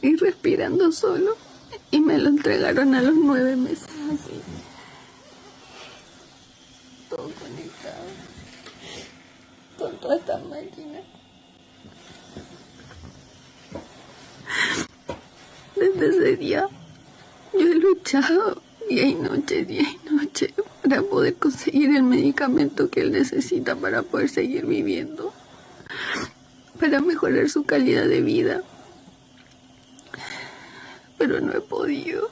y respirando solo y me lo entregaron a los nueve meses así. Todo conectado con todas estas máquinas. Desde ese día yo he luchado día y noche, día y noche para poder conseguir el medicamento que él necesita para poder seguir viviendo, para mejorar su calidad de vida. Pero no he podido.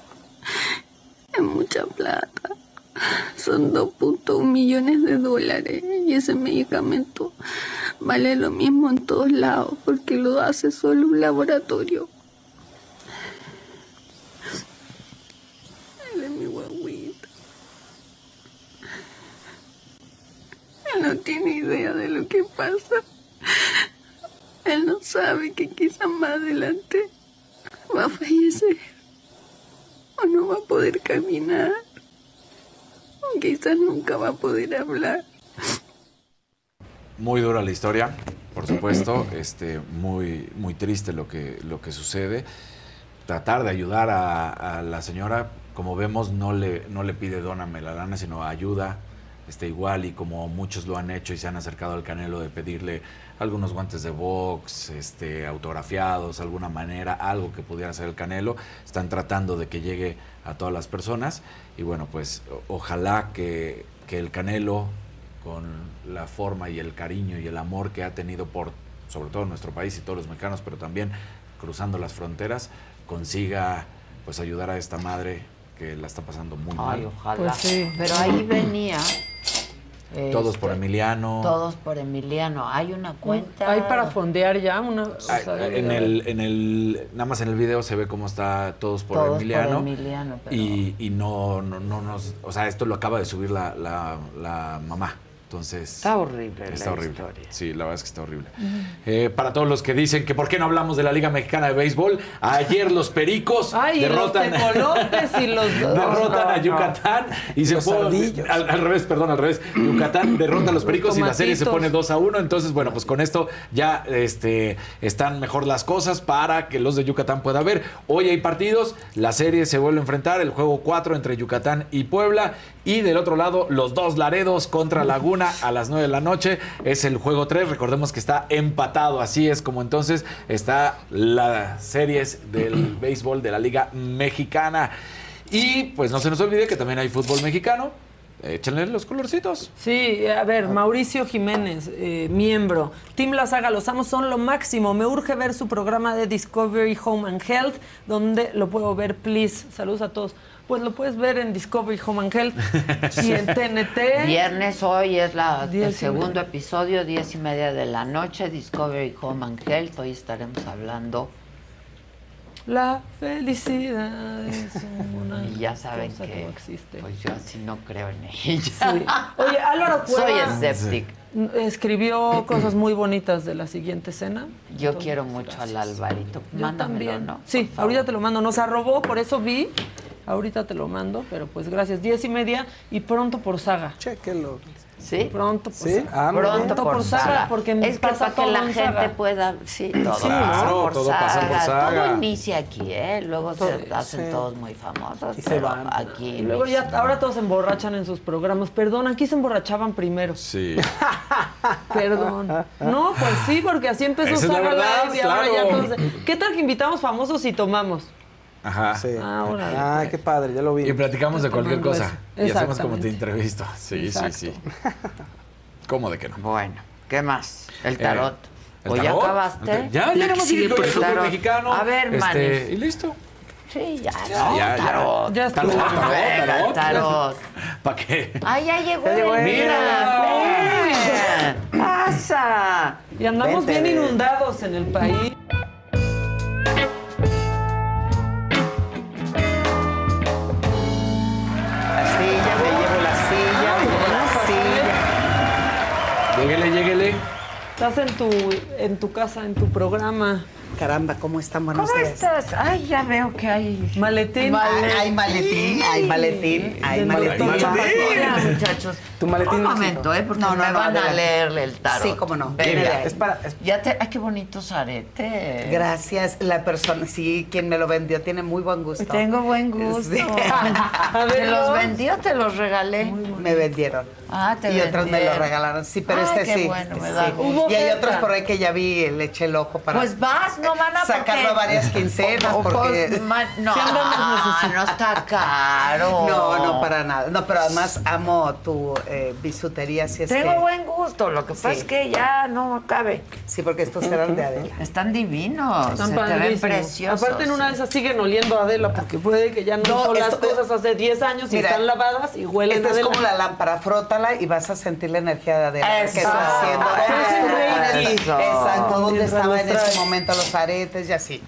Es mucha plata. Son 2.1 millones de dólares y ese medicamento vale lo mismo en todos lados porque lo hace solo un laboratorio. Él es mi guaguita. Él no tiene idea de lo que pasa. Él no sabe que quizás más adelante va a fallecer o no va a poder caminar Quizás nunca va a poder hablar. Muy dura la historia, por supuesto, este, muy, muy triste lo que, lo que sucede. Tratar de ayudar a, a la señora, como vemos, no le, no le pide dóname la lana, sino ayuda, este, igual, y como muchos lo han hecho y se han acercado al Canelo de pedirle algunos guantes de box, este, autografiados, alguna manera, algo que pudiera hacer el Canelo. Están tratando de que llegue a todas las personas y bueno, pues ojalá que, que el Canelo, con la forma y el cariño y el amor que ha tenido por, sobre todo nuestro país y todos los mexicanos, pero también cruzando las fronteras, consiga pues ayudar a esta madre que la está pasando muy Ay, mal. ojalá. Pues sí. Pero ahí venía. Todos este, por Emiliano. Todos por Emiliano. Hay una cuenta. Hay para fondear ya una. o Ay, sea, en el, en el, nada más en el video se ve cómo está todos por Todos por Emiliano. Emiliano, pero- y, y no, no, no nos, o sea, esto lo acaba de subir la, la, la mamá. Entonces. Está horrible Está la horrible. historia. Sí, la verdad es que está horrible. Eh, para todos los que dicen que por qué no hablamos de la Liga Mexicana de Béisbol, ayer los Pericos <laughs> Ay, los derrotan, <laughs> tecolotes y los- derrotan no, a no. Yucatán y se Los pone ardillos. al, al revés, perdón, al revés. Yucatán <coughs> derrota a los Pericos y la serie se pone 2 a 1. Entonces, bueno, pues con esto ya este, están mejor las cosas para que los de Yucatán pueda ver. Hoy hay partidos, la serie se vuelve a enfrentar, el juego 4 entre Yucatán y Puebla. Y del otro lado, los dos Laredos contra Laguna a las 9 de la noche. Es el juego 3. Recordemos que está empatado. Así es como entonces está las series del <clears throat> béisbol de la Liga Mexicana. Y pues no se nos olvide que también hay fútbol mexicano. Échenle los colorcitos. Sí, a ver, Mauricio Jiménez, eh, miembro. Team La Saga, los amos son lo máximo. Me urge ver su programa de Discovery Home and Health, donde lo puedo ver, please. Saludos a todos. Pues lo puedes ver en Discovery Home and Health y en <laughs> TNT. Viernes hoy es la, el segundo episodio, diez y media de la noche, Discovery Home and Health. Hoy estaremos hablando La felicidad es una <laughs> y ya saben cosa que, no existe. pues yo así no creo en ella. Sí. Oye, Álvaro <laughs> Soy Cueva escéptica. escribió cosas muy bonitas de la siguiente escena. Yo quiero mucho al Alvarito. Yo Mándamelo, también. ¿no? Sí, ahorita te lo mando. Nos arrobó, por eso vi. Ahorita te lo mando, pero pues gracias. Diez y media y pronto por saga. Chéquelo. ¿Sí? Pronto por Sí, saga. ah, pronto por, saga, porque es que pasa para que la en gente saga. pueda, sí, todo Sí, pasa ¿no? por todo pasa por saga. Todo inicia aquí, ¿eh? Luego se hacen sí. todos muy famosos, Y se van. aquí Y luego ya, ahora todos se emborrachan en sus programas. Perdón, aquí se emborrachaban primero. Sí. <laughs> Perdón. No, pues sí, porque así empezó Esa Saga verdad, Live y ahora ya todos... ¿Qué tal que invitamos famosos y tomamos? Ajá. Sí. Ah, órale, Ah, pues. qué padre, ya lo vi. Y platicamos de cualquier cosa. Y hacemos como te entrevisto. <laughs> Sí, Exacto. sí, <laughs> sí. ¿Cómo de que no? Bueno, ¿qué más? El Eh, tarot. ¿el ¿O ya tarot? acabaste? Ya, ya más sigue con el fútbol Tarot. mexicano. A ver, este, manes. Y listo. Sí, ya, Ya, no, ya, ya. tarot. Ya Tarot, tarot, Venga, tarot. tarot. <laughs> ¿Para qué? Ah, ya llegó Ya llegó. Mira. Pasa. Y andamos Vente. bien inundados en el país. Estás en tu, en tu casa, en tu programa. Caramba, ¿cómo están? Buenos ¿Cómo días. estás? Ay, ya veo que hay Maletín. Hay, hay maletín, hay maletín, hay maletín. maletín. Mira, muchachos. Tu maletín Un momento, ¿eh? Porque No, me no, van a leerle el tarot. Sí, cómo no. Ven Viene de de ahí. ahí. Es para, es- Ya te... Ay, qué bonitos aretes. Gracias, la persona, sí, quien me lo vendió tiene muy buen gusto. Tengo buen gusto. Sí. <laughs> A ¿Te los o te los regalé? Me vendieron. Ah, te y otros me lo vendieron. regalaron. Sí, pero Ay, este qué sí. bueno, me sí. da gusto. Hubo Y hay otros por ahí que ya vi, le eché el ojo para Pues vas, no van a sacarlo a varias quincenas. O- o- porque... pues, no, necesitados. no está caro. No, no, para nada. No, pero además amo tu eh, bisutería, si es Tengo que... buen gusto, lo que pasa Sí. es que ya no cabe. Sí, porque estos eran de Adela. Están divinos, Están se te ven preciosos. Aparte en una de esas siguen oliendo a Adela porque puede que ya no, No, son las esto- cosas hace 10 años y Mira, están lavadas y huelen Esta a es como la lámpara, frótala y vas a sentir la energía de Adela. Eso. Que está haciendo. Es un reiki. Exacto, dónde estaba en ese momento los aretes y así.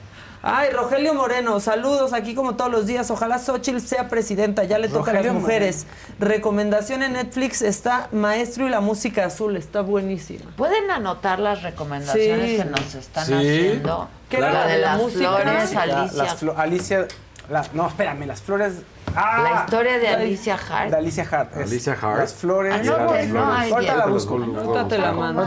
Ay, Rogelio Moreno, saludos aquí como todos los días. Ojalá Xochitl sea presidenta, ya le toca a las mujeres. Recomendación en Netflix está Maestro y la música azul, está buenísima. ¿Pueden anotar las recomendaciones Sí. que nos están Sí. haciendo? ¿Qué era La de de la las música? flores, La- Alicia. las flo- Alicia, la- no, espérame, las flores La historia de Alicia Hart. De Alicia Hart. es Alicia Hart. Las flores. Ah, no, pues, no, Ahorita la busco. Ahorita te la mando.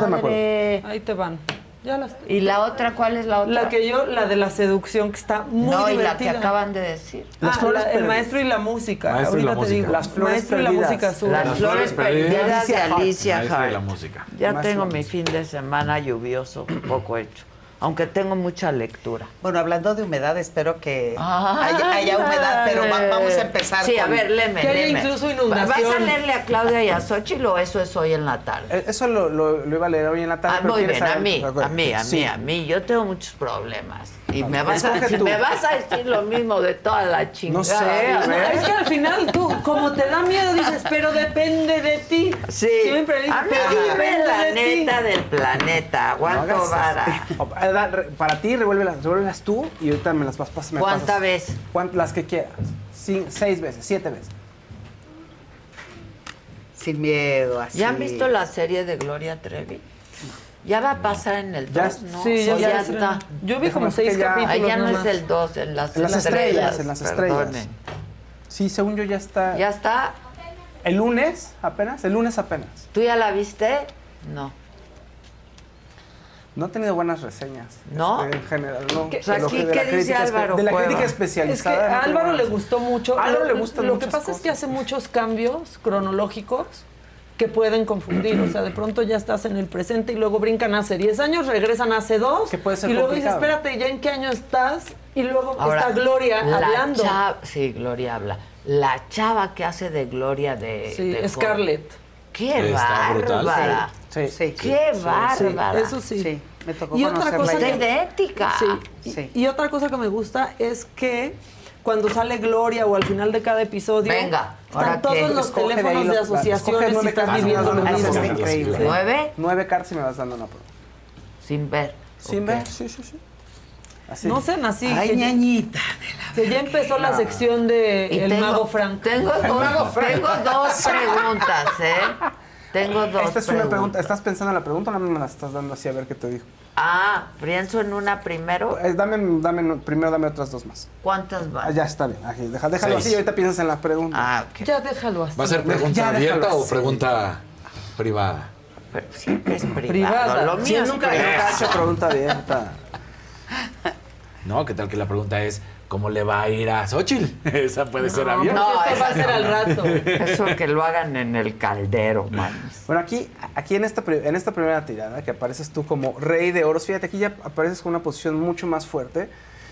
Ahí te van. Ya las ¿Y la otra cuál es la otra? La que yo, la de la seducción, que está muy no, y la divertida. que acaban de decir. Ah, la- el maestro y la música. Maestro y la Ahorita te música. digo. Las flores maestro y la perdidas. música azul. Las flores perdidas de Alicia Maestro de la Hart. música. Ya Maestro tengo mi fin de semana lluvioso, poco hecho. Aunque tengo mucha lectura. Bueno, hablando de humedad, espero que Ay, haya, haya humedad, pero va- vamos a empezar Sí, a ver, léeme, Que haya incluso ¿Vas inundación. a leerle a Claudia y a Xochitl o eso es hoy en la tarde? Eh, Eso lo, lo- lo iba a leer hoy en la tarde. Ah, pero muy ¿quieres bien, a mí, a mí, a Sí. mí, a mí. Yo tengo muchos problemas. Y me vas, a, Escoge tú. me vas a decir lo mismo de toda la chingada. sé, No, ver. es que al final tú, como te da miedo, dices, pero depende de ti. Sí, Siempre dices, a mí pero depende la de ti. neta del planeta. No Aguanto hagas vara. Eh, Para ti, revuélvelas, revuélvelas tú y ahorita me las vas pas- me ¿Cuántas veces? Las que quieras. Cin- seis veces, siete veces. Sin miedo, así. ¿Ya han visto la serie de Gloria Trevi? Ya va a pasar en el 2, Ya- ¿no? Sí, ya, está. Yo vi como seis que ya- capítulos. Ahí ya no es el 2, en las, En las estrellas, en las estrellas. Sí, según yo ya está. ¿Ya está? ¿El lunes apenas? El lunes apenas. ¿Tú ya la viste? No. No ha tenido buenas reseñas. ¿No? este, en general, no. ¿Qué- aquí dice Álvaro De la Cueva? crítica Es que especializada. a Álvaro le gustó mucho. A Álvaro Lo- le gustan Lo que pasa es que hace muchos cambios cronológicos que pueden confundir. O sea, de pronto ya estás en el presente y luego brincan hace 10 años, regresan hace 2. Que puede ser y luego dices, complicado. espérate, ¿ya en qué año estás? Y luego Ahora, está Gloria la hablando. chava- sí, Gloria habla. La chava que hace de Gloria de. Sí, de Scarlett. ¡Qué Está bárbara! Sí. Sí. ¡Qué Sí, bárbara! eso sí. Sí, me tocó Y otra cosa. Sí. Y, Sí. y otra cosa que me gusta es que cuando sale Gloria o al final de cada episodio, Venga, ¿ahora están todos los teléfonos lo- de asociaciones y nueve estás cartas, viviendo lo mismo. no, increíble. ¿Nueve? Nueve cartas y me vas dando una prueba. Sin ver. Sin ver, sí, sí, sí. Así. No sean así. Ay, que, ya, ñañita. que ya empezó la sección de Y El tengo- Mago Frank. Tengo dos, tengo dos preguntas, ¿eh? <laughs> Tengo dos Esta es una pregunta. preguntas. ¿Estás pensando en la pregunta o no me la estás dando así a ver qué te dijo? Ah, pienso en una primero. Eh, dame, dame, primero dame otras dos más. ¿Cuántas Ah, van? ya está bien. Aquí, deja- déjalo Seis. así y ahorita piensas en la pregunta. Ah, ok. Ya déjalo así. ¿Va a ser pregunta Ya, abierta o así. pregunta privada? Pero siempre es privado. Privada. Lo mío Sí, nunca he hecho pregunta abierta. No, ¿qué tal que la pregunta es ¿cómo le va a ir a Xochitl? <laughs> Esa puede ser abierta. No, eso va a ser no. al rato. Eso que lo hagan en el caldero, manis. Bueno, aquí, aquí en, esta, pri- en esta primera tirada, que apareces tú como rey de oros, fíjate, aquí ya apareces con una posición mucho más fuerte.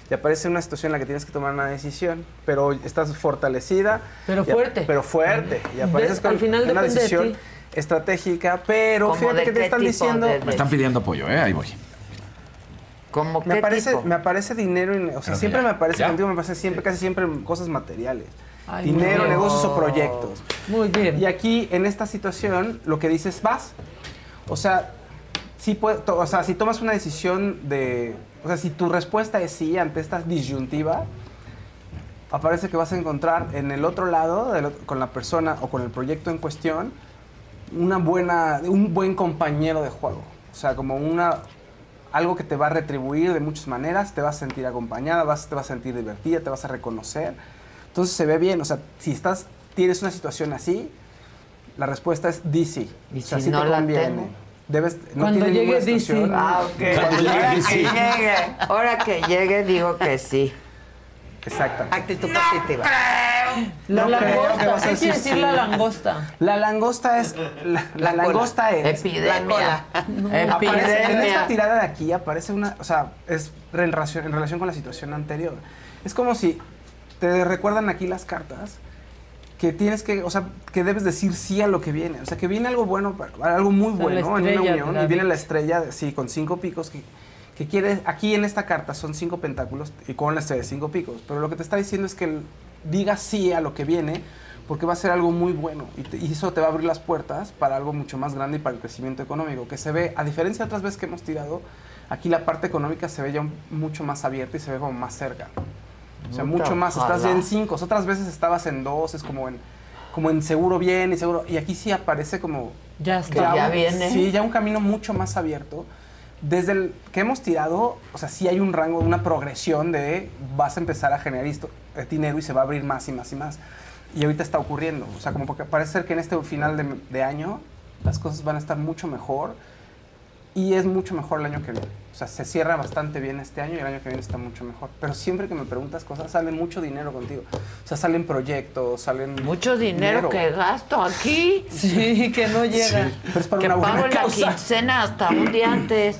Y aparece una situación en la que tienes que tomar una decisión, pero estás fortalecida. Pero a- fuerte. Pero fuerte. Y apareces con Al final una de decisión ti. estratégica, pero ¿Cómo fíjate de que te están diciendo... de- Me están pidiendo apoyo, ¿eh? Ahí voy. ¿Cómo Me qué aparece, tipo? me aparece dinero, y- o sea, Pero siempre ya, me aparece ya. contigo, me aparece siempre, casi siempre cosas materiales. Ay, dinero, negocios o proyectos. Muy bien. Y aquí, en esta situación, lo que dices, vas. O sea, sí puede- to- o sea, si tomas una decisión de... O sea, si tu respuesta es sí ante esta disyuntiva, aparece que vas a encontrar en el otro lado, del con la persona o con el proyecto en cuestión, una buena, un buen compañero de juego. O sea, como una algo que te va a retribuir de muchas maneras, te vas a sentir acompañada, vas, te vas a sentir divertida, te vas a reconocer. Entonces se ve bien, o sea, si estás, tienes una situación así, la respuesta es DC. ¿Y o sea, si no te la conviene. tengo? Debes, no Cuando tiene ninguna llegue DC. Ah, ok. Cuando llegue Ahora que DC. llegue, ahora que llegue digo que sí. Exactamente. Actitud positiva. La No creo que langosta. vas a ¿Qué decir quiere decir sí. la langosta? La langosta es. La, la langosta es. Epidemia. Aparece- en esta tirada de aquí aparece una, o sea, es en relación, en relación con la situación anterior. Es como si te recuerdan aquí las cartas que tienes que, o sea, que debes decir sí a lo que viene. O sea, que viene algo bueno, algo muy O sea, la bueno en una unión y viene la estrella, sí, con cinco picos que, que quiere, aquí en esta carta son cinco pentáculos y con la estrella de cinco picos. Pero lo que te está diciendo es que digas sí a lo que viene porque va a ser algo muy bueno y, te- y eso te va a abrir las puertas para algo mucho más grande y para el crecimiento económico, que se ve, a diferencia de otras veces que hemos tirado, aquí la parte económica se ve ya un- mucho más abierta y se ve como más cerca. O sea, mucho más, estás ya en cinco, otras veces estabas en dos, es como en, como en seguro bien y seguro, y aquí sí aparece como Ya está. Que ya un- viene. Sí, ya un camino mucho más abierto, desde el que hemos tirado, o sea, sí hay un rango, una progresión de vas a empezar a generar esto, eh, dinero y se va a abrir más y más y más. Y ahorita está ocurriendo. O sea, como porque parece ser que en este final de, de año las cosas van a estar mucho mejor y es mucho mejor el año que viene. O sea, se cierra bastante bien este año y el año que viene está mucho mejor. Pero siempre que me preguntas cosas, sale mucho dinero contigo. O sea, salen proyectos, salen... Mucho dinero, que gasto aquí. Sí, que no llega. Pero es para que una buena pago la quincena hasta un día antes.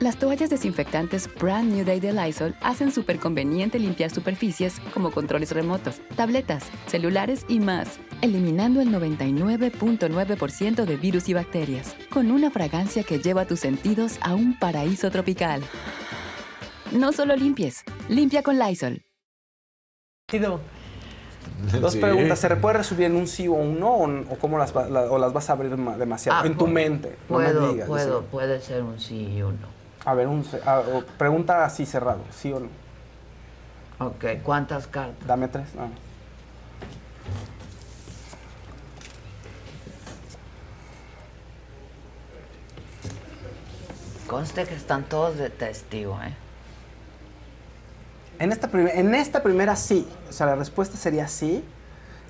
Las toallas desinfectantes Brand New Day de Lysol hacen súper conveniente limpiar superficies como controles remotos, tabletas, celulares y más, eliminando el 99.9% de virus y bacterias, con una fragancia que lleva tus sentidos a un paraíso tropical. No solo limpies, limpia con Lysol. <laughs> Dos Sí. preguntas. ¿Se puede resumir en un sí o un no? ¿O, o cómo las, va- la- o las vas a abrir ma- demasiado? Ah, en tu mente. no me Puedo, digas, puedo, sí. puede ser un sí y un no. A ver, un, pregunta así cerrado. ¿Sí o no? Ok, ¿cuántas cartas? Dame tres. No. Conste que están todos de testigo, ¿eh? En esta, en esta primera sí. O sea, la respuesta sería sí.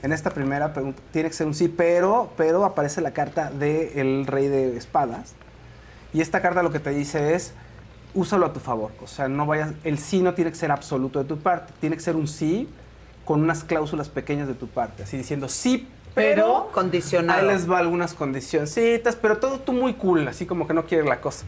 En esta primera pregunta tiene que ser un sí, pero, pero aparece la carta del rey de espadas. Y esta carta lo que te dice es, úsalo a tu favor. O sea, no vayas, el sí no tiene que ser absoluto de tu parte. Tiene que ser un sí con unas cláusulas pequeñas de tu parte. Así diciendo, sí, pero... Pero condicionado. Ahí les va algunas condicioncitas, pero todo tú muy cool, así como que no quiere la cosa.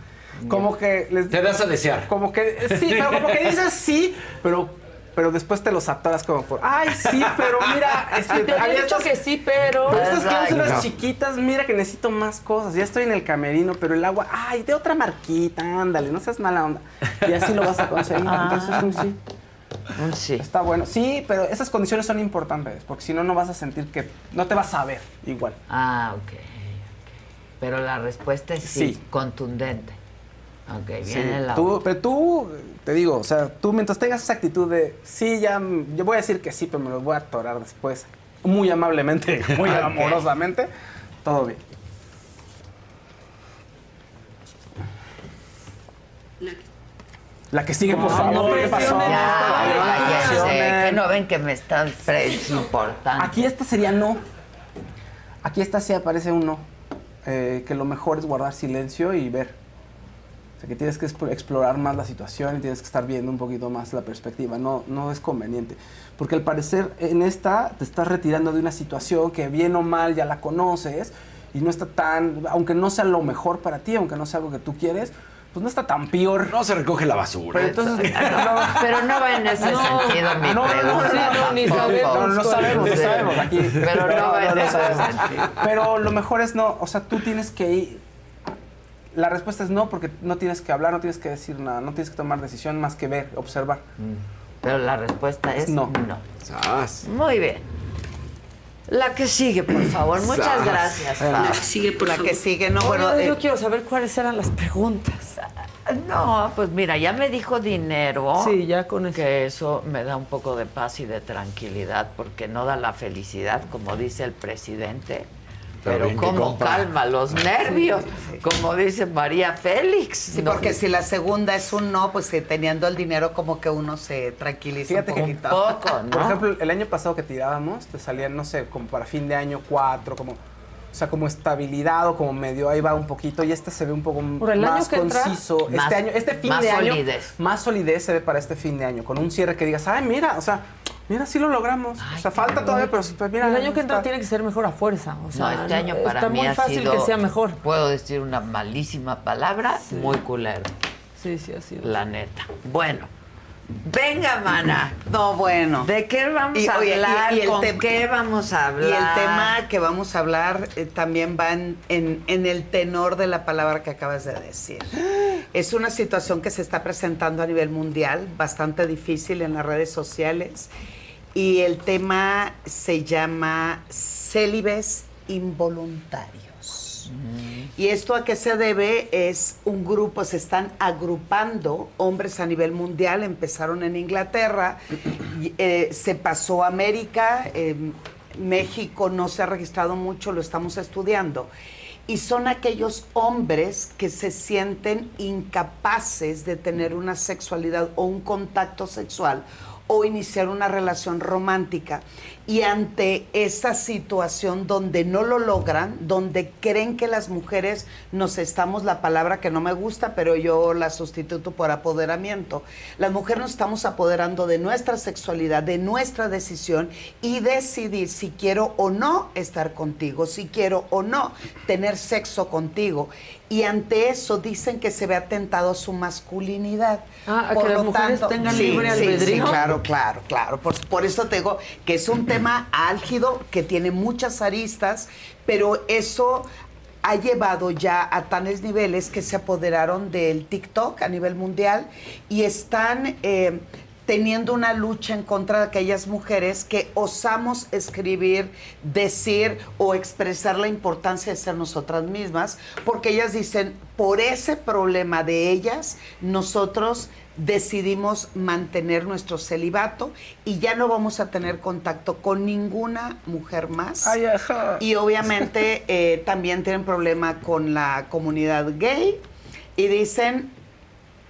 Como que les... Te das a desear. Como que sí, pero como que dices sí, pero, pero después te los atoras como por, ay, sí, pero mira, <laughs> este, Te había dicho estas- que sí, pero... pero estas cláusulas chiquitas, mira que necesito más cosas. Ya estoy en el camerino, pero el agua, ay, de otra marquita, ándale, no seas mala onda. Y así lo vas a conseguir. Entonces, un sí. Un sí. Está bueno. Sí, pero esas condiciones son importantes, porque si no, no vas a sentir que no te vas a ver igual. Ah, ok. ok. Pero la respuesta es sí, Sí. contundente. Ok, Sí, viene la tú, pero tú, te digo, o sea, tú mientras tengas esa actitud de, sí, ya, yo voy a decir que sí, pero me lo voy a atorar después, muy amablemente, <laughs> muy amorosamente, todo bien. La que sigue, por No, favor, no ¿qué pasó? Ya, Ay, ya, ya sé, presionen. que no ven que me están es importante. Aquí esta sería no. Aquí esta sí aparece un no. Eh, que lo mejor es guardar silencio y ver. O sea, que tienes que explo- explorar más la situación y tienes que estar viendo un poquito más la perspectiva. No, no es conveniente. Porque al parecer en esta te estás retirando de una situación que bien o mal ya la conoces y no está tan, aunque no sea lo mejor para ti, aunque no sea algo que tú quieres, pues no está tan peor. No se recoge la basura. Pero entonces, No, <laughs> pero no va en ese No, sentido mi no, no, pregunta. no, no, ni sabemos No, sabemos, no sabemos aquí. Pero no, No, va en ese sentido. Pero lo mejor es no, o sea, tú tienes que ir. La respuesta es no, porque no tienes que hablar, no tienes que decir nada, no tienes que tomar decisión más que ver, observar. Pero la respuesta es No. no. Sas. Muy bien. La que sigue, por favor. Muchas Sas. gracias, Fab. La que sigue, por La favor. que sigue, no, bueno, bueno, eh, yo quiero saber cuáles eran las preguntas. No, pues mira, ya me dijo dinero. Sí, ya con eso. Que eso me da un poco de paz y de tranquilidad, porque no da la felicidad, como dice el presidente. Pero Pero, compra. calma los nervios, como dice María Félix. Sí, No, porque si la segunda es un no, pues teniendo el dinero como que uno se tranquiliza Fíjate un que poco, ¿no? Por ejemplo, el año pasado que tirábamos, te salían, no sé, como para fin de año cuatro, como, o sea, como estabilidad o como medio ahí va un poquito. Y este se ve un poco más entra, conciso. más- este año, este fin más de año, solidez. más solidez se ve para este fin de año, con un cierre que digas, ay, mira, o sea, Mira, sí lo logramos. o sea, falta todavía, pero pues, mira. el año que entra está. tiene que ser mejor a fuerza. O sea, no, este año para está mí muy ha fácil sido, que sea mejor. Puedo decir una malísima palabra, muy culero. Sí, sí, ha sido. La neta. Bueno, venga, mana. No, bueno. ¿De qué vamos Y, a oye, hablar? y el ¿Con qué vamos a hablar? Y el tema que vamos a hablar eh, también va en, en- en el tenor de la palabra que acabas de decir. <gasps> Es una situación que se está presentando a nivel mundial, bastante difícil en las redes sociales. Y el tema se llama célibes involuntarios. ¿Y esto a qué se debe? Es un grupo, se están agrupando hombres a nivel mundial, empezaron en Inglaterra, eh, se pasó a América, eh, México no se ha registrado mucho, lo estamos estudiando. Y son aquellos hombres que se sienten incapaces de tener una sexualidad o un contacto sexual o iniciar una relación romántica. Y ante esa situación donde no lo logran, donde creen que las mujeres nos estamos, la palabra que no me gusta, pero yo la sustituto por apoderamiento, las mujeres nos estamos apoderando de nuestra sexualidad, de nuestra decisión y decidir si quiero o no estar contigo, si quiero o no tener sexo contigo. Y ante eso dicen que se ve atentado su masculinidad. Ah, que las mujeres tengan libre sí, sí, claro, claro, claro. Por, por eso te digo que es un <clears throat> tema álgido, que tiene muchas aristas, pero eso ha llevado ya a tales niveles que se apoderaron del TikTok a nivel mundial y están eh, teniendo una lucha en contra de aquellas mujeres que osamos escribir, decir o expresar la importancia de ser nosotras mismas, porque ellas dicen, por ese problema de ellas, nosotros decidimos mantener nuestro celibato y ya no vamos a tener contacto con ninguna mujer más. Ay, ajá. Y obviamente <laughs> eh, también tienen problema con la comunidad gay y dicen,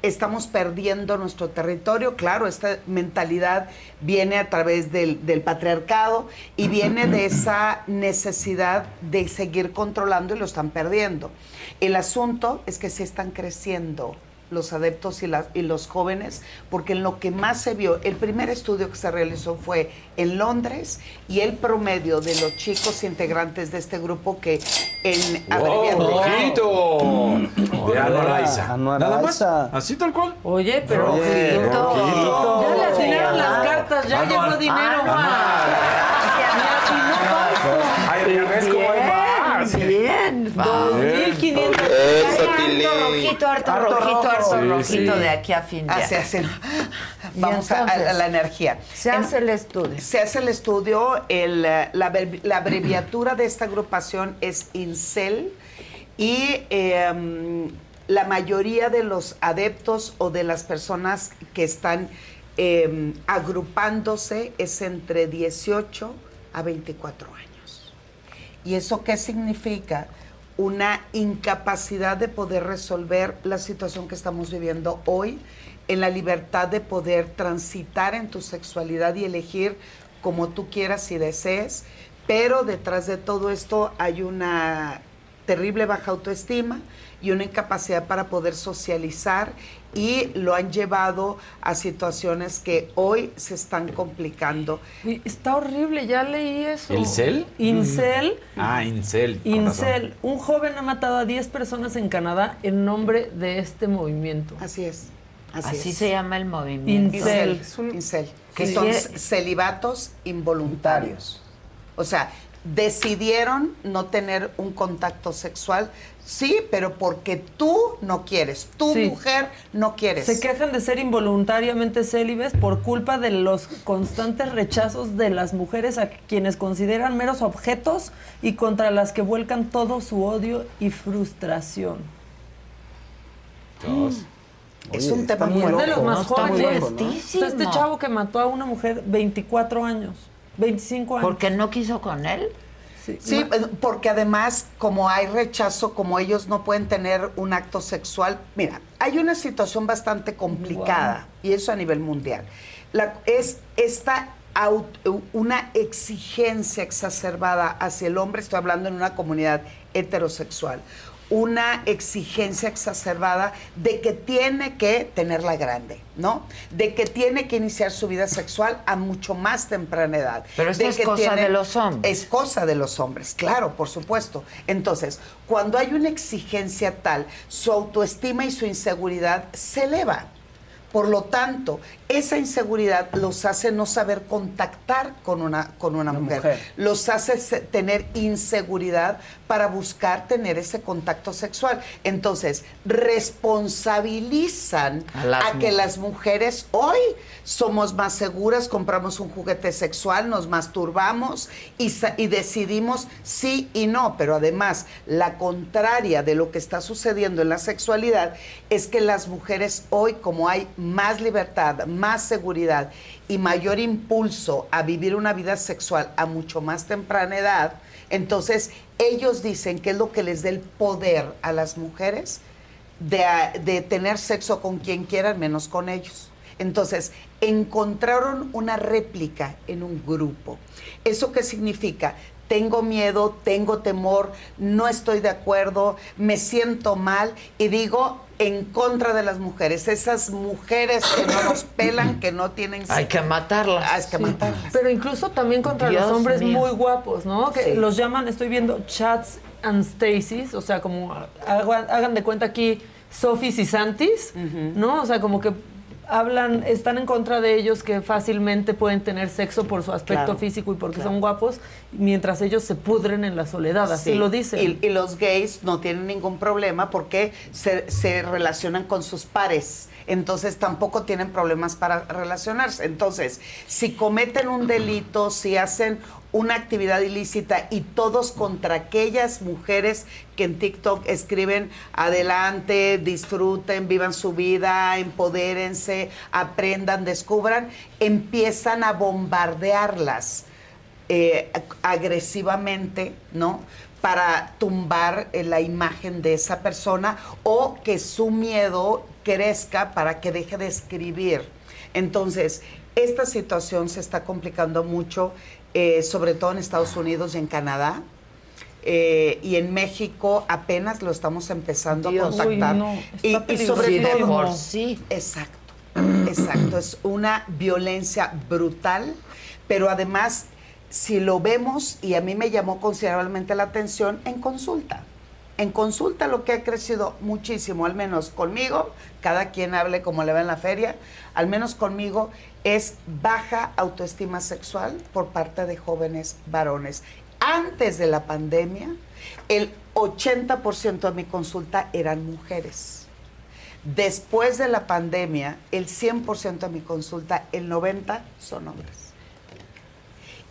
estamos perdiendo nuestro territorio. Claro, esta mentalidad viene a través del, del patriarcado y viene de <clears throat> esa necesidad de seguir controlando y lo están perdiendo. El asunto es que se están creciendo los adeptos y, la, y, los jóvenes, porque en lo que más se vio, el primer estudio que se realizó fue en Londres y el promedio de los chicos integrantes de este grupo que en wow, de Anuaraisa. Anuaraisa. Nada más, así tal cual. Oye, pero Oye, rojito. Rojito. Ya le atinaron las ah. cartas, ya Anuar. llegó dinero. Ay, ves cómo hay más. Bien, 2.500 eso, rojito, harto, rojito, rojito de aquí a fin de Vamos a, la energía. Se hace el estudio. Se hace el estudio. El, la, la, abreviatura de esta agrupación es INCEL y em, la mayoría de los adeptos o de las personas que están em, agrupándose es entre 18 a 24 años. ¿Y eso qué significa? Una incapacidad de poder resolver la situación que estamos viviendo hoy, en la libertad de poder transitar en tu sexualidad y elegir como tú quieras y desees, pero detrás de todo esto hay una terrible baja autoestima y una incapacidad para poder socializar y lo han llevado a situaciones que hoy se están complicando. Uy, Está horrible, ya leí eso. ¿El cel? Incel. Ah, Incel. Incel. Un joven ha matado a 10 personas en Canadá en nombre de este movimiento. Así es. Así se llama el movimiento. Incel. Incel, que Sí. son celibatos involuntarios. O sea, decidieron no tener un contacto sexual, sí, pero porque tú no quieres, tu Sí. mujer no quieres. Se quejan de ser involuntariamente célibes por culpa de los constantes rechazos de las mujeres a quienes consideran meros objetos y contra las que vuelcan todo su odio y frustración. Es un tema muy Es de loco. los más jóvenes. loco, ¿no? O sea, este chavo que mató a una mujer 24 años, 25 años. ¿Porque no quiso con él? Sí, Sí, eh, porque además, como hay rechazo, como ellos no pueden tener un acto sexual, mira, hay una situación bastante complicada, y eso a nivel mundial. La- es esta una exigencia exacerbada hacia el hombre, estoy hablando en una comunidad heterosexual, una exigencia exacerbada de que tiene que tenerla grande, ¿no? De que tiene que iniciar su vida sexual a mucho más temprana edad. Pero esto de es que cosa de los hombres. Es cosa de los hombres, claro, por supuesto. Entonces, cuando hay una exigencia tal, su autoestima y su inseguridad se eleva. Por lo tanto, esa inseguridad los hace no saber contactar con una, con una, mujer. mujer. Los hace tener inseguridad para buscar tener ese contacto sexual. Entonces, responsabilizan A que las mujeres hoy somos más seguras, compramos un juguete sexual, nos masturbamos y decidimos sí y no. Pero además, la contraria de lo que está sucediendo en la sexualidad es que las mujeres hoy, como hay más libertad, más seguridad y mayor impulso a vivir una vida sexual a mucho más temprana edad, entonces ellos dicen que es lo que les da el poder a las mujeres de, de tener sexo con quien quieran menos con ellos. Entonces, encontraron una réplica en un grupo. ¿Eso qué significa? Tengo miedo, tengo temor, no estoy de acuerdo, me siento mal y digo en contra de las mujeres, esas mujeres que no nos pelan, que no tienen... Hay que matarlas. Hay que matarlas. Pero incluso también contra Dios los hombres mío. muy guapos, ¿no? Que Sí. los llaman, estoy viendo chats and Stacy's, o sea, como hagan, hagan de cuenta aquí Sofis y Santis, ¿no? O sea, como que hablan, están en contra de ellos que fácilmente pueden tener sexo por su aspecto Claro, físico y porque claro. son guapos, mientras ellos se pudren en la soledad, así Sí, lo dicen. Y, y los gays no tienen ningún problema porque se, se relacionan con sus pares. Entonces tampoco tienen problemas para relacionarse. Entonces, si cometen un delito, si hacen una actividad ilícita y todos contra aquellas mujeres que en TikTok escriben adelante, disfruten, vivan su vida, empodérense, aprendan, descubran, empiezan a bombardearlas eh, ag- agresivamente, ¿no? Para tumbar eh, la imagen de esa persona o que su miedo crezca para que deje de escribir. Entonces, esta situación se está complicando mucho, eh, sobre todo en Estados Unidos y en Canadá. Eh, y en México apenas lo estamos empezando Dios. a contactar. Uy, no, y, sobre Sí, todo, sí. Exacto, exacto. Es una violencia brutal, pero además, si lo vemos, y a mí me llamó considerablemente la atención, en consulta. En consulta lo que ha crecido muchísimo, al menos conmigo, cada quien hable como le va en la feria, al menos conmigo, es baja autoestima sexual por parte de jóvenes varones. Antes de la pandemia, el 80% de mi consulta eran mujeres. Después de la pandemia, el 100% de mi consulta, el 90% son hombres.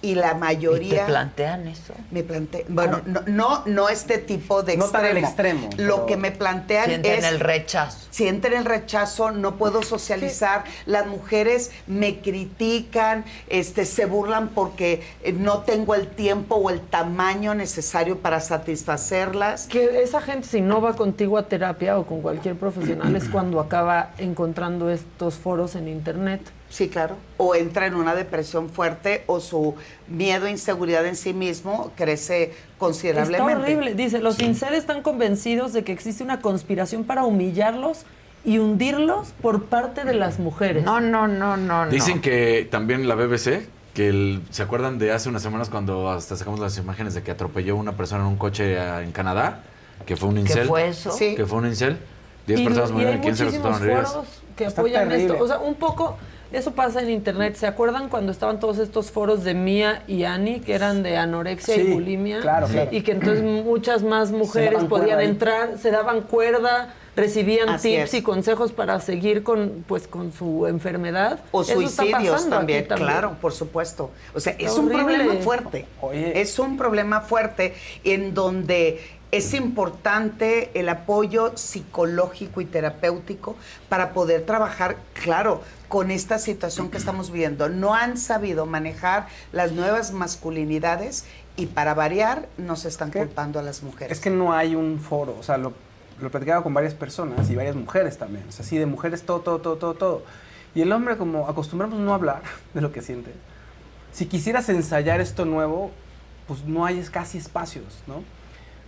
Y la ¿Y mayoría... te plantean eso? Me planteé, bueno, no, no, no este tipo de No extremo. tan al extremo, Lo que me plantean Sienten es el rechazo. sienten el rechazo, no puedo socializar, las mujeres me critican, este, se burlan porque eh, no tengo el tiempo o el tamaño necesario para satisfacerlas. Que esa gente si no va contigo a terapia o con cualquier profesional es cuando acaba encontrando estos foros en internet. Sí, claro. O entra en una depresión fuerte o su miedo e inseguridad en sí mismo crece Está considerablemente. horrible. Dice, los sinceros están convencidos de que existe una conspiración para humillarlos y hundirlos por parte de las mujeres. No, no, no, no, no. Dicen que también la BBC, que el- ¿se acuerdan de hace unas semanas cuando hasta sacamos las imágenes de que atropelló una persona en un coche en Canadá? Que fue un incel. fue eso? Sí. Que fue un incel. Diez Y- personas y murieron y 15 muchísimos resultaron heridas. que Está apoyan terrible. esto. O sea, un poco, eso pasa en internet. ¿Se acuerdan cuando estaban todos estos foros de Mía y Ani, que eran de anorexia Sí, y bulimia? claro, claro. Y que entonces <clears throat> muchas más mujeres podían entrar, se daban cuerda, recibían Así tips es. y consejos para seguir con, pues, con su enfermedad. O Eso está suicidios pasando aquí también, claro, por supuesto. O sea, es un horrible. problema fuerte. Oye. Es un problema fuerte en donde es importante el apoyo psicológico y terapéutico para poder trabajar, claro, con esta situación que estamos viviendo. No han sabido manejar las nuevas masculinidades y para variar nos están culpando a las mujeres. Es que no hay un foro, o sea, lo, lo platicaba con varias personas y varias mujeres también, o sea, sí, de mujeres todo, todo, todo, todo, todo. Y el hombre, como acostumbramos no hablar <laughs> de lo que siente, si quisieras ensayar esto nuevo, pues no hay casi espacios, ¿no?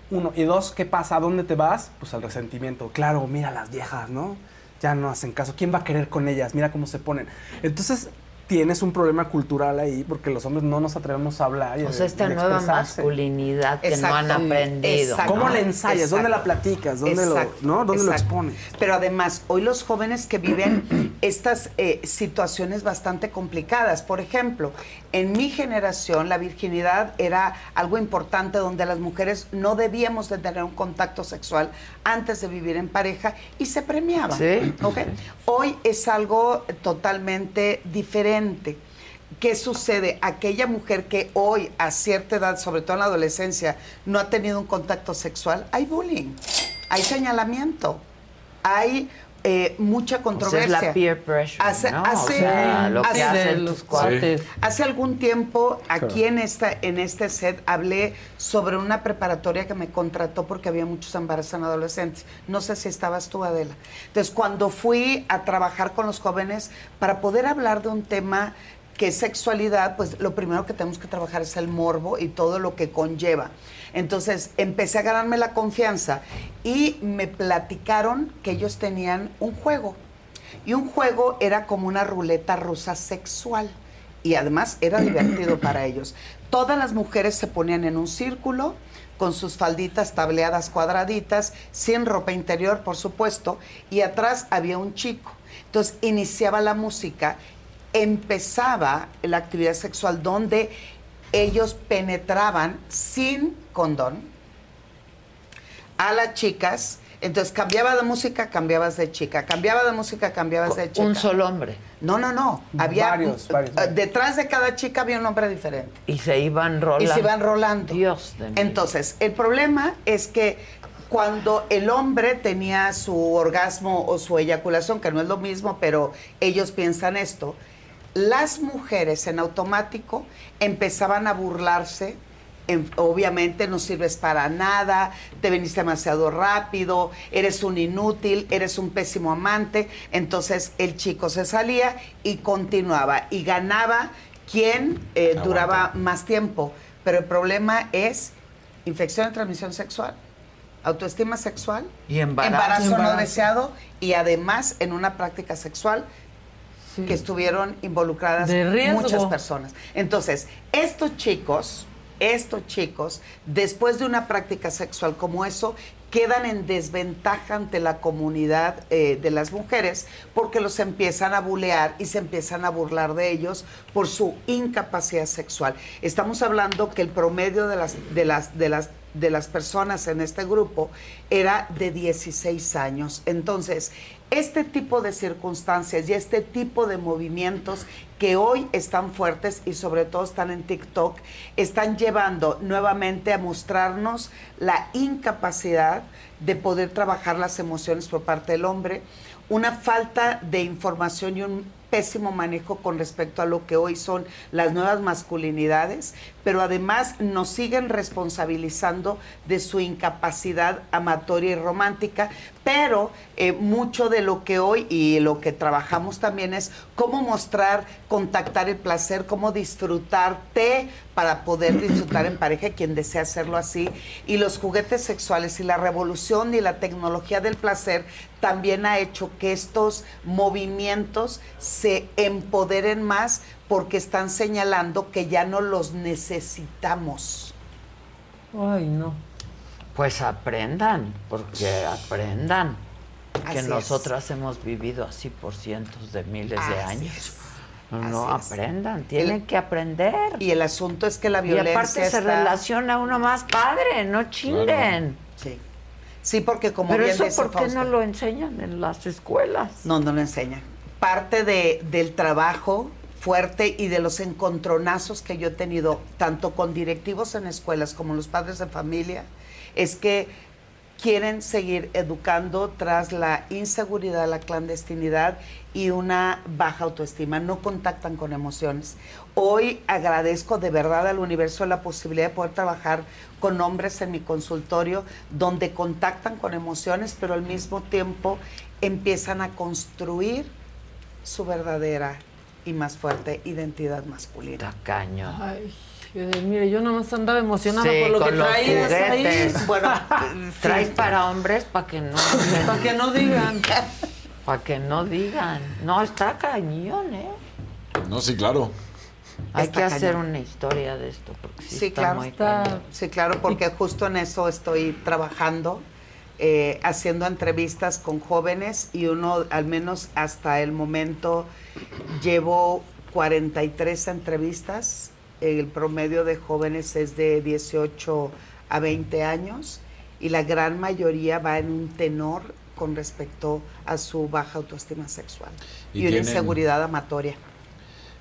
Uno. Y dos, ¿qué pasa? ¿A dónde te vas? Pues al resentimiento. Claro, mira las viejas, ¿no? Ya no hacen caso. ¿Quién va a querer con ellas? Mira cómo se ponen. Entonces, tienes un problema cultural ahí porque los hombres no nos atrevemos a hablar. Y O de- sea, esta de nueva masculinidad que no han aprendido. Exacto. ¿Cómo le ensayas? ¿Dónde la platicas? ¿Dónde lo- no? ¿Dónde lo expones? Pero además, hoy los jóvenes que viven <clears throat> estas eh, situaciones bastante complicadas. Por ejemplo, en mi generación la virginidad era algo importante donde las mujeres no debíamos de tener un contacto sexual antes de vivir en pareja y se premiaba. Sí. ¿ok? Hoy es algo totalmente diferente. ¿Qué sucede? Aquella mujer que hoy, a cierta edad, sobre todo en la adolescencia, no ha tenido un contacto sexual, hay bullying, hay señalamiento, hay eh, mucha Pues es controversia. la peer pressure, Hace, ¿no? hace- o sea, lo que hace- hacen los cuates. Hace algún tiempo, aquí en, esta, en este set, hablé sobre una preparatoria que me contrató porque había muchos embarazos en adolescentes. No sé si estabas tú, Adela. Entonces, cuando fui a trabajar con los jóvenes para poder hablar de un tema que sexualidad, pues lo primero que tenemos que trabajar es el morbo y todo lo que conlleva. Entonces empecé a ganarme la confianza y me platicaron que ellos tenían un juego. Y un juego era como una ruleta rusa sexual. Y además era divertido <clears throat> para ellos. Todas las mujeres se ponían en un círculo con sus falditas tableadas cuadraditas, sin ropa interior, por supuesto, y atrás había un chico. Entonces iniciaba la música, empezaba la actividad sexual donde ellos penetraban sin condón a las chicas. Entonces cambiaba de música, cambiabas de chica, cambiaba de música, cambiabas de chica. Un solo hombre. No, no, no. Había Varios, varios, uh, detrás de cada chica había un hombre diferente. Y se iban rolando. Y se iban rolando. Dios de mí. Entonces, el problema es que cuando el hombre tenía su orgasmo o su eyaculación, que no es lo mismo, pero ellos piensan esto, las mujeres en automático empezaban a burlarse. en- obviamente no sirves para nada, te veniste demasiado rápido, eres un inútil, eres un pésimo amante. Entonces el chico se salía y continuaba y ganaba quien eh, duraba más tiempo. Pero el problema es infección de transmisión sexual, autoestima sexual, Y embarazo. no Embarazo. deseado y además en una práctica sexual que estuvieron involucradas muchas personas. Entonces, estos chicos, estos chicos, después de una práctica sexual como eso, quedan en desventaja ante la comunidad eh, de las mujeres porque los empiezan a bulear y se empiezan a burlar de ellos por su incapacidad sexual. Estamos hablando que el promedio de las, de las, de las, de las personas en este grupo era de 16 años. Entonces, este tipo de circunstancias y este tipo de movimientos que hoy están fuertes y sobre todo están en TikTok, están llevando nuevamente a mostrarnos la incapacidad de poder trabajar las emociones por parte del hombre, una falta de información y un pésimo manejo con respecto a lo que hoy son las nuevas masculinidades, pero además nos siguen responsabilizando de su incapacidad amatoria y romántica, pero eh, mucho de lo que hoy y lo que trabajamos también es cómo mostrar, contactar el placer, cómo disfrutarte para poder disfrutar en pareja quien desea hacerlo así. Y los juguetes sexuales y la revolución y la tecnología del placer también ha hecho que estos movimientos se empoderen más porque están señalando que ya no los necesitamos. Ay, no. Pues aprendan, porque aprendan. Que Así es. nosotras hemos vivido así por cientos de miles de años. es. No Así es. aprendan, tienen El- que aprender. Y el asunto es que la Y violencia aparte se relaciona uno más padre, no chinguen. Sí. Sí, porque como Pero bien eso, dice ¿por qué Fausto- no lo enseñan en las escuelas? No, no lo enseñan. Parte de, del trabajo fuerte y de los encontronazos que yo he tenido, tanto con directivos en escuelas como los padres de familia, es que quieren seguir educando tras la inseguridad, la clandestinidad y una baja autoestima. No contactan con emociones. Hoy agradezco de verdad al universo la posibilidad de poder trabajar con hombres en mi consultorio donde contactan con emociones, pero al mismo tiempo empiezan a construir su verdadera y más fuerte identidad masculina. Caño. Que, mire, yo nomás andaba emocionada Sí, por lo que traías ahí. Bueno, <laughs> traes para hombres para que no. <laughs> Para que no digan. Para que no digan. No, está cañón, ¿eh? No, sí, claro. Hay Está que hacer cañón. una historia de esto. Porque sí, Sí, está claro. muy. Sí, claro, porque justo en eso estoy trabajando, eh, haciendo entrevistas con jóvenes y uno, al menos hasta el momento, llevo 43 entrevistas. El promedio de jóvenes es de 18 a 20 años y la gran mayoría va en un tenor con respecto a su baja autoestima sexual Y y, una inseguridad amatoria.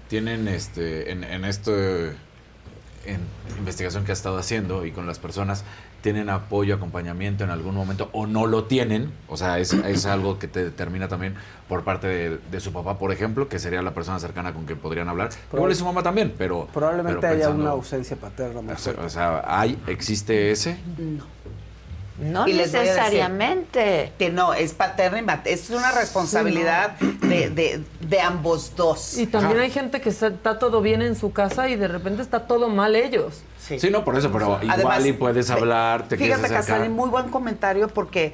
tienen este en, en esto en investigación que ha estado haciendo y con las personas tienen apoyo, acompañamiento en algún momento o no lo tienen, o sea, es, es algo que te determina también por parte de, de su papá, por ejemplo, que sería la persona cercana con que podrían hablar. Igual es su mamá también, pero Probablemente pero haya una ausencia paterna. muy o sea, fuerte. o sea, hay existe ese No Y decir necesariamente. que no, es paterna y Es una responsabilidad de, de- de ambos dos. Y también hay gente que está, todo bien en su casa y de repente está todo mal ellos. Sí, no, por eso, pero igual Además, y puedes hablar, te quieres Fíjate. Casani, muy buen comentario porque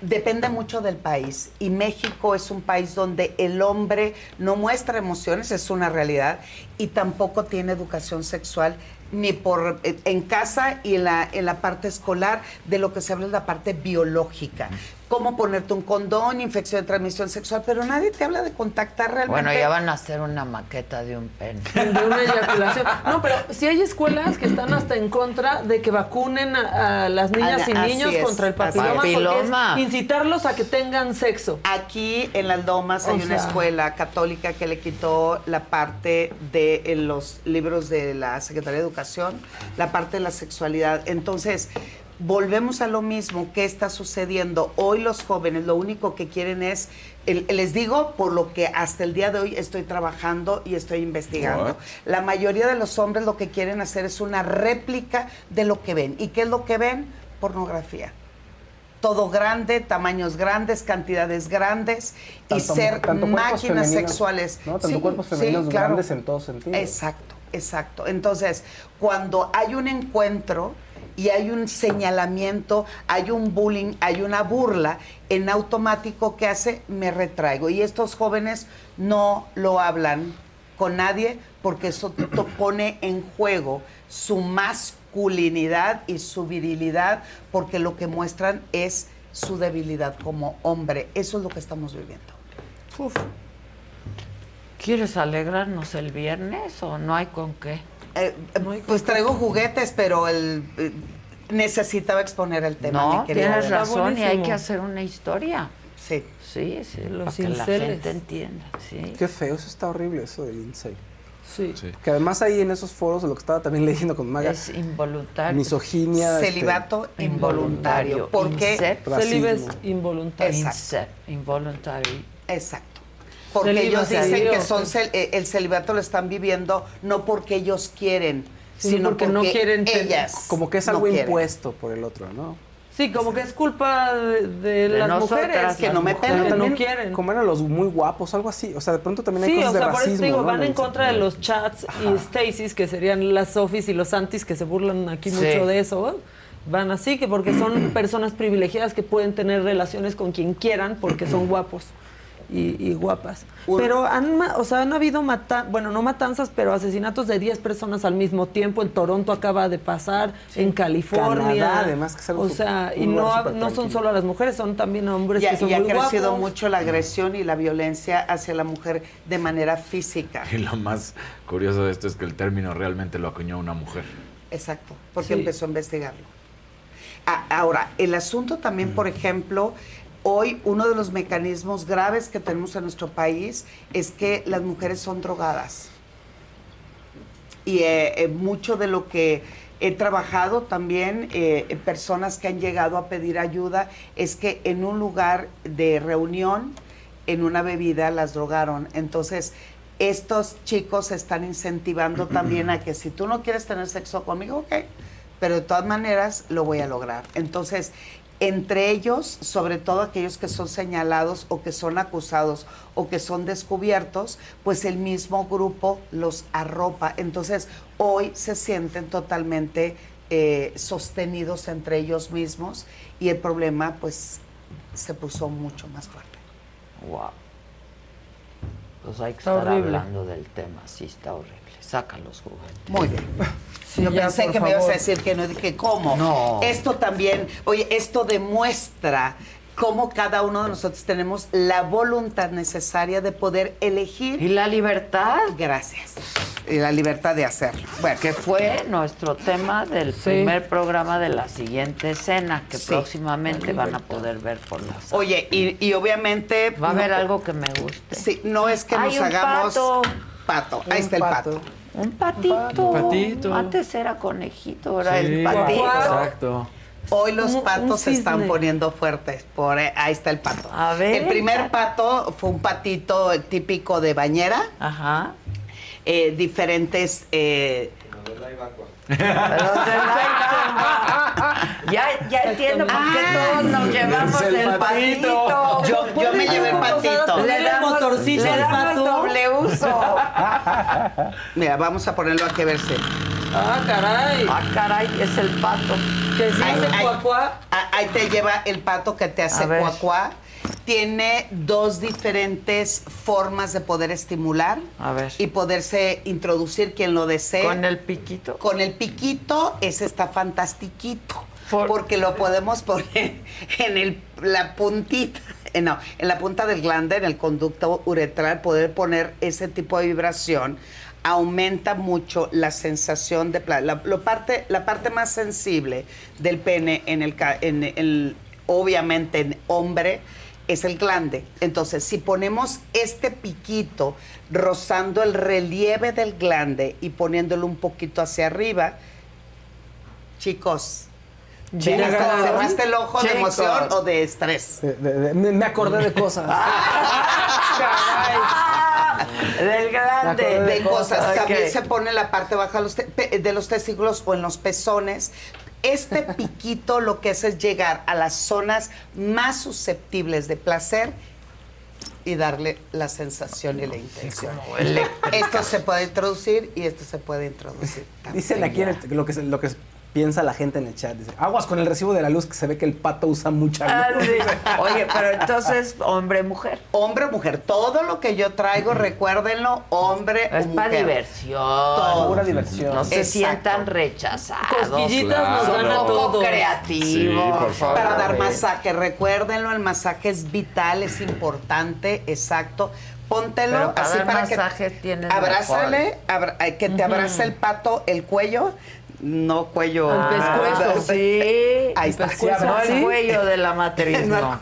depende mucho del país. Y México es un país donde el hombre no muestra emociones, es una realidad, y tampoco tiene educación sexual ni por eh, en casa y en la, en la parte escolar de lo que se habla es la parte biológica. Cómo ponerte un condón, infección de transmisión sexual, pero nadie te habla de contactar realmente. Bueno, ya van a hacer una maqueta de un pene. de una eyaculación. No, pero sí hay escuelas que están hasta en contra de que vacunen a, a las niñas y niños es, contra el papiloma, porque Papiloma. es incitarlos a que tengan sexo. Aquí en las Lomas O hay una escuela católica que le quitó la parte de en los libros de la Secretaría de Educación, la parte de la sexualidad. Entonces, volvemos a lo mismo. ¿Qué está sucediendo? Hoy los jóvenes lo único que quieren es, les digo por lo que hasta el día de hoy estoy trabajando y estoy investigando. What? La mayoría de los hombres lo que quieren hacer es una réplica de lo que ven. ¿Y qué es lo que ven? Pornografía todo grande, tamaños grandes, cantidades grandes y ser tanto máquinas sexuales. ¿no? Tanto Sí, cuerpos sí, femeninos claro. grandes en todos sentidos. Exacto, exacto. Entonces, cuando hay un encuentro y hay un señalamiento, hay un bullying, hay una burla, en automático, ¿qué hace? Me retraigo. Y estos jóvenes no lo hablan con nadie porque eso <clears throat> pone en juego su masculinidad y su virilidad porque lo que muestran es su debilidad como hombre. Eso es lo que estamos viviendo. ¿Quieres alegrarnos el viernes o no hay con qué? Eh, pues traigo juguetes, pero el eh, necesitaba exponer el tema. No, mi tienes razón y hay que hacer una historia. Sí. Sí, sí, Los para que la gente entienda. Sí. Qué feo, eso está horrible, eso del incel. Sí. Que además ahí en esos foros, lo que estaba también leyendo con Maga, Es involuntario. misoginia. este, Celibato involuntario. ¿Por qué? Involuntario. Incep, involuntario. Exacto. Porque Celibato. ellos dicen que son cel- eh, el celibato lo están viviendo no porque ellos quieren, Sí, sino porque porque, no quieren tener- ellas Como que es no algo quieren. impuesto por el otro, ¿no? Sí, como que es culpa de, de De las nosotras, mujeres. que no me Las pelen. no quieren. Como eran los muy guapos, algo así. O sea, de pronto también hay Sí, cosas o sea, de por eso racismo. digo, ¿no? van en contra de los chats y Stacy's, que serían las Sofis y los Antis que se burlan aquí Sí. mucho de eso. Van así, que porque son <clears throat> personas privilegiadas que pueden tener relaciones con quien quieran porque son guapos y, y guapas. Pero han, ma- o sea, han habido, mata bueno, no matanzas, pero asesinatos de 10 personas al mismo tiempo. En Toronto acaba de pasar, en California. Canadá, además, que es algo O sea, y no, ha- no son solo las mujeres, son también hombres Y ha, que son y ha muy crecido guapos. mucho la agresión y la violencia hacia la mujer de manera física. Y lo más curioso de esto es que el término realmente lo acuñó una mujer. Exacto, porque Sí. empezó a investigarlo. A- ahora, el asunto también, por ejemplo, hoy uno de los mecanismos graves que tenemos en nuestro país es que las mujeres son drogadas. Y eh, eh, mucho de lo que he trabajado también, eh, personas que han llegado a pedir ayuda, es que en un lugar de reunión, en una bebida, las drogaron. Entonces, estos chicos están incentivando <clears throat> también a que si tú no quieres tener sexo conmigo, ok, pero de todas maneras lo voy a lograr. Entonces, entre ellos, sobre todo aquellos que son señalados o que son acusados o que son descubiertos, pues el mismo grupo los arropa. Entonces, hoy se sienten totalmente eh, sostenidos entre ellos mismos y el problema, pues, se puso mucho más fuerte. Wow. Pues hay que Está estar horrible. hablando del tema, sí, está horrible. Saca los juguetes. Muy bien. Yo ya, pensé que me ibas a decir que no, dije, ¿cómo? No. Esto también, oye, esto demuestra cómo cada uno de nosotros tenemos la voluntad necesaria de poder elegir. ¿Y la libertad? Gracias. Y la libertad de hacerlo. Bueno. Que fue nuestro tema del primer programa de la siguiente escena, que Sí. próximamente van a poder ver por las... Oye, y, y obviamente... Va a haber no- algo que me guste. Sí, no es que Hay nos un hagamos... pato. Pato, ahí está el pato. Un patito. Un patito. Antes era conejito, ahora Sí, el patito. Exacto. Hoy los Un- un patos se están poniendo fuertes. Por ahí ahí está el pato. A ver. El primer pato fue un patito típico de bañera. Ajá. Eh, diferentes. eh, Ya, ya entiendo por qué todos nos llevamos el el, patito. patito. Yo- yo me llevé el patito. Le damos, motorcito le al damos doble uso. mira, vamos a ponerlo aquí a verse. Ah, caray. Ah, caray, es el pato. Que sí Ahí- hace ahí- cuacuá. ah, Ahí te lleva el pato que te hace cuacuá. Tiene dos diferentes formas de poder estimular A ver. y poderse introducir quien lo desee. Con el piquito. Con el piquito, ese está fantastiquito. Porque lo podemos poner <laughs> en el, la puntita, eh, no, en la punta del glande, en el conducto uretral, poder poner ese tipo de vibración aumenta mucho la sensación de la, lo parte, la parte más sensible del pene en el, en el obviamente en hombre es el glande. Entonces, si ponemos este piquito rozando el relieve del glande y poniéndolo un poquito hacia arriba, chicos, hasta cerraste el ojo de emoción o de estrés. De- de- de- me acordé de cosas. <laughs> Del grande. de, de cosas. También se pone en la parte baja de los testículos o en los pezones. Este piquito lo que hace es llegar a las zonas más susceptibles de placer y darle la sensación y la intención. Esto se puede introducir y esto se puede introducir. Dicen aquí en el- lo, que, se- lo que piensa la gente en el chat. Dice, aguas con el recibo de la luz que se ve que el pato usa mucha Ah, luz. sí. <laughs> Oye, pero entonces, hombre, mujer. Hombre mujer. Todo lo que yo traigo, recuérdenlo, hombre Es para diversión. Todo. Pura diversión. No se Exacto. sientan rechazados. Cosquillitas nos Son dan a un poco todos. creativos. Sí, por favor. Para dar masaje, recuérdenlo, el masaje es vital, es importante, exacto. Póntelo Pero para así dar para que abrázale, abra- ay, que te abrace el pato el cuello, no cuello. El pescuezo. <laughs> Sí. Ahí El está. pescuezo, no el cuello de la matriz, no.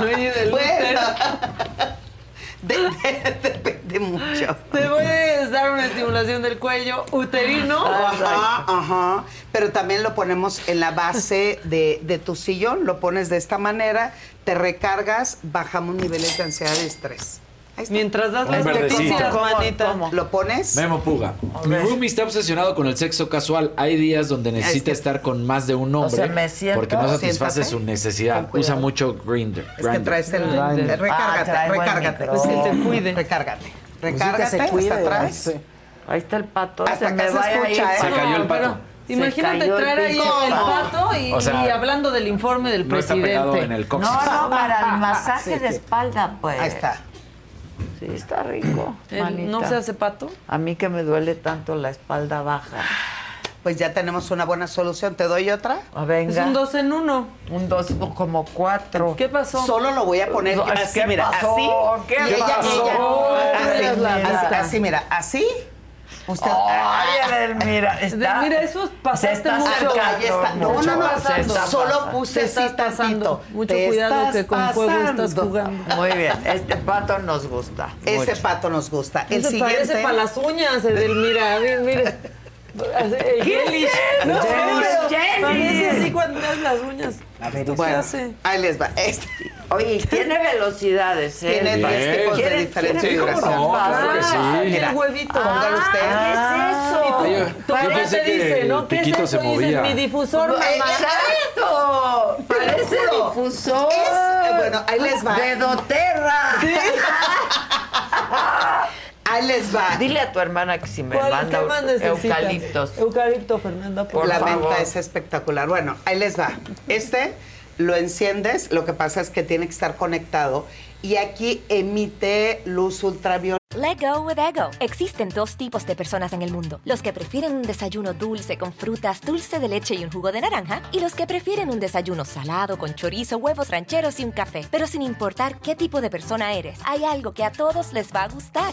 Oye, del <laughs> Bueno, <laughs> de- de- depende mucho. Te voy a dar una estimulación del cuello uterino. Ajá, ajá. Pero también lo ponemos en la base de, de tu sillón, lo pones de esta manera, te recargas, bajamos niveles de ansiedad y estrés. Está. Mientras das ¿Cómo, manita. ¿Lo pones? Memo Puga. Mi roomie está obsesionado con el sexo casual. Hay días donde necesita estar con más de un hombre sea, me siento, porque no satisface siéntate. su necesidad. Usa mucho Grindr. Es que traes el... Grindr. el- Recárgate, Ah, recárgate. Sí, Que se cuide. Recárgate. Pues Recárgate se cuide, hasta atrás. sí. Ahí está el pato. Hasta se acá me se vaya escucha, ¿eh? Se cayó el pato. pero Imagínate traer ahí el pato. y, O sea, y hablando del informe del No está presidente. pegado en el. No, no, para el <laughs> masaje Sí, de espalda, pues. Ahí está. Sí, está rico. <clears throat> ¿El- manita. ¿No se hace pato? A mí que me duele tanto la espalda baja. Pues ya tenemos una buena solución. ¿Te doy otra? Ah, venga. Es un dos en uno. Un dos, como cuatro. ¿Qué pasó? Solo lo voy a poner No, así, ¿qué mira, pasó? así. ¿Qué y ella, pasó? ella, Tú así, así, mira, así. Usted, Ay, Edelmira, está... Mira, eso pasaste se está mucho. Ahí está. No, mucho, no, no, se está solo pasando. puse pasando. tantito. Mucho Te cuidado que con fuego estás pasando. jugando. Muy bien, este pato nos gusta. Ese mucho. pato nos gusta. El siguiente. parece para las uñas, Edelmira. Mira, gelish. No. Parece así cuando das las uñas. A ver, ¿Esto qué Bueno, hace? ahí les va. Este. Oye, tiene velocidades, ¿eh? Tiene 10 ¿Quieres- tipos de diferentes vibraciones. pase? claro que sí. Ah, Mira, el huevito. póngalo usted. Ah, ¿qué es eso? Yo- Tu yo pensé te dice, ¿no? ¿Qué es eso? se movía. mi difusor, mamá. ¡Exacto! Parece difusor. Es- eh, bueno, ahí les va. De doTERRA. <laughs> Ahí les va. Dile a tu hermana que si me ¿Cuál- manda eucaliptos. Eucalipto, Fernanda, por la favor. venta es espectacular. Bueno, ahí les va. Este lo enciendes, lo que pasa es que tiene que estar conectado y aquí emite luz ultravioleta. Let go with ego. Existen dos tipos de personas en el mundo: los que prefieren un desayuno dulce con frutas, dulce de leche y un jugo de naranja, y los que prefieren un desayuno salado con chorizo, huevos rancheros y un café. Pero sin importar qué tipo de persona eres, hay algo que a todos les va a gustar.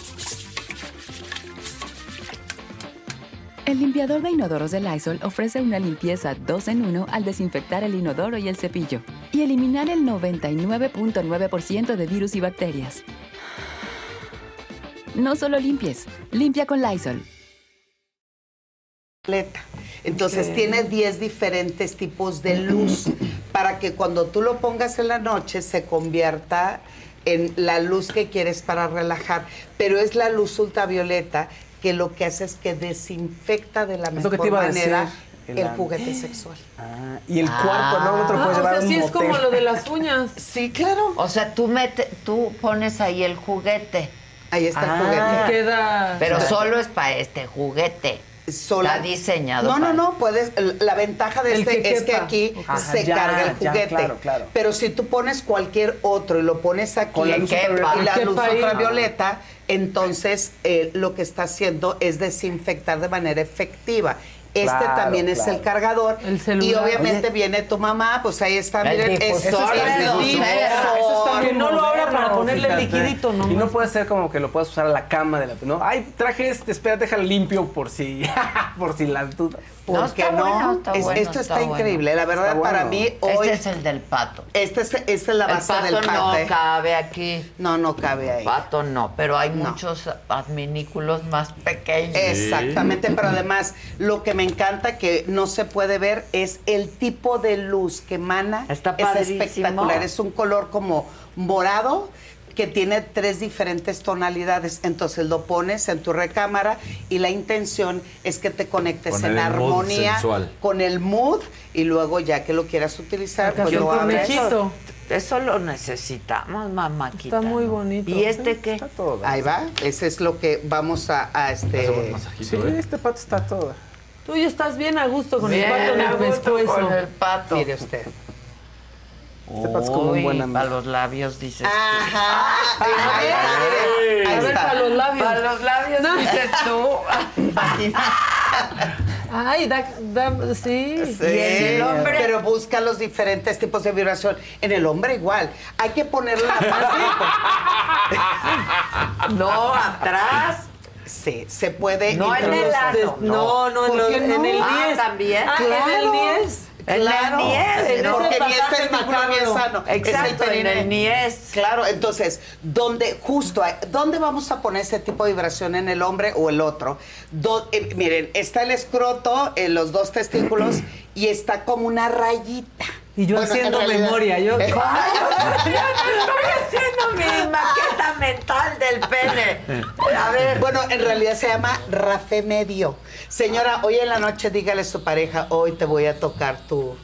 El limpiador de inodoros de Lysol ofrece una limpieza 2 en 1 al desinfectar el inodoro y el cepillo y eliminar el 99.9% de virus y bacterias. No solo limpies, limpia con Lysol. Entonces tiene 10 diferentes tipos de luz para que cuando tú lo pongas en la noche se convierta en la luz que quieres para relajar. Pero es la luz ultravioleta que lo que hace es que desinfecta de la Es mejor te iba a manera decir, el, el- juguete sexual. Y el cuarto, ¿no? Lo Ah, puedes o llevar sea, un sí es como lo de las uñas. <laughs> Sí, claro. O sea, tú mete, tú pones ahí el juguete. Ahí está el Ah. juguete. Queda. Pero solo es para este juguete. Sola- Está diseñado. No, no, no, puedes. La ventaja de El este que es que aquí Ajá, se ya, carga el ya, juguete. claro, claro. Pero si tú pones cualquier otro y lo pones aquí Con la luz y la luz ultravioleta, entonces eh, lo que está haciendo es desinfectar de manera efectiva. Este Claro, también es el cargador. El celular. Y obviamente Oye. viene tu mamá, pues ahí está, El miren, difusor ese es el de difusor. Doterra. Eso está Que no lo abra para ponerle fíjate. liquidito, ¿no? Y no puede ser como que lo puedas usar a la cama de la... No, ay, traje este, espera, déjalo limpio por si... <laughs> por si las dudas. ¿Por No, no? bueno, está Es- bueno, esto está, está bueno. increíble. La verdad, Está para bueno. mí, hoy. Este es el del pato. Este es, esta es la el base pato del no pate. cabe aquí. No, no cabe ahí. Pato no, pero hay No. muchos adminículos más pequeños. Exactamente, pero además lo que me encanta que no se puede ver es el tipo de luz que emana. Está es padrísimo. espectacular, es un color como morado que tiene tres diferentes tonalidades. Entonces lo pones en tu recámara y la intención es que te conectes en armonía sensual. con el mood y luego ya que lo quieras utilizar, pues lo abres. conejito. Eso lo necesitamos, mamáquita. Está muy ¿no? bonito. ¿Y este qué? Está todo. Ahí va, ese es lo que vamos a, a este... Sí, este pato está todo. Tú ya estás bien a gusto con Bien, el pato en a el pescuezo. con el pato. Mire usted. Pato es como un buen amigo. Para los labios dices. Ajá. Ahí está, A ahí ver, está. para los labios. Para los labios dices tú. <laughs> Ay, da, da- sí. Sí, Y en el hombre- pero busca los diferentes tipos de vibración. En el hombre igual. Hay que ponerle la más. <laughs> No, atrás. Sí, se puede. No en el ano. No, no, en, ¿Por los- qué no? en el 10. Ah, ¿también? Ah, en el Claro. 10. En Claro, el niés, porque ni es testículo ni es sano. Exacto, es el en el niés. Claro, entonces, ¿dónde, justo, ¿dónde vamos a poner ese tipo de vibración en el hombre o el otro? Do- eh, miren, está el escroto, en los dos testículos, y está como una rayita. Y yo Bueno, haciendo realidad- memoria. Yo, <laughs> Eh, Estoy haciendo mi maqueta mental del pene. A ver. Bueno, en realidad se llama Rafe Medio. Señora, hoy en la noche dígale a su pareja, hoy te voy a tocar tu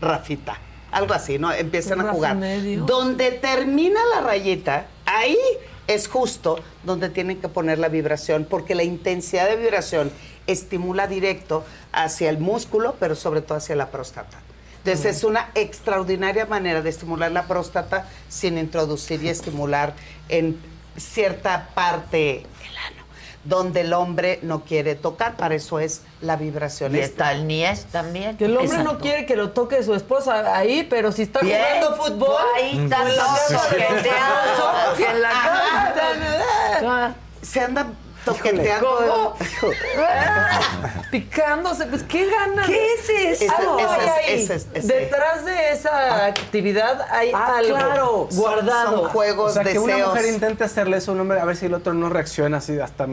Rafita. Algo así, ¿no? Empiezan a jugar. Medio. Donde termina la rayita, ahí es justo donde tienen que poner la vibración, porque la intensidad de vibración estimula directo hacia el músculo, pero sobre todo hacia la próstata. Entonces es una extraordinaria manera de estimular la próstata sin introducir y estimular en cierta parte el ano. donde el hombre no quiere tocar. Para eso es la vibración. Y Es- está el Nies también. Que el hombre Exacto. no quiere que lo toque su esposa ahí, pero si está Bien. jugando fútbol. Ahí está todo que <laughs> la-. Se anda toqueteando. <laughs> Picándose, pues qué ganas. ¿Qué es eso? Algo hay. Detrás de esa actividad hay Ah, algo claro. guardado. Son juegos, O sea, que una deseos. mujer intente hacerle eso a un hombre a ver si el otro no reacciona así hasta,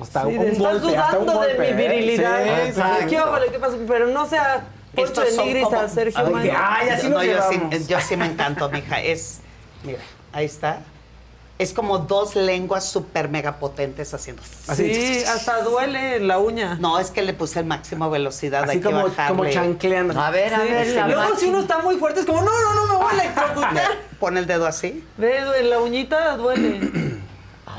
hasta Sí, un estás golpe. hasta un dudando de golpe, mi ¿eh? virilidad. Sí, Ah, exacto. ¿Qué óvole, qué pasó? Pero no sea Poncho Estos de son Nigris como- a Sergio Ay, ay, así no, nos yo, sí, yo sí me encanto, mija. Es, mira, ahí está. Es como dos lenguas súper mega potentes haciendo. Sí, hasta duele la uña. No, es que le puse el máximo velocidad. Así hay que como, bajarle. como chancleando. A ver, a Sí. ver, la Luego si uno está muy fuerte es como, no, no, no, me voy a electrocutar. Pon el dedo así. Ve, duele, la uñita duele.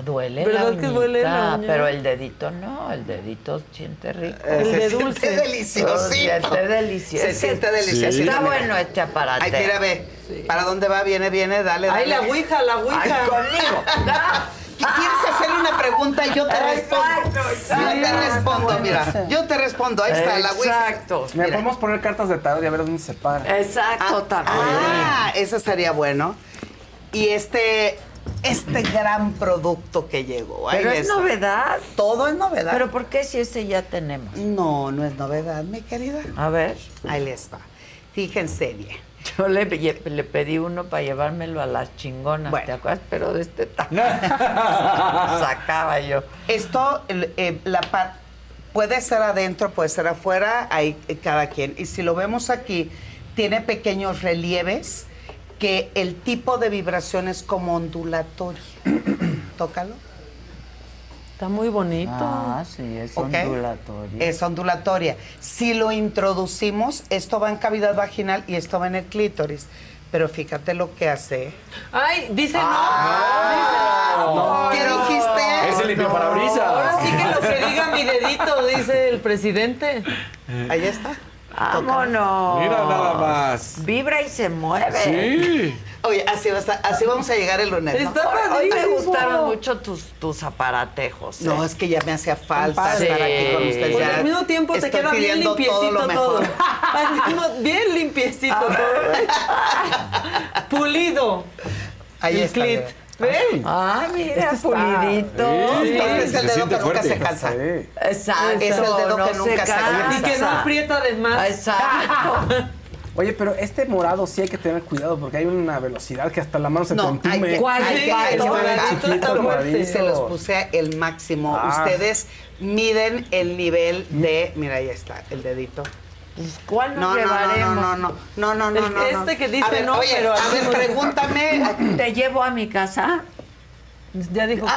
Ah, duele ¿Verdad la que duele la uña? pero el dedito no, el dedito siente rico. El Se de siente dulce. <laughs> deliciosito. Se siente delicioso. Se siente delicioso. Está bueno este aparato. Ay, mira, ve. ¿Para dónde va? Viene, viene, dale, dale. Ay, la ouija, la ouija. Ay, conmigo. <laughs> ¿Quieres hacer una pregunta? Yo te respondo. Yo te respondo, mira. Yo te respondo. Ahí está la ouija. Exacto. Mira, podemos poner cartas de tarot y a ver dónde se para. Exacto, también. Ah, eso sería bueno. Y este, este gran producto que llegó. ahí Pero es está. novedad. Todo es novedad. ¿Pero por qué si ese ya tenemos? no, no es novedad, mi querida. A ver. Ahí les va. Fíjense bien. Yo le, le pedí uno para llevármelo a las chingonas, Bueno. ¿te acuerdas? Pero de este tamaño <laughs> sacaba yo. Esto, eh, la pa- puede ser adentro, puede ser afuera, hay eh, cada quien. Y si lo vemos aquí, tiene pequeños relieves que el tipo de vibración es como ondulatorio. <clears throat> Tócalo. Está muy bonito. Ah, sí, es ¿Ok? ondulatorio. Es ondulatoria. Si lo introducimos, esto va en cavidad vaginal y esto va en el clítoris. Pero fíjate lo que hace. Ay, dice no. ¿Qué dijiste? Es el limpiaparabrisas. Ahora sí que lo que diga mi dedito, dice el presidente. Ahí está. ¡Vámonos! Mira nada más. Vibra y se mueve. Sí. Oye, así, va a estar- así vamos a llegar el lunes. ¿no? Está Hoy me gustaron mucho tus, tus aparatejos. ¿eh? No, es que ya me hacía falta padres. estar aquí con Sí. ustedes. Porque Ya al mismo tiempo te queda bien limpiecito todo. lo mejor. <laughs> Bien limpiecito todo. <laughs> Pulido. Ahí El está. ¿Ven? Ah, mira, Este está- pulidito. Este Sí. es el dedo que nunca fuerte. se cansa. Sí. Exacto. Es el dedo no que nunca se cansa. Y que no aprieta de más. Exacto. <laughs> Oye, pero este morado sí hay que tener cuidado porque hay una velocidad que hasta la mano se No, te hay ¿Cuál? hay hay moradito. Se los puse el máximo. Ah. Ustedes miden el nivel de. Mira, ahí está, el dedito. Pues, ¿Cuál nos No, llevaremos? no, no, no, no, no, no, no. este que dice A ver, no, oye, pero a ver, pregúntame. ¿Te llevo a mi casa? Ya dijo que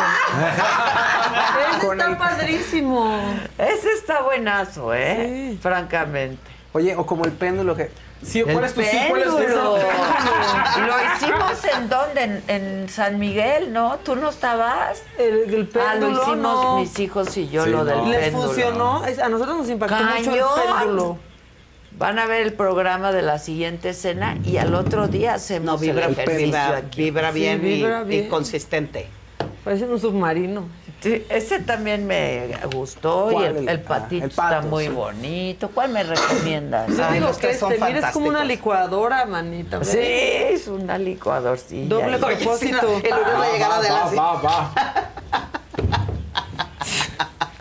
Ese Con está el- padrísimo. Ese está buenazo, ¿eh? Sí. Francamente. Oye, o como el péndulo que. Sí, ¿cuál es tu sí? ¿Cuál es tu péndulo. ese? Lo hicimos en dónde? En, en San Miguel, ¿no? ¿Tú no estabas? El, el Ah, lo péndulo hicimos no. mis hijos y yo Sí, lo del no. Les péndulo. funcionó. Es- A nosotros nos impactó mucho el péndulo. Van a ver el programa de la siguiente cena y al otro día hacemos No, vibra, el ejercicio vibra, aquí. vibra Sí, bien, y- vibra y, bien. consistente. Parece un submarino. Sí, ese también me gustó y ah, patito el pato, está muy sí. bonito. ¿Cuál me recomiendas? Yo Ay, digo los que tres son este, mira, es como una licuadora, manita. Sí, ¿ves? es una licuadorcilla. Doble ahí. propósito. Oye, sí, no, el lunes va a llegar va, adelante. va, va.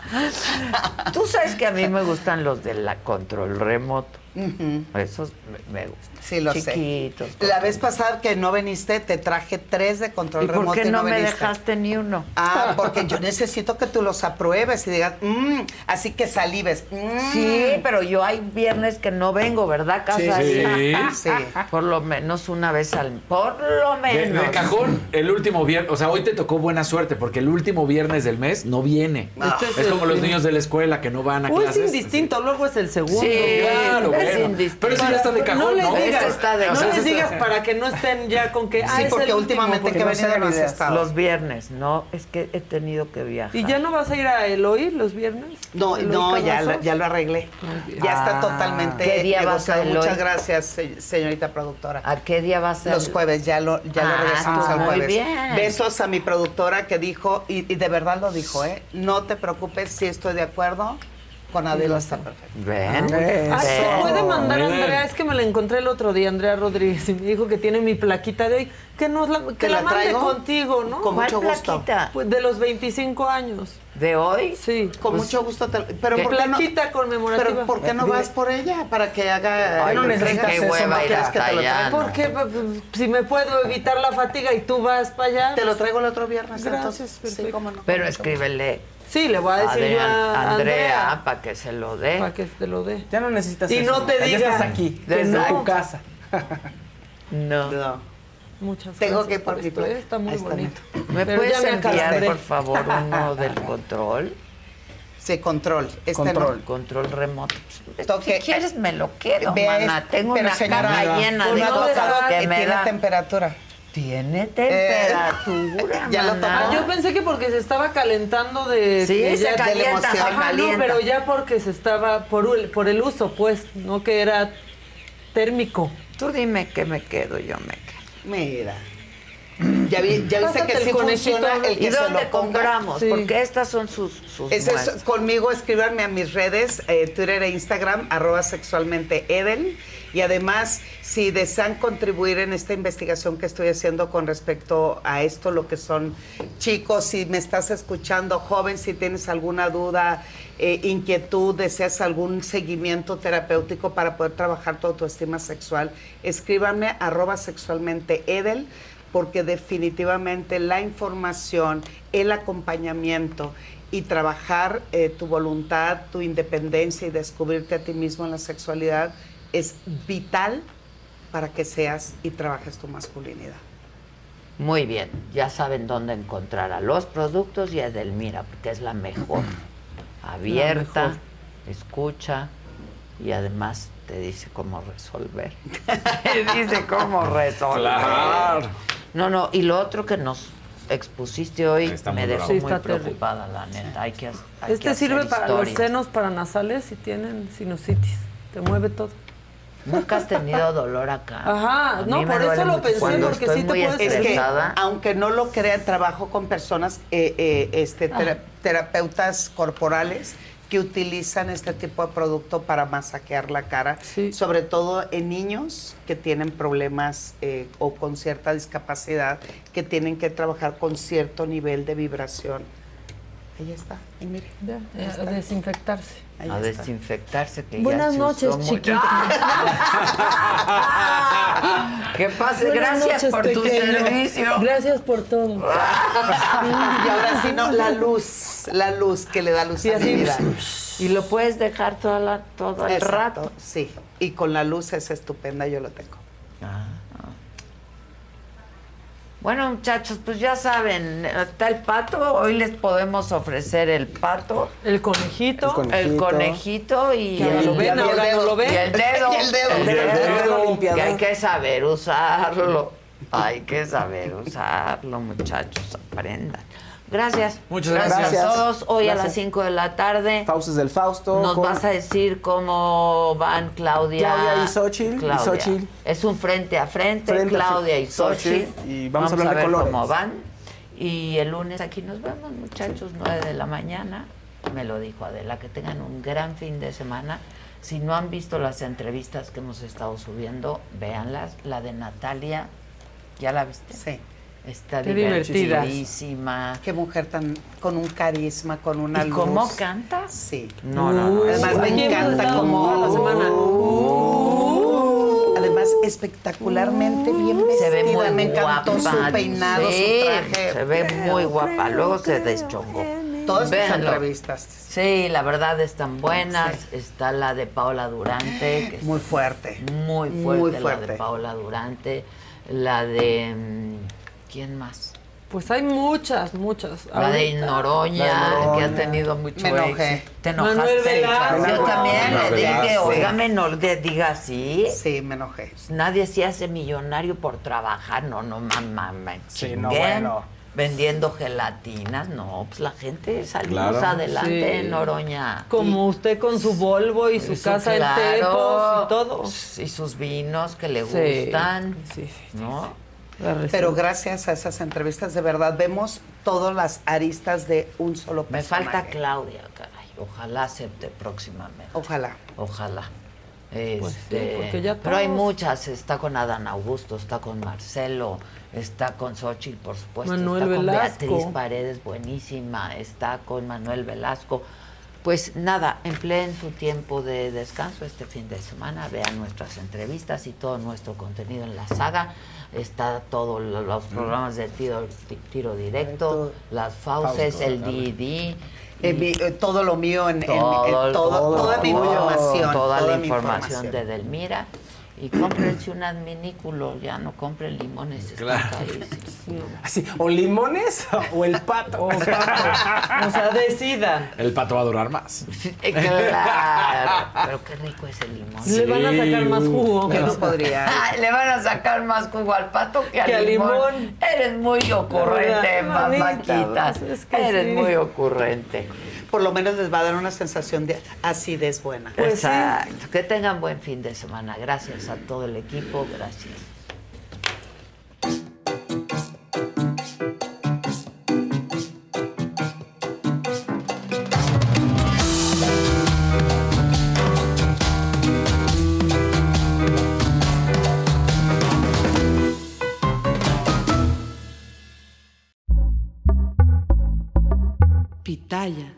<laughs> Tú sabes que a mí me gustan los de la control remoto. Ujú. Esos me, me gustan. Sí, lo Chiquitos. sé. La vez pasada que no viniste, te traje tres de control ¿Y remoto por qué y no, me viniste. dejaste ni uno? Ah, <laughs> porque yo necesito que tú los apruebes y digas, "Mm", así que salives. "Mm". Sí, pero yo hay viernes que no vengo, ¿verdad, Casa? Sí. <laughs> Sí. Por lo menos una vez al... Por lo De, menos. de cajón, el último viernes, o sea, hoy te tocó buena suerte porque el último viernes del mes no viene. Este es es como los niños de la escuela que no van a es clases. indistinto, luego es el segundo. Sí, Claro, es bueno. Pero eso ya está de cajón, no les digas, está de no les digas para que no estén ya con que. Sí, ah, es porque últimamente porque que no he se venido hagan no has ideas. estado. Los viernes, no, es que he tenido que viajar. ¿Y ya no vas a ir a Eloy los viernes? No, ¿Eloy no, ya, lo- ya lo arreglé. Ya está Ah. totalmente ¿Qué día vas a negociado. Eloy? Muchas gracias, se- señorita productora. ¿A qué día vas a Los jueves, ya lo, ya lo Ah, regresamos tú, al muy jueves. bien. Besos a mi productora que dijo, y, y de verdad lo dijo, ¿eh? No te preocupes, si estoy de acuerdo, con Adela está perfecto. Ven. Ah, ¿se ven. puede mandar a. Andrea? Es que me la encontré el otro día, Andrea Rodríguez, y me dijo que tiene mi plaquita de hoy. Que, nos la, que ¿Te la, la mande traigo? contigo, ¿no? Con mucho gusto. Pues de los 25 años. ¿De hoy? Sí. Con mucho gusto. te- pero ¿Qué? ¿por qué no, Plaquita conmemorativa. pero ¿por qué no vas por ella? Para que haga... Ay, no qué necesitas eso, hueva ¿no ir quieres que hasta te lo allá, traiga? ¿no? Porque pues, si me puedo evitar la fatiga y tú vas para allá. Te lo traigo el otro viernes, Gracias, entonces. Sí, perfecto. cómo no. Pero escríbele. Sí, le voy a decir yo a Andrea. para que se lo dé. Para que te lo dé. Ya no necesitas Y eso. no te Ya diga estás aquí. Desde no. tu casa. No. Muchas Tengo gracias que ir por esto. ¿eh? Está muy está, bonito. ¿Me Pero puedes me enviar, por favor, uno <laughs> del control? Sí, control. Este control. no. Control remoto. Toque. Si quieres me lo quedo, Ve, mana. Tengo pero una señora, caja llena de una cosas cosa, que me tiene temperatura. Tiene temperatura, <laughs> ya lo maná. Ah, yo pensé que porque se estaba calentando de. Sí, que se ya- calienta, se no, pero ya porque se estaba. Por, el- por el uso, pues, no que era térmico. Tú dime que me quedo, yo me quedo. Mira. Ya, vi, ya viste que el sí funciona el que ¿Y se dónde lo ponga. compramos? Sí. Porque estas son sus, sus Ese es conmigo, escríbanme a mis redes, eh, Twitter e Instagram, arroba sexualmente Eden. Y además, si desean contribuir en esta investigación que estoy haciendo con respecto a esto, lo que son chicos, si me estás escuchando, joven, si tienes alguna duda, eh, inquietud, deseas algún seguimiento terapéutico para poder trabajar tu autoestima sexual, escríbanme arroba sexualmente Edel porque definitivamente la información, el acompañamiento y trabajar eh, tu voluntad, tu independencia y descubrirte a ti mismo en la sexualidad es vital para que seas y trabajes tu masculinidad. Muy bien, ya saben dónde encontrar a los productos y a Edelmira, porque es la mejor. Abierta, mejor. escucha y además te dice cómo resolver. <laughs> Te dice cómo resolver. Claro. No, no, y lo otro que nos expusiste hoy Está me muy dejó muy terrible. preocupada, la neta. Hay que, ha- hay Este que hacer sirve para los senos paranasales si tienen sinusitis. Te mueve todo. Nunca has tenido dolor acá. Ajá, no, por eso lo pensé, Cuando porque estoy sí te muy puedes- Es que, aunque no lo crean, trabajo con personas, eh, eh, este, tera- terapeutas corporales que utilizan este tipo de producto para masajear la cara, sobre todo en niños que tienen problemas eh, o con cierta discapacidad, que tienen que trabajar con cierto nivel de vibración. Ahí está, y mire. Ya, a desinfectarse. Ahí a está. desinfectarse que Buenas ya noches, chiquito. <laughs> Que pase, Buenas gracias noches, por tu servicio. Gracias por todo. <laughs> Y ahora sí, no, la luz, la luz que le da luz Sí, a mi vida. Y lo puedes dejar toda la, todo el rato. Sí, y con la luz es estupenda, yo lo tengo. Bueno, muchachos, pues ya saben, está el pato. Hoy les podemos ofrecer el pato, El conejito. el conejito y el, lo ven, y el ahora no dedo. lo ven. Y el dedo. <laughs> Y el dedo. El Y el dedo, dedo. Que hay que saber usarlo. Hay que saber usarlo, muchachos. Aprendan. Gracias. Muchas gracias. gracias. a todos. Hoy a las Gracias. 5 de la tarde. Fauces del Fausto. Nos con- vas a decir cómo van Claudia. Claudia y Xochitl, y Claudia. Xochitl. Es un frente a frente, Frente a Claudia y Xochitl, Xochitl. y vamos a hablar de ver colores. cómo van. Y el lunes aquí nos vemos, muchachos, 9 de la mañana. Me lo dijo Adela, que tengan un gran fin de semana. Si no han visto las entrevistas que hemos estado subiendo, véanlas. La de Natalia, ¿ya la viste? Sí. Está Qué divertida. divertidísima. Qué mujer tan con un carisma, con una ¿Y luz. cómo canta? Sí. No, no, no. Además me encanta como toda la semana. Además espectacularmente bien vestida. Se ve muy me encantó guapa. su peinado, Sí, su traje. Se ve muy guapa. Luego se deschongó. Todas sus Véanlo. entrevistas. Sí, la verdad están buenas. Está la de Paola Durante. Que Muy es fuerte. Muy fuerte. Muy La fuerte. de Paola Durante. La de. ¿Quién más? Pues hay muchas, muchas. La de Ahorita. Noroña, La de Noroña. que ha tenido mucho Me enojé. éxito. ¿Te Manuel enojaste? Velasco. Yo también Manuel le dije, Velasco. óigame, no le diga así. Sí, me enojé. Nadie se hace millonario por trabajar, no, no, mamá, me Sí, no, bueno. Vendiendo gelatinas, no, pues la gente salimos Claro. adelante, Sí. Noroña. Como usted con su Volvo y su Eso, casa claro. en Tepos y todo. Y sus vinos que le Sí. gustan. ¿No? Pero gracias a esas entrevistas, de verdad, vemos todas las aristas de un solo Me personaje. falta Claudia, caray. Ojalá acepte próximamente. Ojalá. Ojalá. Pues sí, Este, porque ya pero hay todos- muchas, está con Adán Augusto, está con Marcelo, está con Xochitl, por supuesto, Manuel está con Velasco. Beatriz Paredes, buenísima, está con Manuel Velasco. Pues nada, empleen su tiempo de descanso este fin de semana, vean nuestras entrevistas y todo nuestro contenido en la saga. Está todos los programas de tiro, tiro directo, las fauces, Fausto, el claro. DD. Eh, mi- eh, todo lo mío en, en- en Todo, todo- toda mi información. Toda, toda la información, de Delmira. Y cómprense un adminículo, ya no compren limones, están carísimos. Así, o limones o el pato. O sea, decidan. El pato va a durar más. Claro, pero qué rico es el limón. Le van a sacar más jugo. Yo no <laughs> podría. Le van a sacar más jugo al pato que al Que al limón. limón. Eres muy ocurrente, mamáquitas. manita, es que Eres sí. muy ocurrente. Por lo menos les va a dar una sensación de acidez buena. Exacto. Que tengan buen fin de semana. Gracias a todo el equipo. Gracias. Pitaya.